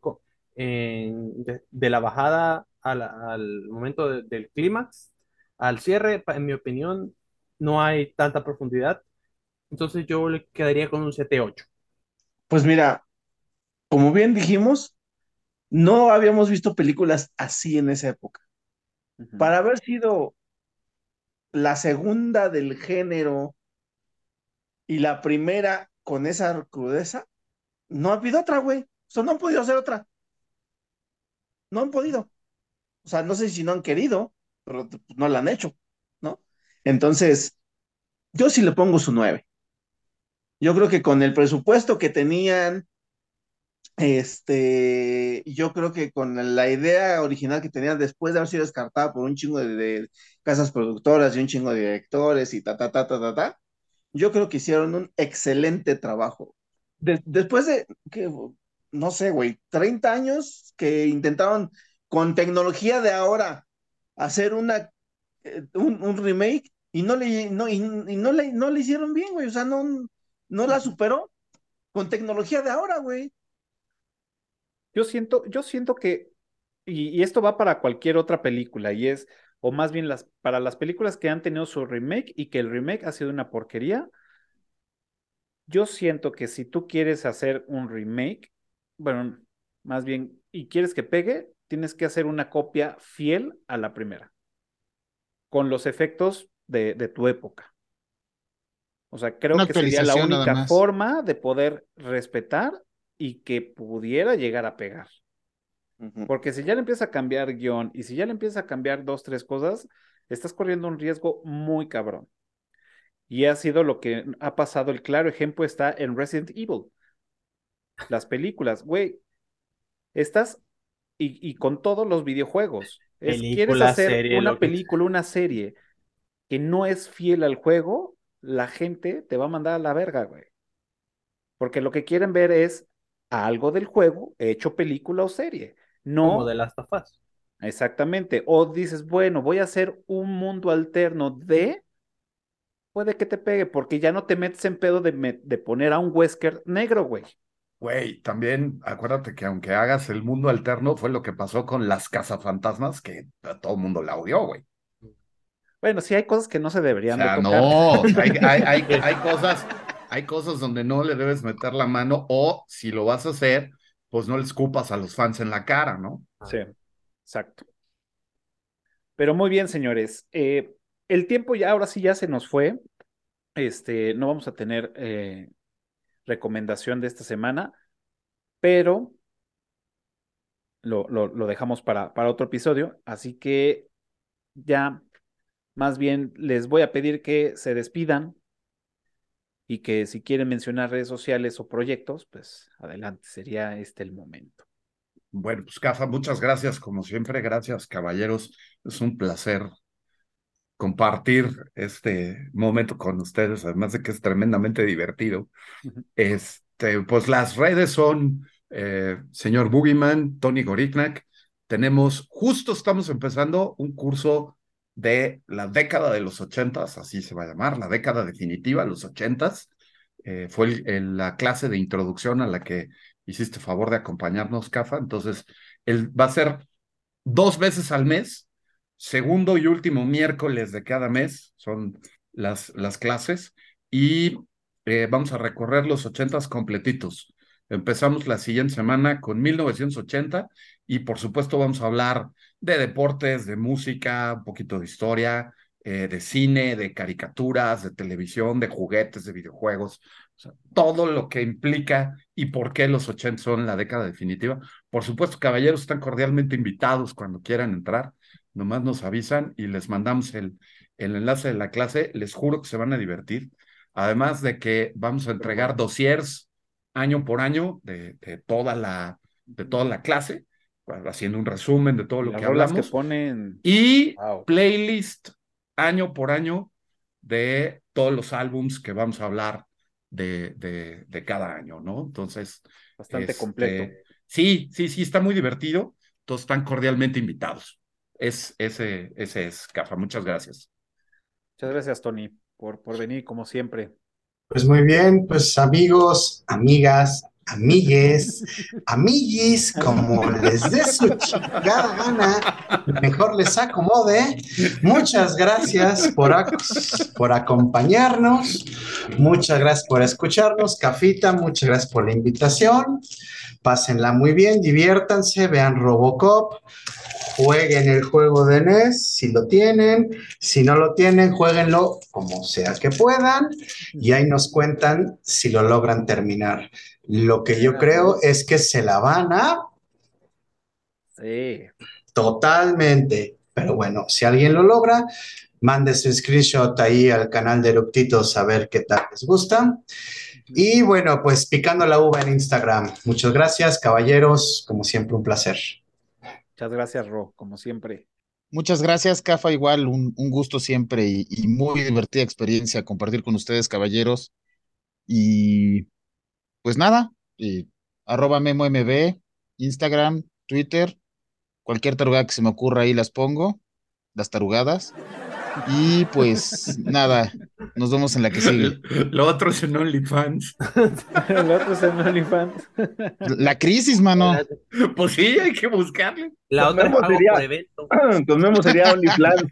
en- de, la bajada al momento de- del clímax, al cierre, en mi opinión, no hay tanta profundidad. Entonces yo le quedaría con un 7-8. Pues mira, como bien dijimos, no habíamos visto películas así en esa época. Para haber sido la segunda del género y la primera con esa crudeza, no ha habido otra, güey. O sea, no han podido hacer otra. No han podido. O sea, no sé si no han querido, pero no la han hecho, ¿no? Entonces, yo sí le pongo su 9. Yo creo que con el presupuesto que tenían, este, yo creo que con la idea original que tenían después de haber sido descartada por un chingo de, casas productoras y un chingo de directores y ta, ta, ta, ta, ta, ta, yo creo que hicieron un excelente trabajo. De- después de, que, no sé, güey, 30 años que intentaron con tecnología de ahora hacer una, eh, un, remake y no le, no, y no le, no le hicieron bien, güey, o sea, no, no la superó con tecnología de ahora, güey. Yo siento, yo siento que, y, y esto va para cualquier otra película, y es, o más bien las, para las películas que han tenido su remake y que el remake ha sido una porquería, yo siento que si tú quieres hacer un remake, bueno, más bien, y quieres que pegue, tienes que hacer una copia fiel a la primera, con los efectos de, de tu época. O sea, creo Una que sería la única forma de poder respetar y que pudiera llegar a pegar. Porque si ya le empieza a cambiar guion y si ya le empieza a cambiar dos, tres cosas, estás corriendo un riesgo muy cabrón. Y ha sido lo que ha pasado. El claro ejemplo está en Resident Evil. Las películas, güey. Estás y, y con todos los videojuegos. Es, quieres Película, hacer serie, una que- película, una serie que no es fiel al juego, la gente te va a mandar a la verga, güey. Porque lo que quieren ver es algo del juego hecho película o serie. No, Como de Last of Us. Exactamente. O dices, bueno, voy a hacer un mundo alterno de. Puede que te pegue, porque ya no te metes en pedo de, me- de poner a un Wesker negro, güey. Güey, también acuérdate que aunque hagas el mundo alterno, fue lo que pasó con las cazafantasmas, que a todo el mundo la odió, güey. Bueno, sí hay cosas que no se O deberían sea, de tocar. no, o sea, hay, hay, hay, hay cosas, hay cosas donde no le debes meter la mano, o si lo vas a hacer, pues no le escupas a los fans en la cara, ¿no? Sí, exacto. Pero muy bien, señores. Eh, el tiempo ya, ahora sí ya se nos fue. Este, no vamos a tener eh, recomendación de esta semana, pero lo, lo, lo dejamos para, para otro episodio. Así que ya más bien les voy a pedir que se despidan y que si quieren mencionar redes sociales o proyectos, pues adelante, sería este el momento. Bueno, pues Cafa, muchas gracias, como siempre, gracias caballeros, es un placer compartir este momento con ustedes, además de que es tremendamente divertido. Este, pues las redes son eh, señor Boogeyman, Tony Goriknak, tenemos, justo estamos empezando un curso de la década de los ochentas, así se va a llamar, la década definitiva, los ochentas. Eh, fue la clase de introducción a la que hiciste favor de acompañarnos, Cafa. Entonces, él va a ser dos veces al mes, segundo y último miércoles de cada mes, son las, las clases, y eh, vamos a recorrer los ochentas completitos. Empezamos la siguiente semana con 1980 y por supuesto vamos a hablar de deportes, de música, un poquito de historia, eh, de cine, de caricaturas, de televisión, de juguetes, de videojuegos, todo lo que implica y por qué los 80 son la década definitiva. Por supuesto, caballeros están cordialmente invitados cuando quieran entrar, nomás nos avisan y les mandamos el, el enlace de la clase, les juro que se van a divertir. Además de que vamos a entregar dossiers año por año de, de toda, la, de toda la clase haciendo un resumen de todo lo que hablamos. que ponen... Y playlist año por año de todos los álbums que vamos a hablar de, de, de cada año, ¿no? Entonces. Bastante este, completo. Sí, sí, sí, está muy divertido. Todos están cordialmente invitados. Es, ese, ese es, Cafa. Muchas gracias. Muchas gracias, Tony, por, por venir, como siempre. Pues muy bien, pues amigos, amigas, amigues, amiguis, como les dé su chingada gana, mejor les acomode. Muchas gracias por, por acompañarnos, muchas gracias por escucharnos, Cafita, muchas gracias por la invitación. Pásenla muy bien, diviértanse, vean Robocop, jueguen el juego de NES si lo tienen, si no lo tienen, jueguenlo como sea que puedan y ahí nos cuentan si lo logran terminar. Lo que yo creo es que se la van a... Sí. Totalmente. Pero bueno, si alguien lo logra, mande su screenshot ahí al canal de Eructitos a ver qué tal les gusta. Y bueno, pues picando la uva en Instagram. Muchas gracias, caballeros. Como siempre, un placer. Muchas gracias, Ro, como siempre. Muchas gracias, Cafa. Igual, un, gusto siempre y, y, muy divertida experiencia compartir con ustedes, caballeros. Y pues nada, y arroba MemoMB, Instagram, Twitter, cualquier tarugada que se me ocurra ahí las pongo, las tarugadas. Y pues nada, nos vemos en la que sigue. Lo otro es en OnlyFans. Lo otro es en OnlyFans. La crisis, mano. Pues sí, hay que buscarle. La otra sería, Con Memo sería OnlyFans.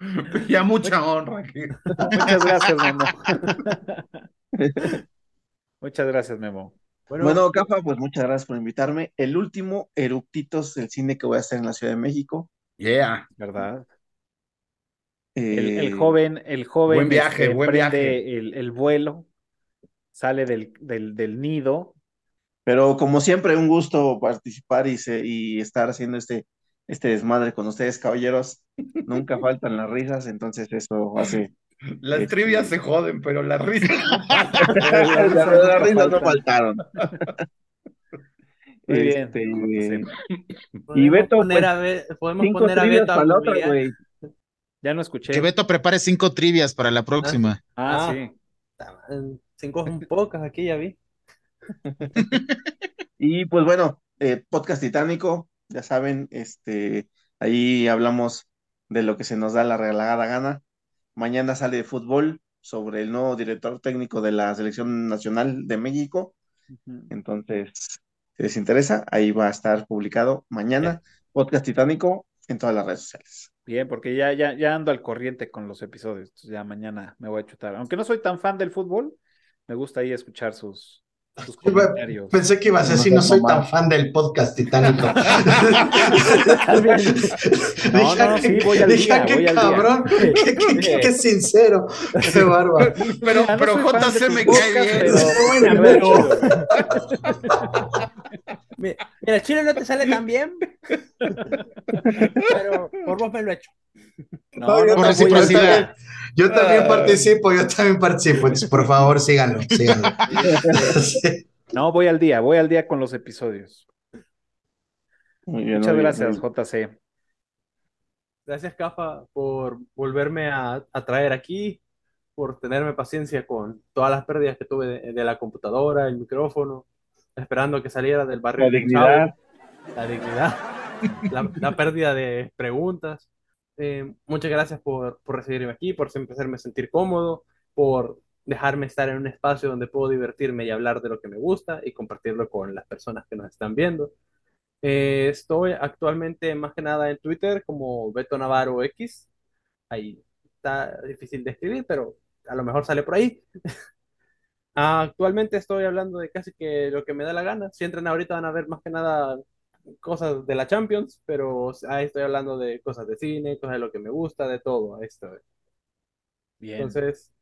Ya mucha honra. Muchas gracias, Memo. Muchas gracias, Memo. Bueno, Cafa, pues muchas gracias por invitarme. El último Eructitos del cine que voy a hacer en la Ciudad de México. Yeah. ¿Verdad? el, joven, el joven buen viaje, este, buen viaje. El, vuelo, sale del, del, nido. Pero como siempre, un gusto participar y, y estar haciendo este, este desmadre con ustedes, caballeros. Nunca faltan las risas, entonces eso hace las este, trivias se joden, pero las risas las, risas no faltaron. Muy bien. Este, y Beto, poner pues, podemos poner a Beto a la otra, güey. Ya no escuché. Que Beto prepare cinco trivias para la próxima. Ah, ah sí. Cinco son pocas, aquí ya vi. y pues bueno, eh, podcast titánico, ya saben, este, ahí hablamos de lo que se nos da la regalada gana. Mañana sale de fútbol sobre el nuevo director técnico de la Selección Nacional de México. Entonces, si les interesa, ahí va a estar publicado mañana, podcast titánico en todas las redes sociales. Bien, porque ya, ya, ya ando al corriente con los episodios. Ya mañana me voy a chutar. Aunque no soy tan fan del fútbol, me gusta ahí escuchar sus, Pensé que ibas a decir, no soy tan fan del podcast titánico. no, no, sí, voy al día, qué cabrón, Qué, qué, sincero, qué bárbaro. Pero, pero JC me cae bien. Mira, Chile no te sale tan bien, pero por vos me lo he hecho. No, yo, también, yo, también, participo, yo también participo. por favor, síganlo, síganlo. No, voy al día, voy al día con los episodios. Muchas gracias, JC. Gracias, Cafa, por volverme a, traer aquí, por tenerme paciencia con todas las pérdidas que tuve de, la computadora, el micrófono, esperando que saliera del barrio. La dignidad. La dignidad. la, pérdida de preguntas. Eh, muchas gracias por, por recibirme aquí, por siempre hacerme sentir cómodo, por dejarme estar en un espacio donde puedo divertirme y hablar de lo que me gusta y compartirlo con las personas que nos están viendo. Eh, estoy actualmente más que nada en Twitter como Beto Navarro X. Ahí está difícil de escribir, pero a lo mejor sale por ahí. actualmente estoy hablando de casi que lo que me da la gana. Si entran ahorita van a ver más que nada cosas de la Champions, pero ahí estoy hablando de cosas de cine, cosas de lo que me gusta, de todo. Esto. Bien. Entonces,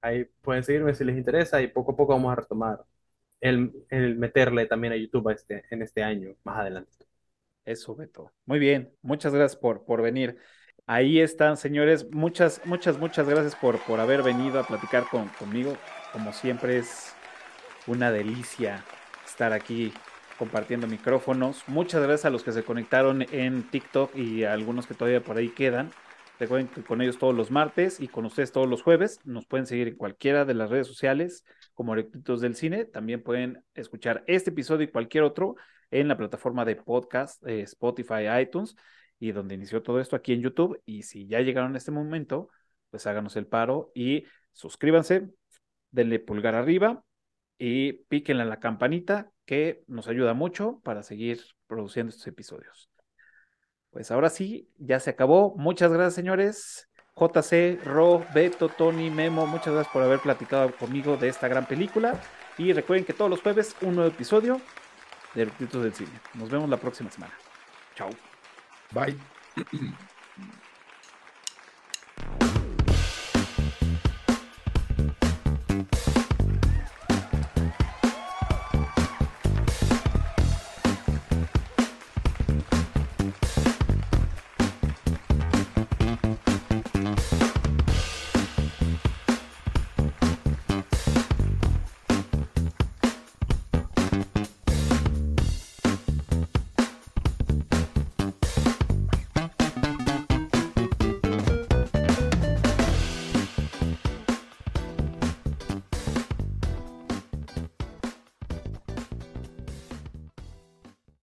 ahí pueden seguirme si les interesa y poco a poco vamos a retomar el, meterle también a YouTube este, en este año, más adelante. Eso, Beto. Muy bien, muchas gracias por, por venir. Ahí están, señores. Muchas, muchas, muchas gracias por, por haber venido a platicar con, conmigo. Como siempre es una delicia estar aquí compartiendo micrófonos. Muchas gracias a los que se conectaron en TikTok y a algunos que todavía por ahí quedan. Recuerden que con ellos todos los martes y con ustedes todos los jueves. Nos pueden seguir en cualquiera de las redes sociales como Rectitos del Cine. También pueden escuchar este episodio y cualquier otro en la plataforma de podcast, eh, Spotify, iTunes, y donde inició todo esto aquí en YouTube. Y si ya llegaron a este momento, pues háganos el paro y suscríbanse, denle pulgar arriba y píquenle a la campanita que nos ayuda mucho para seguir produciendo estos episodios. Pues ahora sí, ya se acabó. Muchas gracias, señores. JC, Ro, Beto, Tony, Memo, muchas gracias por haber platicado conmigo de esta gran película. Y recuerden que todos los jueves un nuevo episodio de Los del Cine. Nos vemos la próxima semana. Chao. Bye.